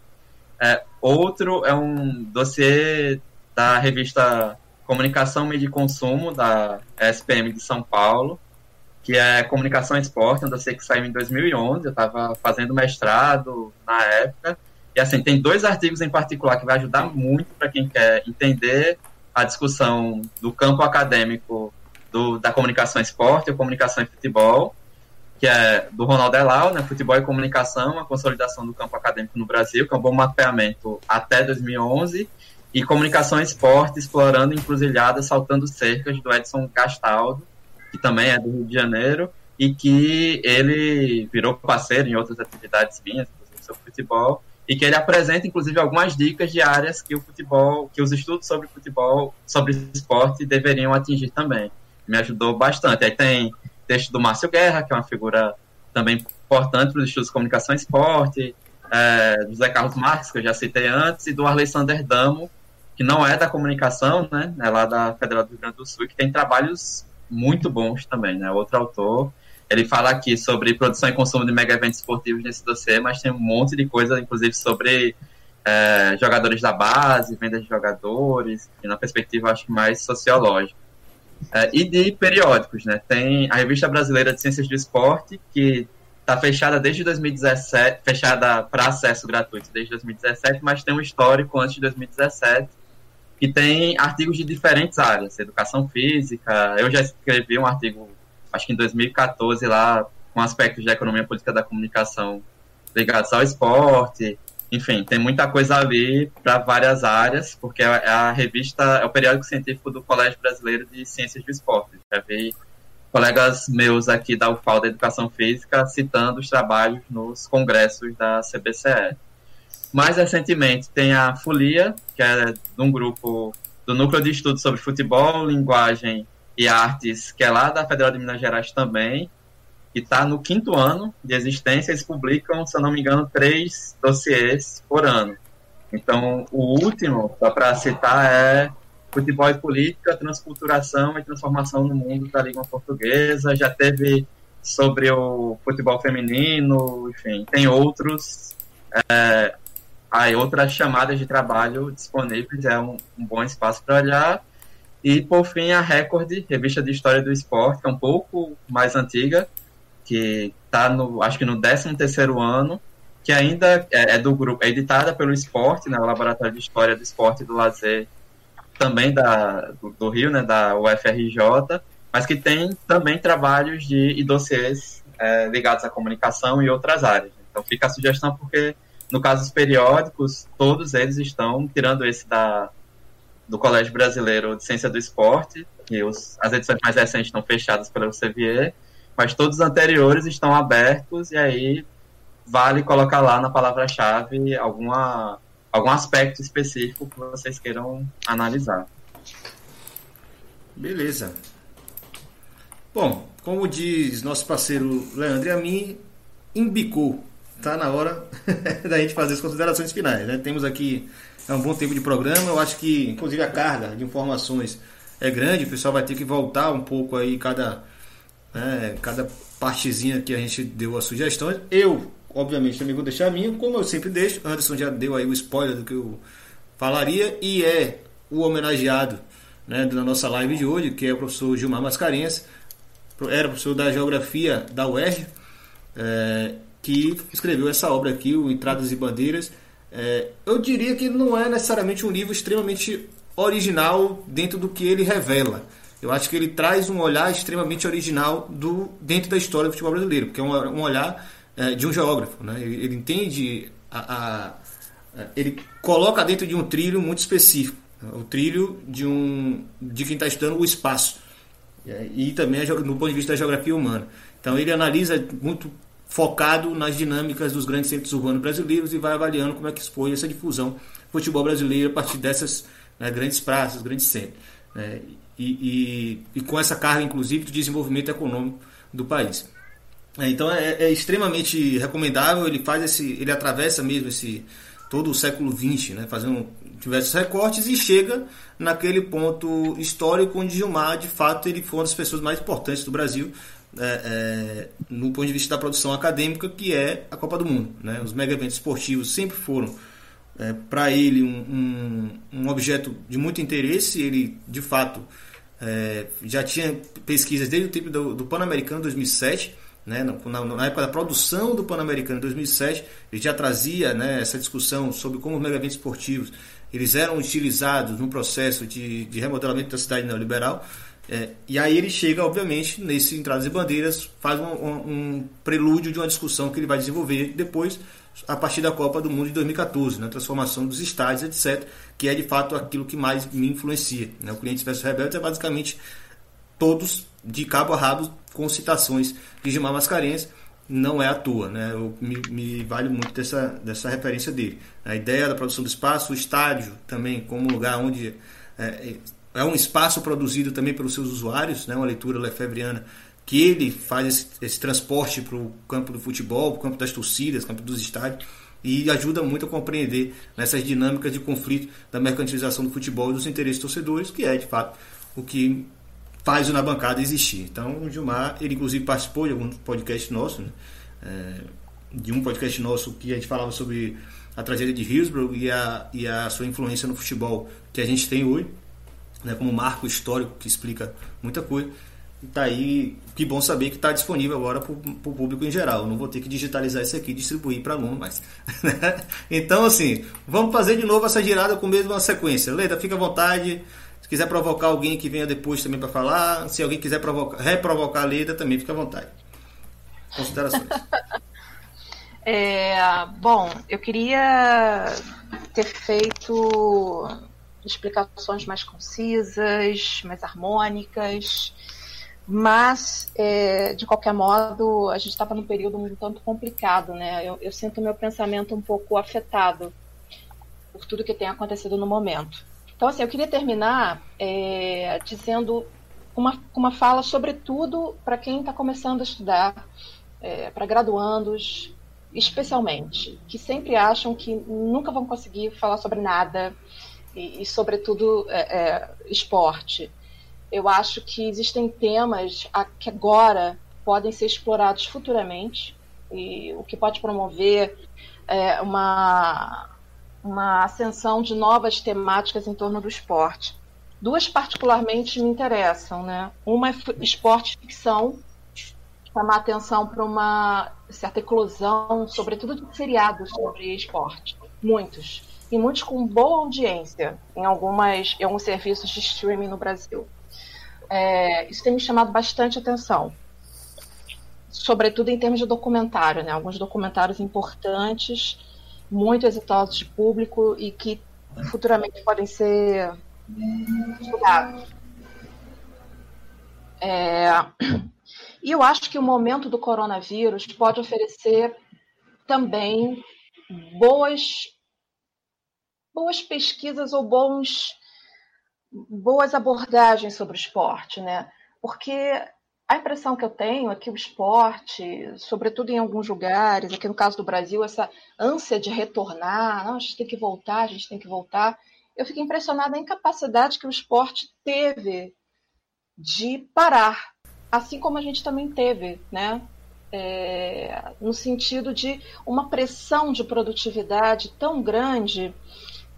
é, outro é um dossiê da revista Comunicação, Mídia e Consumo, da SPM de São Paulo, que é Comunicação e Esporte, um dossiê que saiu em 2011, eu estava fazendo mestrado na época, e assim, tem dois artigos em particular que vai ajudar muito para quem quer entender a discussão do campo acadêmico do, da comunicação esporte, ou comunicação e futebol, que é do Ronaldo Elau, né, Futebol e Comunicação, a consolidação do campo acadêmico no Brasil, que é um bom mapeamento até 2011, e Comunicação e Esporte, explorando encruzilhadas, saltando cercas, do Edson Castaldo, que também é do Rio de Janeiro, e que ele virou parceiro em outras atividades minhas, inclusive sobre futebol, e que ele apresenta, inclusive, algumas dicas de áreas que o futebol, que os estudos sobre futebol, sobre esporte, deveriam atingir também. Me ajudou bastante. Aí tem texto do Márcio Guerra, que é uma figura também importante para os estudos de comunicação e esporte, é, do Zé Carlos Marques, que eu já citei antes, e do Alexander Damo, que não é da comunicação, né, é lá da Federal do Rio Grande do Sul, que tem trabalhos muito bons também, né, outro autor. Ele fala aqui sobre produção e consumo de mega eventos esportivos nesse dossiê, mas tem um monte de coisa, inclusive sobre é, jogadores da base, venda de jogadores, e na perspectiva, acho que mais sociológica. É, e de periódicos, né? Tem a Revista Brasileira de Ciências do Esporte, que está fechada desde 2017, fechada para acesso gratuito desde 2017, mas tem um histórico antes de 2017, que tem artigos de diferentes áreas, educação física. Eu já escrevi um artigo, acho que em 2014, lá, com aspectos da economia política da comunicação ligados ao esporte, enfim, tem muita coisa ali para várias áreas, porque é a revista, é o periódico científico do Colégio Brasileiro de Ciências do Esporte. Já vi colegas meus aqui da UFAL da Educação Física citando os trabalhos nos congressos da CBCE. Mais recentemente tem a Folia, que é de um grupo do Núcleo de Estudos sobre Futebol, Linguagem e Artes, que é lá da Federal de Minas Gerais também, que está no quinto ano de existência, eles publicam, se eu não me engano, três dossiês por ano. Então, o último, só para citar, é Futebol e Política, Transculturação e Transformação no Mundo da Língua Portuguesa. Já teve sobre o futebol feminino, enfim, tem outros. É, aí outras chamadas de trabalho disponíveis, é um, um bom espaço para olhar. E, por fim, a Record, Revista de História do Esporte, que é um pouco mais antiga, que está no, acho que no 13 terceiro ano, que ainda é, é, do grupo, é editada pelo Esporte, né, o Laboratório de História do Esporte e do Lazer, também da, do, do, Rio, né, da UFRJ, mas que tem também trabalhos de, e dossiês é, ligados à comunicação e outras áreas. Então fica a sugestão porque, no caso dos periódicos, todos eles estão, tirando esse da, do Colégio Brasileiro de Ciência do Esporte, e os, as edições mais recentes estão fechadas pelo CVE, mas todos os anteriores estão abertos, e aí vale colocar lá na palavra-chave alguma, algum aspecto específico que vocês queiram analisar. Beleza. Bom, como diz nosso parceiro Leandro e a mim, embicou. Tá na hora da gente fazer as considerações finais. Né? Temos aqui é um bom tempo de programa. Eu acho que, inclusive, a carga de informações é grande. O pessoal vai ter que voltar um pouco aí cada, né, cada partezinha que a gente deu as sugestões. Eu, obviamente, também vou deixar a minha, como eu sempre deixo. Anderson já deu aí o spoiler do que eu falaria e é o homenageado né, da nossa live de hoje, que é o professor Gilmar Mascarenhas era professor da Geografia da UERJ, é, que escreveu essa obra aqui, o Entradas e Bandeiras. É, eu diria que não é necessariamente um livro extremamente original dentro do que ele revela. Eu acho que ele traz um olhar extremamente original do dentro da história do futebol brasileiro, porque é um, um olhar é, de um geógrafo. Né? Ele, ele entende, a, a, ele coloca dentro de um trilho muito específico, o trilho de, um, de quem está estudando o espaço. E também no ponto de vista da geografia humana. Então ele analisa muito focado nas dinâmicas dos grandes centros urbanos brasileiros e vai avaliando como é que foi essa difusão do futebol brasileiro a partir dessas né, grandes praças, grandes centros. Né, e, e, e, com essa carga, inclusive, de desenvolvimento econômico do país. É, então é, é, extremamente recomendável, ele faz esse, ele atravessa mesmo esse todo o século XX, né, fazendo diversos recortes e chega naquele ponto histórico onde Gilmar, de fato, ele foi uma das pessoas mais importantes do Brasil é, é, no ponto de vista da produção acadêmica, que é a Copa do Mundo. Né? Os mega eventos esportivos sempre foram é, para ele um, um, um, objeto de muito interesse. Ele, de fato, é, já tinha pesquisas desde o tempo do, do Pan-Americano 2007 né, na, na, época da produção do Pan-Americano em 2007, ele já trazia né, essa discussão sobre como os mega-eventos esportivos eles eram utilizados no processo de, de remodelamento da cidade neoliberal. É, e aí ele chega, obviamente, nesse Entradas e Bandeiras, faz um, um, um, prelúdio de uma discussão que ele vai desenvolver depois, a partir da Copa do Mundo de 2014, na né, transformação dos estádios, etc., que é de fato aquilo que mais me influencia. Né? O Cliente versus Rebeldes é basicamente todos de cabo a rabo com citações de Gilmar Mascarenhas, não é à toa, né? Eu, me, me, vale muito dessa, dessa referência dele. A ideia da produção do espaço, o estádio também como lugar onde é, é um espaço produzido também pelos seus usuários, né? Uma leitura lefebvriana que ele faz esse, esse transporte para o campo do futebol, para o campo das torcidas, campo dos estádios e ajuda muito a compreender nessas dinâmicas de conflito da mercantilização do futebol e dos interesses torcedores, que é de fato o que faz o Na Bancada existir. Então, o Gilmar, ele inclusive participou de algum podcast nosso, né? é, de um podcast nosso que a gente falava sobre a tragédia de Hillsborough e a, e a sua influência no futebol que a gente tem hoje, né, como marco histórico que explica muita coisa. Tá aí, que bom saber que está disponível agora para o público em geral. Eu não vou ter que digitalizar isso aqui e distribuir para aluno mais. Né? então, assim, vamos fazer de novo essa girada com a mesma sequência. Leda, fica à vontade. Se quiser provocar alguém que venha depois também para falar, se alguém quiser provocar, reprovocar a Leda, também fica à vontade. Considerações. é, bom, eu queria ter feito explicações mais concisas, mais harmônicas, mas, é, de qualquer modo, a gente estava num período um tanto complicado, né? Eu, eu sinto meu pensamento um pouco afetado por tudo que tem acontecido no momento. Então, assim, eu queria terminar é, dizendo uma, uma fala, sobretudo, para quem está começando a estudar, é, para graduandos, especialmente, que sempre acham que nunca vão conseguir falar sobre nada e, e sobretudo, é, é esporte. Eu acho que existem temas que agora podem ser explorados futuramente e o que pode promover é, uma uma ascensão de novas temáticas em torno do esporte. Duas particularmente me interessam, né? Uma é esporte ficção, chamar atenção para uma certa eclosão, sobretudo de seriados sobre esporte, muitos e muitos com boa audiência em algumas em alguns serviços de streaming no Brasil. É, isso tem me chamado bastante atenção. sobretudo em termos de documentário, né? Alguns documentários importantes, muito exitosos de público e que futuramente podem ser estudados. É... E eu acho que o momento do coronavírus pode oferecer também boas, boas pesquisas ou bons, boas abordagens sobre o esporte, né? Porque a impressão que eu tenho é que o esporte, sobretudo em alguns lugares, aqui no caso do Brasil, essa ânsia de retornar, não, a gente tem que voltar, a gente tem que voltar. Eu fico impressionada a incapacidade que o esporte teve de parar, assim como a gente também teve, né? É, no sentido de uma pressão de produtividade tão grande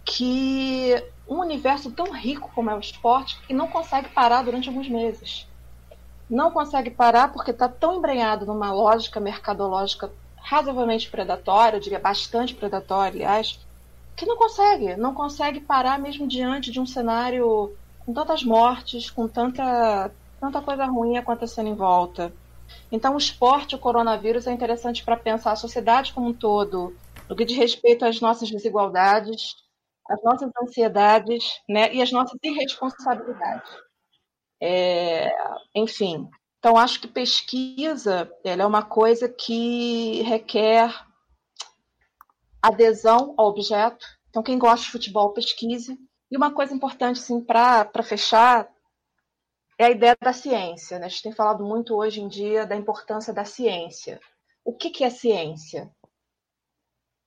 que um universo tão rico como é o esporte que não consegue parar durante alguns meses. Não consegue parar porque está tão embrenhado numa lógica mercadológica razoavelmente predatória, eu diria bastante predatória, aliás, que não consegue, não consegue parar mesmo diante de um cenário com tantas mortes, com tanta, tanta coisa ruim acontecendo em volta. Então, o esporte, o coronavírus, é interessante para pensar a sociedade como um todo, no que diz respeito às nossas desigualdades, às nossas ansiedades né, e às nossas irresponsabilidades. É, enfim, então acho que pesquisa é uma coisa que requer adesão ao objeto. Então, quem gosta de futebol, pesquise. E uma coisa importante, assim, para fechar, é a ideia da ciência. Né? A gente tem falado muito hoje em dia da importância da ciência. O que, que é ciência?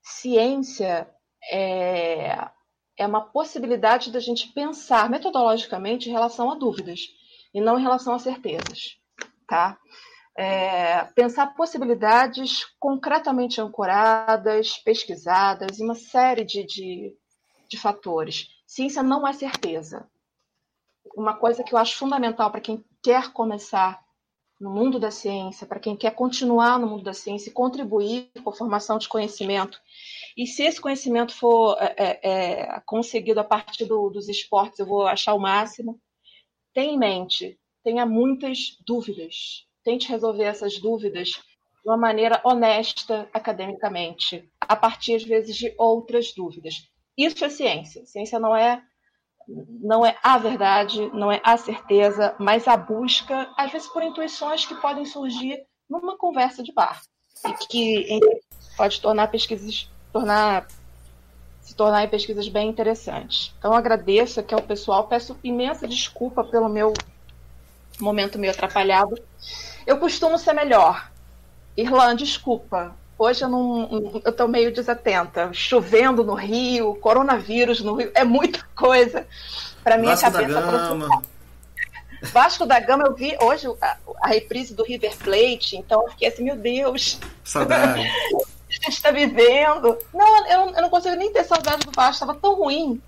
Ciência é, é uma possibilidade da gente pensar metodologicamente em relação a dúvidas e não em relação a certezas. Tá? É, pensar possibilidades concretamente ancoradas, pesquisadas, em uma série de, de, de fatores. Ciência não é certeza uma coisa que eu acho fundamental para quem quer começar no mundo da ciência, para quem quer continuar no mundo da ciência e contribuir com a formação de conhecimento. E se esse conhecimento for é, é, é, conseguido a partir do, dos esportes, eu vou achar o máximo. Tenha em mente, tenha muitas dúvidas. Tente resolver essas dúvidas de uma maneira honesta academicamente, a partir, às vezes, de outras dúvidas. Isso é ciência. Ciência não é não é a verdade, não é a certeza, mas a busca, às vezes por intuições que podem surgir numa conversa de bar e que pode tornar pesquisas, tornar se tornar pesquisas bem interessantes. Então agradeço aqui ao pessoal, peço imensa desculpa pelo meu momento meio atrapalhado. Eu costumo ser melhor. Irlanda, desculpa. Hoje eu não, eu tô meio desatenta. Chovendo no Rio, coronavírus no Rio, é muita coisa para minha Vasco cabeça. Da Gama. Vasco da Gama eu vi hoje a, a, reprise do River Plate, então eu fiquei assim, meu Deus. Saudade. a gente tá vivendo. Não, eu, eu não consigo nem ter saudade do Vasco, tava tão ruim.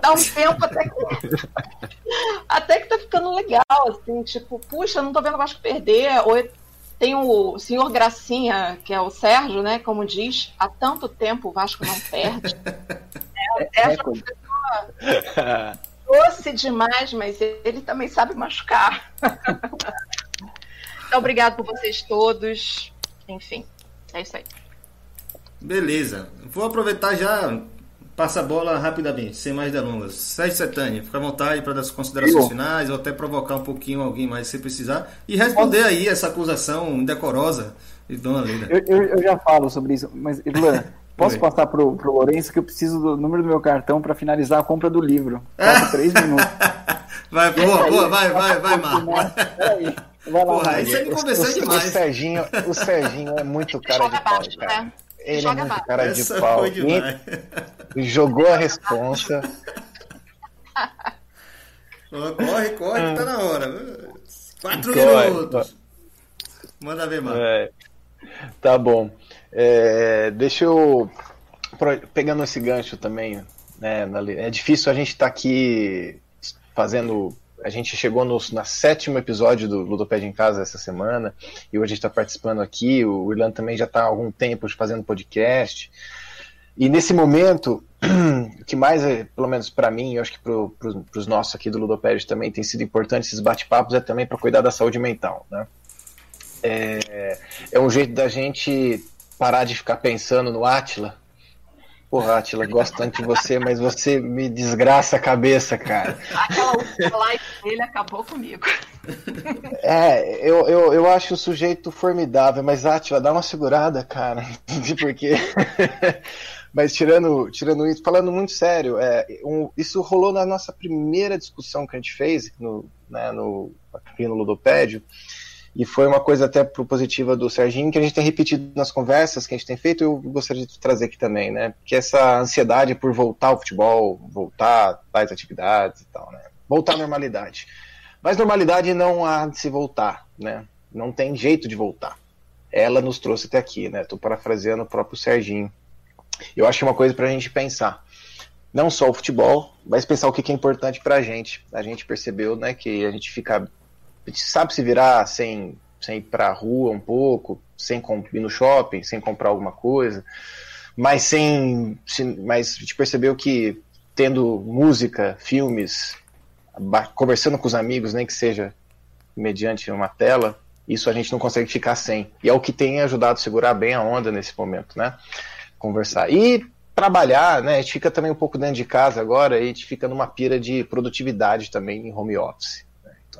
Dá um tempo até que. até que tá ficando legal, assim, tipo, puxa, não tô vendo o Vasco perder. Ou tem o senhor Gracinha, que é o Sérgio, né? Como diz, há tanto tempo o Vasco não perde. é, o Sérgio é uma pessoa doce demais, mas ele também sabe machucar. então, obrigado por vocês todos. Enfim, é isso aí. Beleza. Vou aproveitar já passa a bola rapidamente, sem mais delongas. Sérgio Setani, fica à vontade para dar suas considerações finais ou até provocar um pouquinho alguém mais se precisar e responder aí essa acusação indecorosa de Dona Leda. Eu, eu, eu, já falo sobre isso, mas Irlan, posso Oi. passar pro, pro Lourenço que eu preciso do número do meu cartão para finalizar a compra do livro. Falta três minutos. Vai, boa, boa, vai, vai, vai, Marco. Vai lá, Porra, aí você me convenceu demais. O Serginho, o Serginho é muito cara de pau, cara. Né? Ele Joga é muito cara de Essa pau. E jogou a responsa. Corre, corre, que tá na hora. Quatro Corre, minutos. Manda ver, Marco. É, tá bom. É, deixa eu. Pegando esse gancho também, né, é difícil a gente estar aqui fazendo. A gente chegou no na sétimo episódio do Ludopédia em Casa essa semana, e hoje a gente está participando aqui. O Irlanda também já está há algum tempo fazendo podcast. E nesse momento, o que mais, é, pelo menos para mim, eu acho que para os nossos aqui do Ludopédia também tem sido importante esses bate-papos, é também para cuidar da saúde mental, né? é, é um jeito da gente parar de ficar pensando no Atila. Porra, Atila, gosto tanto de você, mas você me desgraça a cabeça, cara. Aquela última live dele acabou comigo. É, eu, eu, eu acho o sujeito formidável, mas Atila, dá uma segurada, cara. Porque. mas tirando, tirando isso, falando muito sério, é, um, isso rolou na nossa primeira discussão que a gente fez no, né, no, aqui no Ludopédio. E foi uma coisa até propositiva do Serginho, que a gente tem repetido nas conversas que a gente tem feito, eu gostaria de trazer aqui também, né? Que essa ansiedade por voltar ao futebol, voltar às atividades e tal, né? Voltar à normalidade. Mas normalidade não há de se voltar, né? Não tem jeito de voltar. Ela nos trouxe até aqui, né? Estou parafraseando o próprio Serginho. Eu acho uma coisa para a gente pensar. Não só o futebol, mas pensar o que é importante para a gente. A gente percebeu, né, que a gente fica sabe se virar sem, sem ir a rua um pouco, sem ir no shopping, sem comprar alguma coisa, mas sem, mas a gente percebeu que tendo música, filmes, conversando com os amigos, nem que seja mediante uma tela, isso a gente não consegue ficar sem. E é o que tem ajudado a segurar bem a onda nesse momento, né? Conversar. E trabalhar, né? A gente fica também um pouco dentro de casa agora e a gente fica numa pira de produtividade também em home office.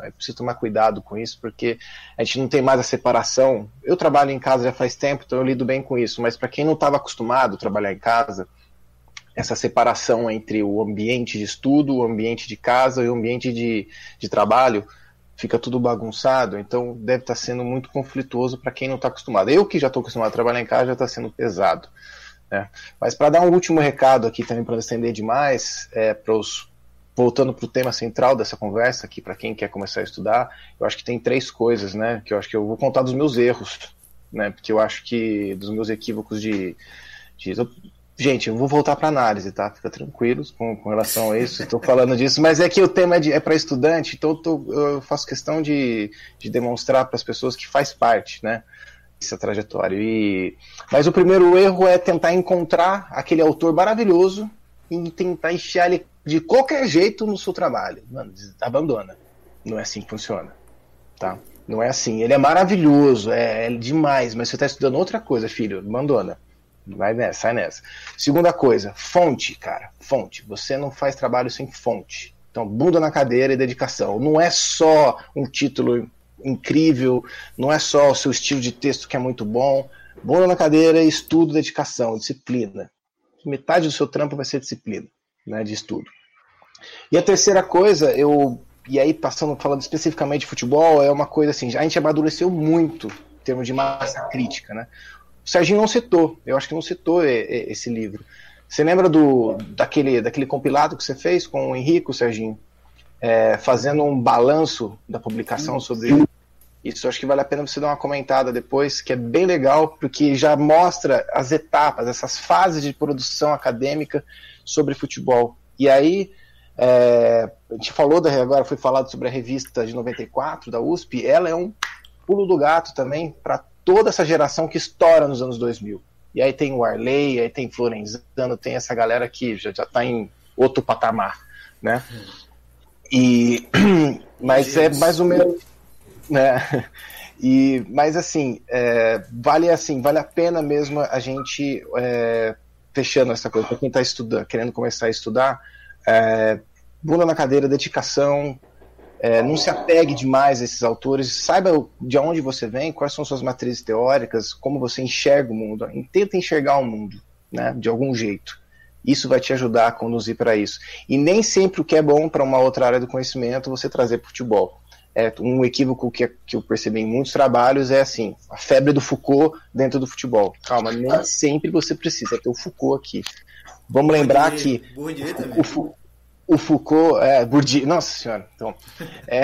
É preciso tomar cuidado com isso, porque a gente não tem mais a separação. Eu trabalho em casa já faz tempo, então eu lido bem com isso, mas para quem não estava acostumado a trabalhar em casa, essa separação entre o ambiente de estudo, o ambiente de casa e o ambiente de, de trabalho fica tudo bagunçado, então deve estar tá sendo muito conflituoso para quem não está acostumado. Eu que já estou acostumado a trabalhar em casa já está sendo pesado. Né? Mas para dar um último recado aqui também para não estender demais, é, para os voltando para o tema central dessa conversa aqui, para quem quer começar a estudar, eu acho que tem três coisas, né? Que eu acho que eu vou contar dos meus erros, né? Porque eu acho que dos meus equívocos de. de gente, eu vou voltar para análise, tá? Fica tranquilos com, com relação a isso. Estou falando disso, mas é que o tema é, é para estudante, então eu, tô, eu, faço questão de, de demonstrar para as pessoas que faz parte, né? Essa trajetória. E... Mas o primeiro erro é tentar encontrar aquele autor maravilhoso e tentar enfiar ele de qualquer jeito no seu trabalho. Mano, abandona. Não é assim que funciona. Tá? Não é assim. Ele é maravilhoso, é, é demais, mas você está estudando outra coisa, filho. Abandona. Vai nessa, sai nessa. Segunda coisa, fonte, cara. Fonte. Você não faz trabalho sem fonte. Então, bunda na cadeira e dedicação. Não é só um título incrível, não é só o seu estilo de texto que é muito bom. Bunda na cadeira, estudo, dedicação, disciplina. Metade do seu trampo vai ser disciplina né, de estudo. E a terceira coisa, eu e aí passando falando especificamente de futebol, é uma coisa assim, a gente amadureceu muito em termos de massa crítica, né? O Serginho não citou, eu acho que não citou esse livro. Você lembra do daquele daquele compilado que você fez com o Henrico, Serginho, é, fazendo um balanço da publicação sobre isso? Acho que vale a pena você dar uma comentada depois, que é bem legal, porque já mostra as etapas, essas fases de produção acadêmica sobre futebol. E aí, é, a gente falou, da, agora foi falado sobre a revista de 94 da USP, ela é um pulo do gato também para toda essa geração que estoura nos anos 2000. E aí tem o Arley, aí tem Florenzano, tem essa galera que já está em outro patamar, né? E, mas é mais ou menos, né? E, mas assim, é, vale assim, vale a pena mesmo a gente é, fechando essa coisa, para quem está estudando, querendo começar a estudar, é, bunda na cadeira, dedicação, é, não se apegue demais a esses autores, saiba de onde você vem, quais são suas matrizes teóricas, como você enxerga o mundo, tenta enxergar o mundo, né, de algum jeito. Isso vai te ajudar a conduzir para isso. E nem sempre o que é bom para uma outra área do conhecimento você trazer para o futebol é, um equívoco que, que eu percebi em muitos trabalhos é assim, a febre do Foucault dentro do futebol. Calma, nem sempre você precisa ter o Foucault aqui. Vamos lembrar que o, o, Foucault, é, Bourdieu, nossa senhora, então, é,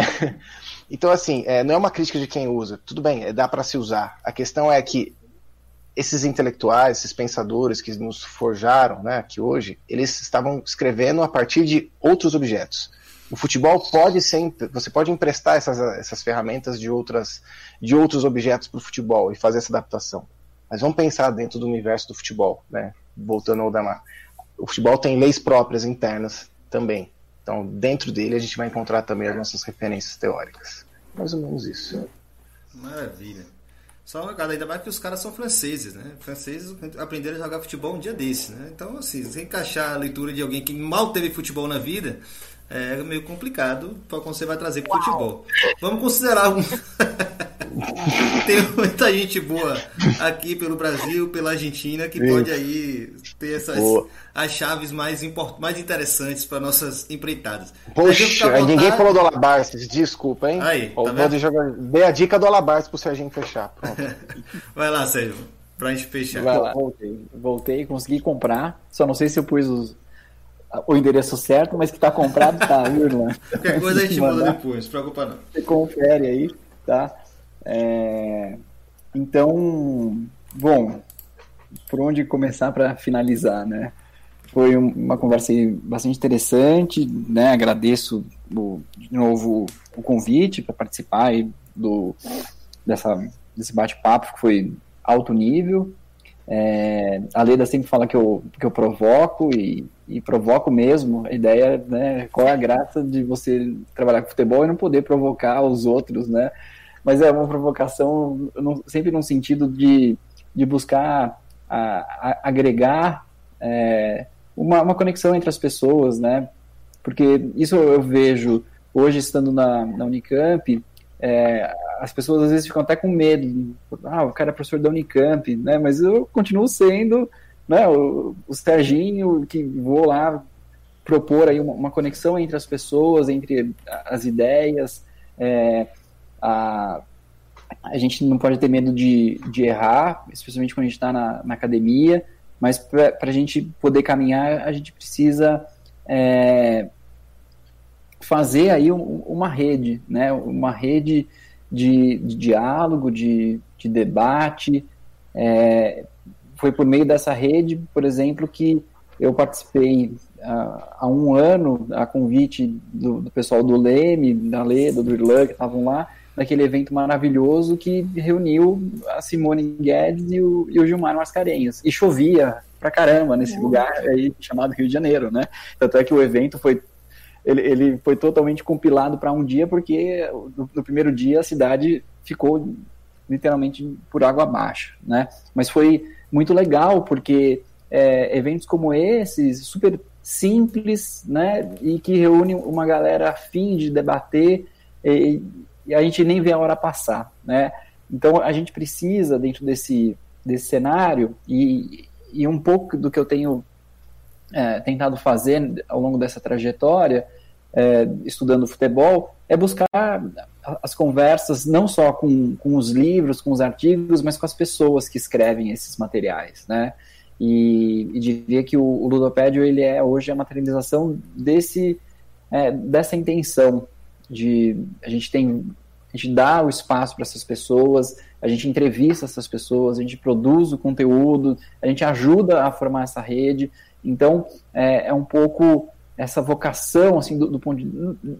então assim, é, não é uma crítica de quem usa, tudo bem, é, dá para se usar. A questão é que esses intelectuais, esses pensadores que nos forjaram, né, que hoje, eles estavam escrevendo a partir de outros objetos o futebol pode ser, você pode emprestar essas, essas ferramentas de, outras, de outros objetos para o futebol e fazer essa adaptação. Mas vamos pensar dentro do universo do futebol, né? Voltando ao Damar. O futebol tem leis próprias internas também. Então, dentro dele, a gente vai encontrar também as nossas referências teóricas. Mais ou menos isso. Maravilha. Só uma cada ainda mais que os caras são franceses, né? Franceses aprenderam a jogar futebol um dia desse, né? Então, assim, se encaixar a leitura de alguém que mal teve futebol na vida, é meio complicado para quando você vai trazer para futebol. Vamos considerar um. Tem muita gente boa aqui pelo Brasil, pela Argentina, que Sim. pode aí ter essas as chaves mais, import, mais interessantes para nossas empreitadas. Poxa, ninguém falou do Alabarces, desculpa, hein? Aí, tá vendo? jogar... Dei a dica do Alabarces pro Serginho fechar. Vai lá, Sérgio, pra gente fechar. Vai lá. Voltei, voltei, consegui comprar, só não sei se eu pus os, o endereço certo, mas que tá comprado tá, viu, irmã? Qualquer coisa a gente manda depois, não se preocupa não. Você confere aí, tá? É... Então, bom, por onde começar para finalizar, né? Foi uma conversa bastante interessante, né? Agradeço o, de novo o convite para participar do, dessa, desse bate-papo que foi alto nível. É, a Leda sempre fala que eu, que eu provoco e, e provoco mesmo. A ideia, né? Qual é a graça de você trabalhar com futebol e não poder provocar os outros, né? Mas é uma provocação sempre no sentido de, de buscar a, a, agregar é, uma, uma conexão entre as pessoas, né? Porque isso eu vejo hoje estando na, na Unicamp, é, as pessoas às vezes ficam até com medo. Ah, o cara é professor da Unicamp, né? Mas eu continuo sendo né, o, o Serginho que vou lá propor aí uma, uma, conexão entre as pessoas, entre as ideias. É, a, a gente não pode ter medo de, de errar, especialmente quando a gente está na, na, academia, mas para a gente poder caminhar, a gente precisa é, fazer aí um, uma rede, né? uma rede de, de diálogo, de, de debate. É, foi por meio dessa rede, por exemplo, que eu participei uh, há um ano, a convite do, do pessoal do Leme, da Leda, do Irlan, que estavam lá, naquele evento maravilhoso que reuniu a Simone Guedes e o, e o Gilmar Mascarenhas. E chovia pra caramba nesse uhum. lugar aí chamado Rio de Janeiro, né? Tanto é que o evento foi ele, ele foi totalmente compilado para um dia porque no, no, primeiro dia a cidade ficou literalmente por água abaixo, né? Mas foi muito legal porque é, eventos como esses, super simples, né? E que reúnem uma galera afim de debater e, e a gente nem vê a hora passar, né? Então a gente precisa dentro desse desse cenário e, e um pouco do que eu tenho é, tentado fazer ao longo dessa trajetória, é, estudando futebol, é buscar as conversas não só com, com os livros, com os artigos, mas com as pessoas que escrevem esses materiais, né? E, e diria que o, o, Ludopédio ele é hoje a materialização desse é, dessa intenção de a gente tem a gente dá o espaço para essas pessoas, a gente entrevista essas pessoas, a gente produz o conteúdo, a gente ajuda a formar essa rede. Então é, é um pouco essa vocação assim do, do, ponto de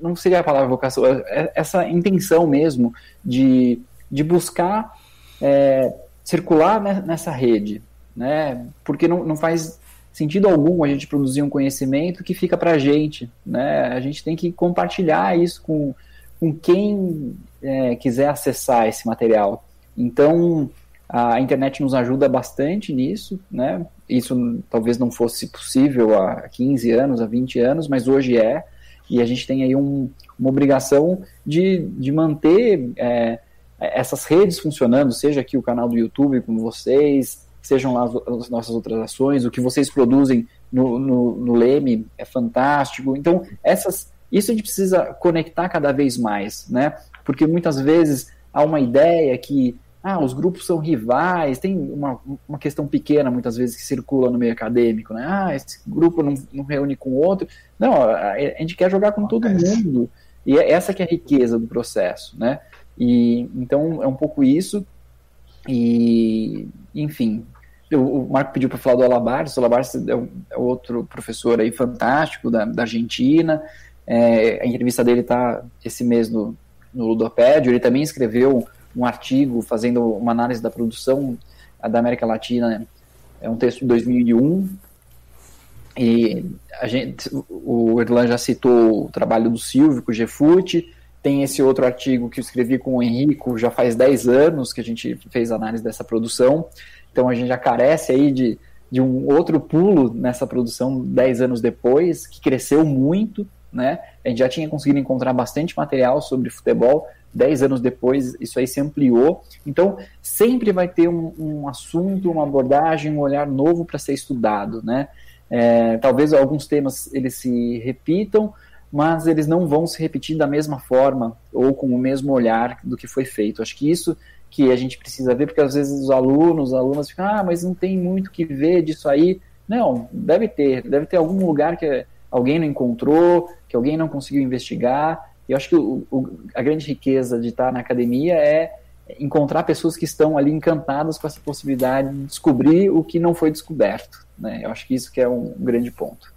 não seria a palavra vocação, é, é essa intenção mesmo de, de buscar é, circular nessa rede, né? Porque não, não faz sentido algum a gente produzir um conhecimento que fica para a gente, né? A gente tem que compartilhar isso com, com quem é, quiser acessar esse material. Então, a internet nos ajuda bastante nisso, né? Isso talvez não fosse possível há 15 anos, há 20 anos, mas hoje é, e a gente tem aí um, uma obrigação de, de manter é, essas redes funcionando, seja aqui o canal do YouTube com vocês, sejam lá as, nossas outras ações, o que vocês produzem no, no, no Leme é fantástico. Então, essas, isso a gente precisa conectar cada vez mais, né? Porque muitas vezes há uma ideia que ah, os grupos são rivais, tem uma, uma questão pequena muitas vezes que circula no meio acadêmico, né? Ah, esse grupo não, não reúne com o outro. Não, a, a gente quer jogar com todo mundo. E é essa que é a riqueza do processo, né? E então é um pouco isso. E, enfim, o Marco pediu para falar do Alabarce, o Alabarce é, um, é outro professor aí fantástico da, da Argentina, é, a entrevista dele está esse mês no, no Ludopédio, ele também escreveu um artigo fazendo uma análise da produção da América Latina, é um texto de 2001, e a gente, o Erlan já citou o trabalho do Silvio com o GFUT, tem esse outro artigo que eu escrevi com o Henrico, já faz 10 anos que a gente fez análise dessa produção, então a gente já carece aí de, de um outro pulo nessa produção 10 anos depois, que cresceu muito, né? A gente já tinha conseguido encontrar bastante material sobre futebol, dez anos depois isso aí se ampliou. Então, sempre vai ter um, um assunto, uma abordagem, um olhar novo para ser estudado, né? É, talvez alguns temas eles se repitam, mas eles não vão se repetir da mesma forma ou com o mesmo olhar do que foi feito. Acho que isso que a gente precisa ver, porque às vezes os alunos, as alunas ficam, ah, mas não tem muito que ver disso aí. Não, deve ter, deve ter algum lugar que alguém não encontrou, que alguém não conseguiu investigar. E eu acho que o, o, a grande riqueza de estar na academia é encontrar pessoas que estão ali encantadas com essa possibilidade de descobrir o que não foi descoberto. Né? Eu acho que isso que é um grande ponto.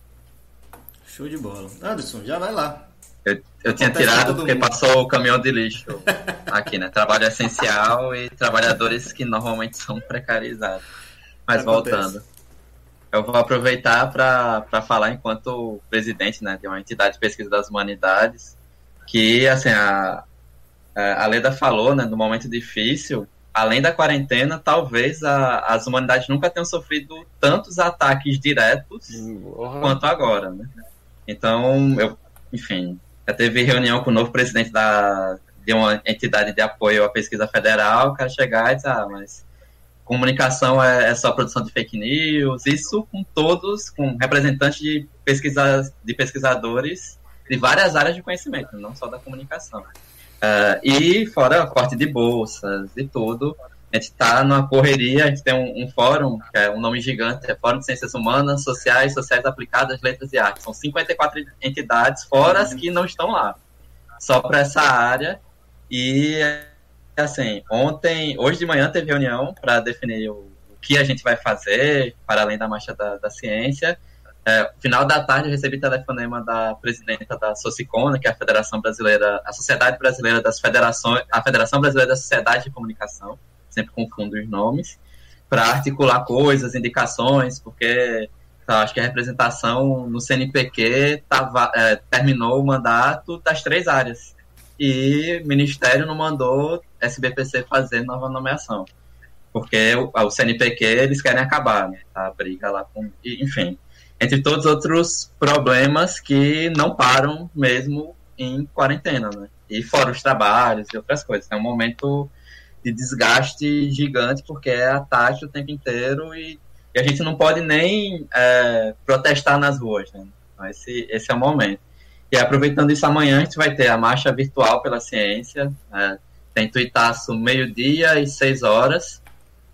Show de bola. Anderson, já vai lá. Eu, eu tinha tirado porque mundo. passou o caminhão de lixo aqui, né? Trabalho essencial e trabalhadores que normalmente são precarizados. Mas Acontece. voltando. Eu vou aproveitar para falar enquanto presidente né, de uma entidade de pesquisa das humanidades, que assim, a, a Leda falou, né, no momento difícil, além da quarentena, talvez a, as humanidades nunca tenham sofrido tantos ataques diretos uhum. quanto agora, né? Então, eu, enfim, já teve reunião com o novo presidente da, de uma entidade de apoio à pesquisa federal, o cara chegar e dizer, ah, mas comunicação é, é, só produção de fake news, isso com todos, com representantes de, pesquisa, de pesquisadores de várias áreas de conhecimento, não só da comunicação. Uh, e fora corte de bolsas e tudo, a gente está numa correria, a gente tem um, um, fórum, que é um nome gigante, é Fórum de Ciências Humanas, Sociais, Sociais Aplicadas, Letras e Artes. São 54 entidades, fora as que não estão lá, só para essa área. E, assim, ontem, hoje de manhã teve reunião para definir o, o, que a gente vai fazer, para além da Marcha da, da Ciência. É, final da tarde eu recebi telefonema da presidenta da Socicona, que é a Federação Brasileira, a Sociedade Brasileira das Federações, a Federação Brasileira da Sociedade de Comunicação, sempre confundo os nomes, para articular coisas, indicações, porque tá, acho que a representação no CNPq tava, é, terminou o mandato das três áreas. E o Ministério não mandou SBPC fazer nova nomeação. Porque o, o CNPq eles querem acabar, né? A briga lá com. Enfim. Entre todos os outros problemas que não param mesmo em quarentena, né? E fora os trabalhos e outras coisas. É um momento de desgaste gigante, porque é ataque o tempo inteiro e, e a gente não pode nem é, protestar nas ruas, né? Então, esse, esse é o momento. E aproveitando isso, amanhã a gente vai ter a Marcha Virtual pela Ciência, é, tem tuitaço meio-dia e seis horas,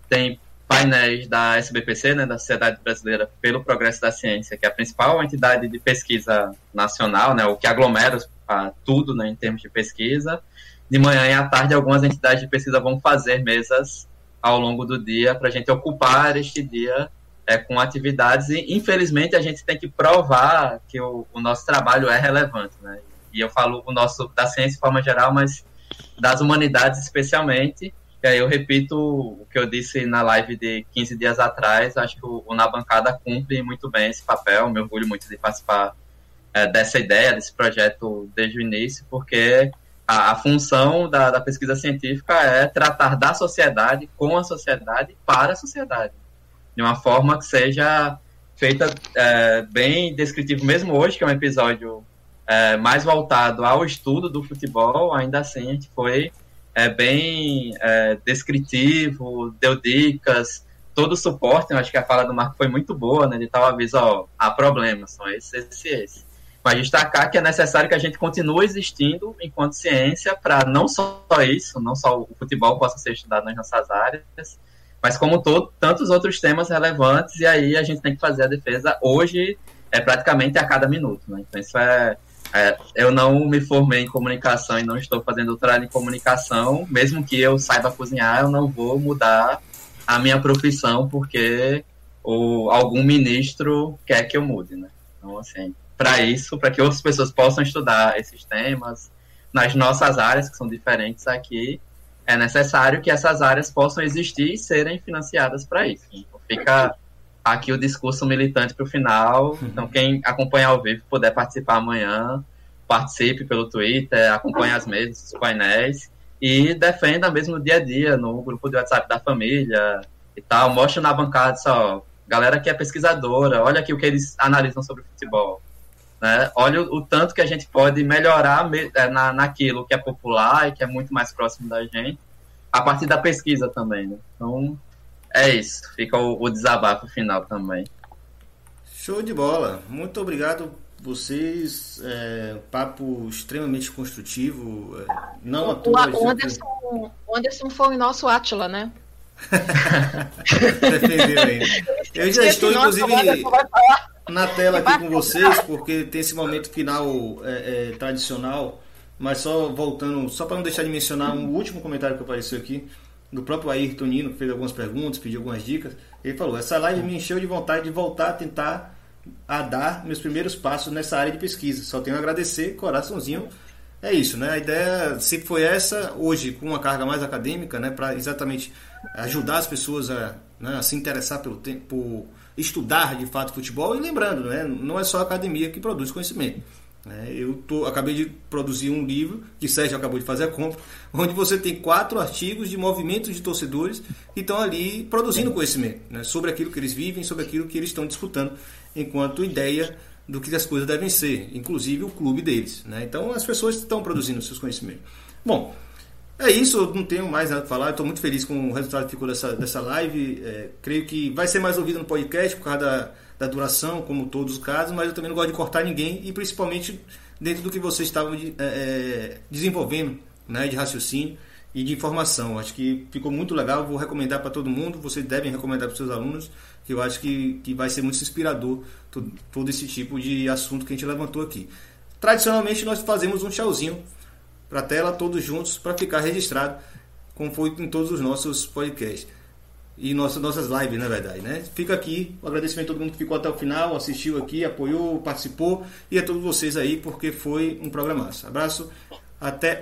tem painéis da SBPC, né, da Sociedade Brasileira pelo Progresso da Ciência, que é a principal entidade de pesquisa nacional, né, o que aglomera tudo né, em termos de pesquisa, de manhã e à tarde algumas entidades de pesquisa vão fazer mesas ao longo do dia para a gente ocupar este dia é, com atividades e infelizmente a gente tem que provar que o, o, nosso trabalho é relevante, né? E eu falo o nosso da ciência de forma geral, mas das humanidades especialmente. E aí eu repito o que eu disse na live de 15 dias atrás, acho que o, o Na Bancada cumpre muito bem esse papel, me orgulho muito de participar é, dessa ideia, desse projeto desde o início, porque a, a função da, da, pesquisa científica é tratar da sociedade, com a sociedade, para a sociedade. De uma forma que seja feita é, bem descritivo, mesmo hoje, que é um episódio é, mais voltado ao estudo do futebol, ainda assim a gente foi é, bem é, descritivo, deu dicas, todo o suporte, eu acho que a fala do Marco foi muito boa, né? Ele aviso, ó, há problemas, são esses, esses esses. Mas destacar que é necessário que a gente continue existindo enquanto ciência para não só isso, não só o futebol possa ser estudado nas nossas áreas, mas como todo, tantos outros temas relevantes, e aí a gente tem que fazer a defesa hoje, é praticamente a cada minuto. Né? Então isso é, é, eu não me formei em comunicação e não estou fazendo doutorado em comunicação, mesmo que eu saiba cozinhar, eu não vou mudar a minha profissão porque o, algum ministro quer que eu mude, né? Então, assim, para isso, para que outras pessoas possam estudar esses temas nas nossas áreas, que são diferentes aqui, é necessário que essas áreas possam existir e serem financiadas para isso. Então, fica aqui o discurso militante para o final. Então, quem acompanhar ao vivo puder participar amanhã, participe pelo Twitter, acompanhe as mesas, os painéis e defenda mesmo no dia a dia, no grupo de WhatsApp da família e tal. Mostre na bancada só, galera que é pesquisadora, olha aqui o que eles analisam sobre futebol. Né? Olha o, o tanto que a gente pode melhorar me, é, na, naquilo que é popular e que é muito mais próximo da gente, a partir da pesquisa também. Né? Então, é isso. Fica o, o desabafo final também. Show de bola. Muito obrigado vocês. É, papo extremamente construtivo. É, não à toa. O, Anderson, o Anderson foi o nosso Átila, né? Defendeu ainda. Eu já estou, inclusive, na tela aqui com vocês, porque tem esse momento final é, é, tradicional. Mas só voltando, só para não deixar de mencionar um último comentário que apareceu aqui, do próprio Ayrton Nino, fez algumas perguntas, pediu algumas dicas. Ele falou: Essa live me encheu de vontade de voltar a tentar a dar meus primeiros passos nessa área de pesquisa. Só tenho a agradecer, coraçãozinho. É isso, né? A ideia sempre foi essa, hoje com uma carga mais acadêmica, né? Para exatamente ajudar as pessoas a, né, a se interessar pelo tempo, estudar de fato futebol. E lembrando, né? Não é só a academia que produz conhecimento. Né? Eu tô, acabei de produzir um livro, que Sérgio acabou de fazer a compra, onde você tem quatro artigos de movimentos de torcedores que estão ali produzindo conhecimento né? sobre aquilo que eles vivem, sobre aquilo que eles estão disputando enquanto ideia do que as coisas devem ser, inclusive o clube deles. Né? Então as pessoas estão produzindo seus conhecimentos. Bom, é isso, eu não tenho mais nada para falar, estou muito feliz com o resultado que ficou dessa, dessa live. É, creio que vai ser mais ouvido no podcast por causa da da duração, como todos os casos, mas eu também não gosto de cortar ninguém e principalmente dentro do que vocês estavam é, é, desenvolvendo né, de raciocínio e de informação. Acho que ficou muito legal, vou recomendar para todo mundo, vocês devem recomendar para os seus alunos, que eu acho que, que vai ser muito inspirador todo, todo esse tipo de assunto que a gente levantou aqui. Tradicionalmente nós fazemos um tchauzinho para a tela, todos juntos, para ficar registrado, como foi em todos os nossos podcasts e nossas, nossas lives, na verdade, né? Fica aqui o agradecimento a todo mundo que ficou até o final, assistiu aqui, apoiou, participou e a todos vocês aí, porque foi um programaço. Abraço, até a